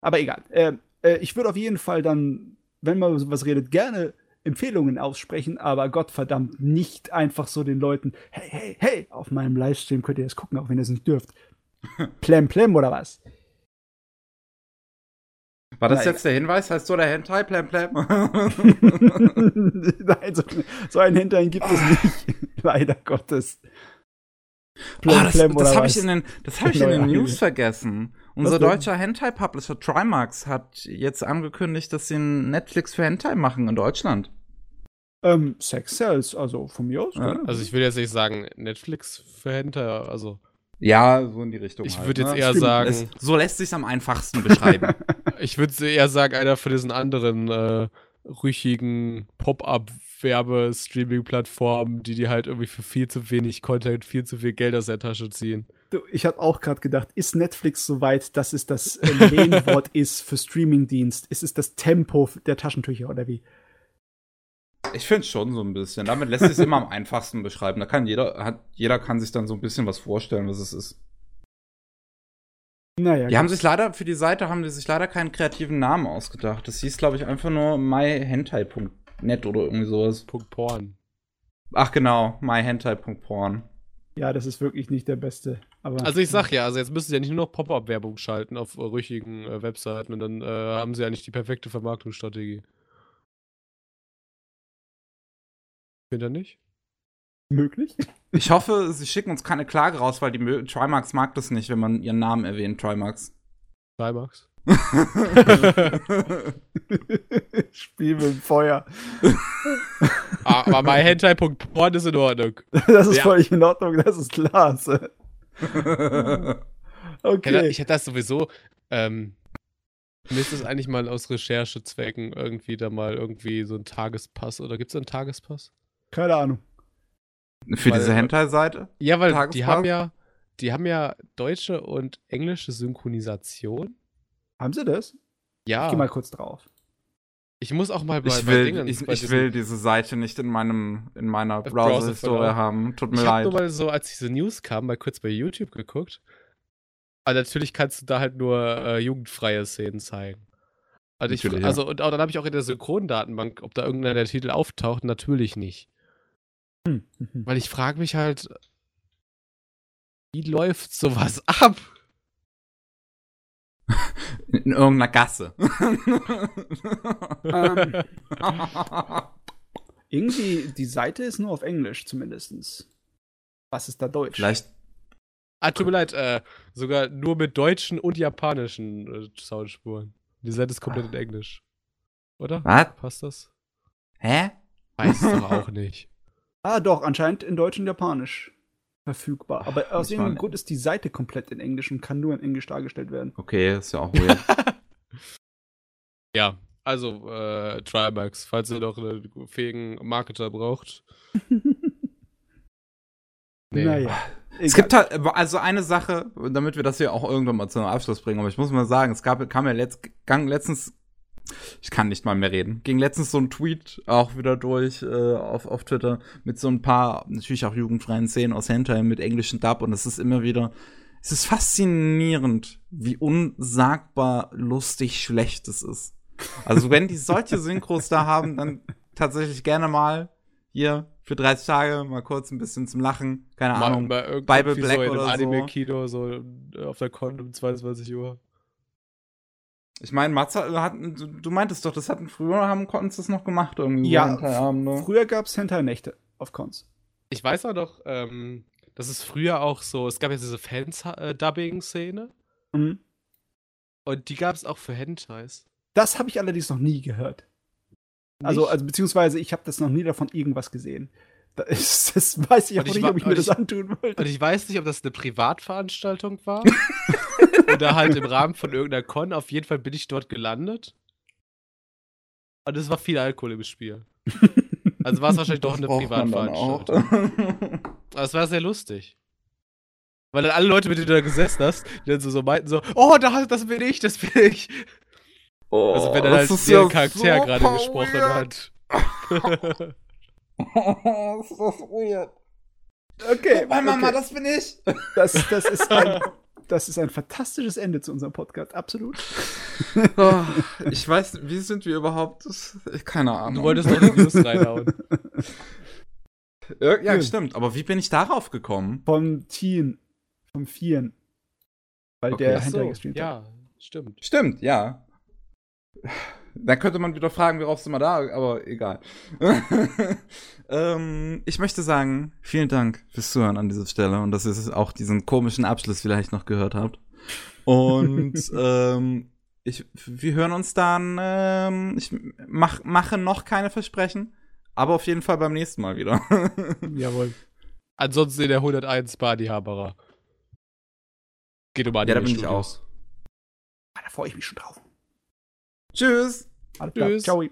Aber egal. Äh, äh, ich würde auf jeden Fall dann, wenn man sowas redet, gerne Empfehlungen aussprechen, aber Gottverdammt nicht einfach so den Leuten, hey, hey, hey, auf meinem Livestream könnt ihr das gucken, auch wenn ihr es nicht dürft. [laughs] plem, plem oder was? War das Nein. jetzt der Hinweis? Heißt so der Hentai? Plem, plem? [laughs] [laughs] Nein, so, so einen Hentai gibt es nicht. Leider Gottes. Plem, oh, das, das habe ich in den, das hab ich in den News vergessen. Unser deutscher Hentai-Publisher Trimax hat jetzt angekündigt, dass sie ein Netflix für Hentai machen in Deutschland. Ähm, Sex Cells, also von mir aus. Ja. Also ich will jetzt nicht sagen Netflix für Hentai, also. Ja, so in die Richtung. Ich halt, würde jetzt ne? eher Stimmt. sagen. Es, so lässt sich am einfachsten beschreiben. [laughs] ich würde eher sagen, einer von diesen anderen äh, rüchigen Pop-up Werbe-Streaming-Plattformen, die die halt irgendwie für viel zu wenig Content, viel zu viel Geld aus der Tasche ziehen. Du, ich habe auch gerade gedacht, ist Netflix so weit, dass es das äh, Lehnwort [laughs] ist für Streaming-Dienst? Ist es das Tempo der Taschentücher oder wie? Ich finde schon so ein bisschen. Damit lässt sich es immer am einfachsten beschreiben. Da kann jeder, hat, jeder kann sich dann so ein bisschen was vorstellen, was es ist. Naja, die gut. haben sich leider, für die Seite haben die sich leider keinen kreativen Namen ausgedacht. Das hieß, glaube ich, einfach nur myhentai.net oder irgendwie sowas. Punkt .porn. Ach genau, myhentai.porn. Ja, das ist wirklich nicht der beste. Aber, also ich sag ja, also jetzt müssen sie ja nicht nur noch Pop-up-Werbung schalten auf rüchigen äh, Webseiten und dann äh, haben sie ja nicht die perfekte Vermarktungsstrategie. Findet er nicht? Möglich. Ich hoffe, sie schicken uns keine Klage raus, weil die Trimax mag das nicht, wenn man ihren Namen erwähnt, Trimax. Trimax? [laughs] Spiel mit dem Feuer. [laughs] Ah, aber mein Hentai.porn ist in Ordnung. Das ist ja. völlig in Ordnung, das ist klasse. [laughs] okay. Ich hätte das sowieso. Ähm, mir ist das eigentlich mal aus Recherchezwecken irgendwie da mal irgendwie so ein Tagespass oder gibt es einen Tagespass? Keine Ahnung. Für weil, diese Hentai-Seite? Ja, weil Tagespass? die haben ja, die haben ja deutsche und englische Synchronisation. Haben sie das? Ja. Ich geh mal kurz drauf. Ich muss auch mal bei, ich will, bei Dingen, ich, ich will diese Seite nicht in meinem in meiner Browser-Historie haben. Tut mir ich leid. Ich habe nur mal so, als diese News kam, mal kurz bei YouTube geguckt. Aber natürlich kannst du da halt nur äh, jugendfreie Szenen zeigen. Also, ich, also und auch, dann habe ich auch in der Synchrondatenbank, ob da irgendeiner der Titel auftaucht, natürlich nicht. Hm. Weil ich frage mich halt, wie läuft sowas [laughs] ab? [laughs] In irgendeiner Gasse. ähm, [laughs] irgendwie, die Seite ist nur auf Englisch zumindest. Was ist da Deutsch? Vielleicht. Ah, tut mir leid, äh, sogar nur mit deutschen und japanischen äh, Soundspuren. Die Seite ist komplett in Englisch. Oder? Was? Passt das? Hä? Weiß es doch [laughs] auch nicht. Ah, doch, anscheinend in Deutsch und Japanisch verfügbar. Aber aus irgendeinem Grund ist die Seite komplett in Englisch und kann nur in Englisch dargestellt werden. Okay, ist ja auch weird. [laughs] ja, also äh, Trimax, falls ihr noch einen fähigen Marketer braucht. [laughs] nee. Naja. Es gibt halt, also eine Sache, damit wir das hier auch irgendwann mal zum Abschluss bringen, aber ich muss mal sagen, es gab, kam ja letzt, gang, letztens ich kann nicht mal mehr reden. Ging letztens so ein Tweet auch wieder durch äh, auf, auf Twitter mit so ein paar, natürlich auch jugendfreien Szenen aus Hentai mit englischen Dub und es ist immer wieder, es ist faszinierend, wie unsagbar lustig schlecht es ist. Also wenn die solche Synchros da haben, dann tatsächlich gerne mal hier für 30 Tage mal kurz ein bisschen zum Lachen, keine mal, Ahnung, mal Bible Black so oder Anime-Kino so auf der Con um 22 Uhr. Ich meine, Matze hat, du meintest doch, das hatten früher, haben Cons das noch gemacht irgendwie. Ja, ne? früher gab es Hentai-Nächte auf Cons. Ich weiß auch noch, ähm, dass es früher auch so, es gab ja diese Fans-Dubbing-Szene. Mhm. Und die gab es auch für Hentais. Das habe ich allerdings noch nie gehört. Also, also, beziehungsweise ich habe das noch nie davon irgendwas gesehen. Das, das weiß ich auch ich nicht, ob ich mir ich, das antun wollte. Und ich weiß nicht, ob das eine Privatveranstaltung war. [laughs] oder halt im Rahmen von irgendeiner Con. Auf jeden Fall bin ich dort gelandet. Und es war viel Alkohol im Spiel. Also war es wahrscheinlich doch eine Privatveranstaltung. Aber es war sehr lustig. Weil dann alle Leute, mit denen du da gesessen hast, die dann so, so meinten so, oh, das, das bin ich, das bin ich. Oh, also wenn er halt der ja Charakter so gerade gesprochen hat. [laughs] oh, ist das weird. Okay. [laughs] Guck Mama, das bin ich. Das, das ist ein [laughs] das ist ein fantastisches Ende zu unserem Podcast, absolut. [laughs] Oh, ich weiß, wie sind wir überhaupt? Keine Ahnung. Du wolltest doch News reinhauen. Ja, ja, stimmt. Aber wie bin ich darauf gekommen? Vom Tien. Vom Vieren. Weil okay. der hinterher gestreamt ja, hat. Ja, stimmt. Stimmt, ja. Da könnte man wieder fragen, worauf sind wir da, aber egal. [laughs] ähm, ich möchte sagen, vielen Dank fürs Zuhören an dieser Stelle und dass ihr auch diesen komischen Abschluss vielleicht noch gehört habt. Und [laughs] ähm, ich, wir hören uns dann. Ähm, ich mach, mache noch keine Versprechen, aber auf jeden Fall beim nächsten Mal wieder. [laughs] Jawohl. Ansonsten in der 101 Badi-Haberer. Geht um Ja, da bin ich auch. Ah, da freue ich mich schon drauf. Tschüss. Alles klar. Tschüss. Ciao.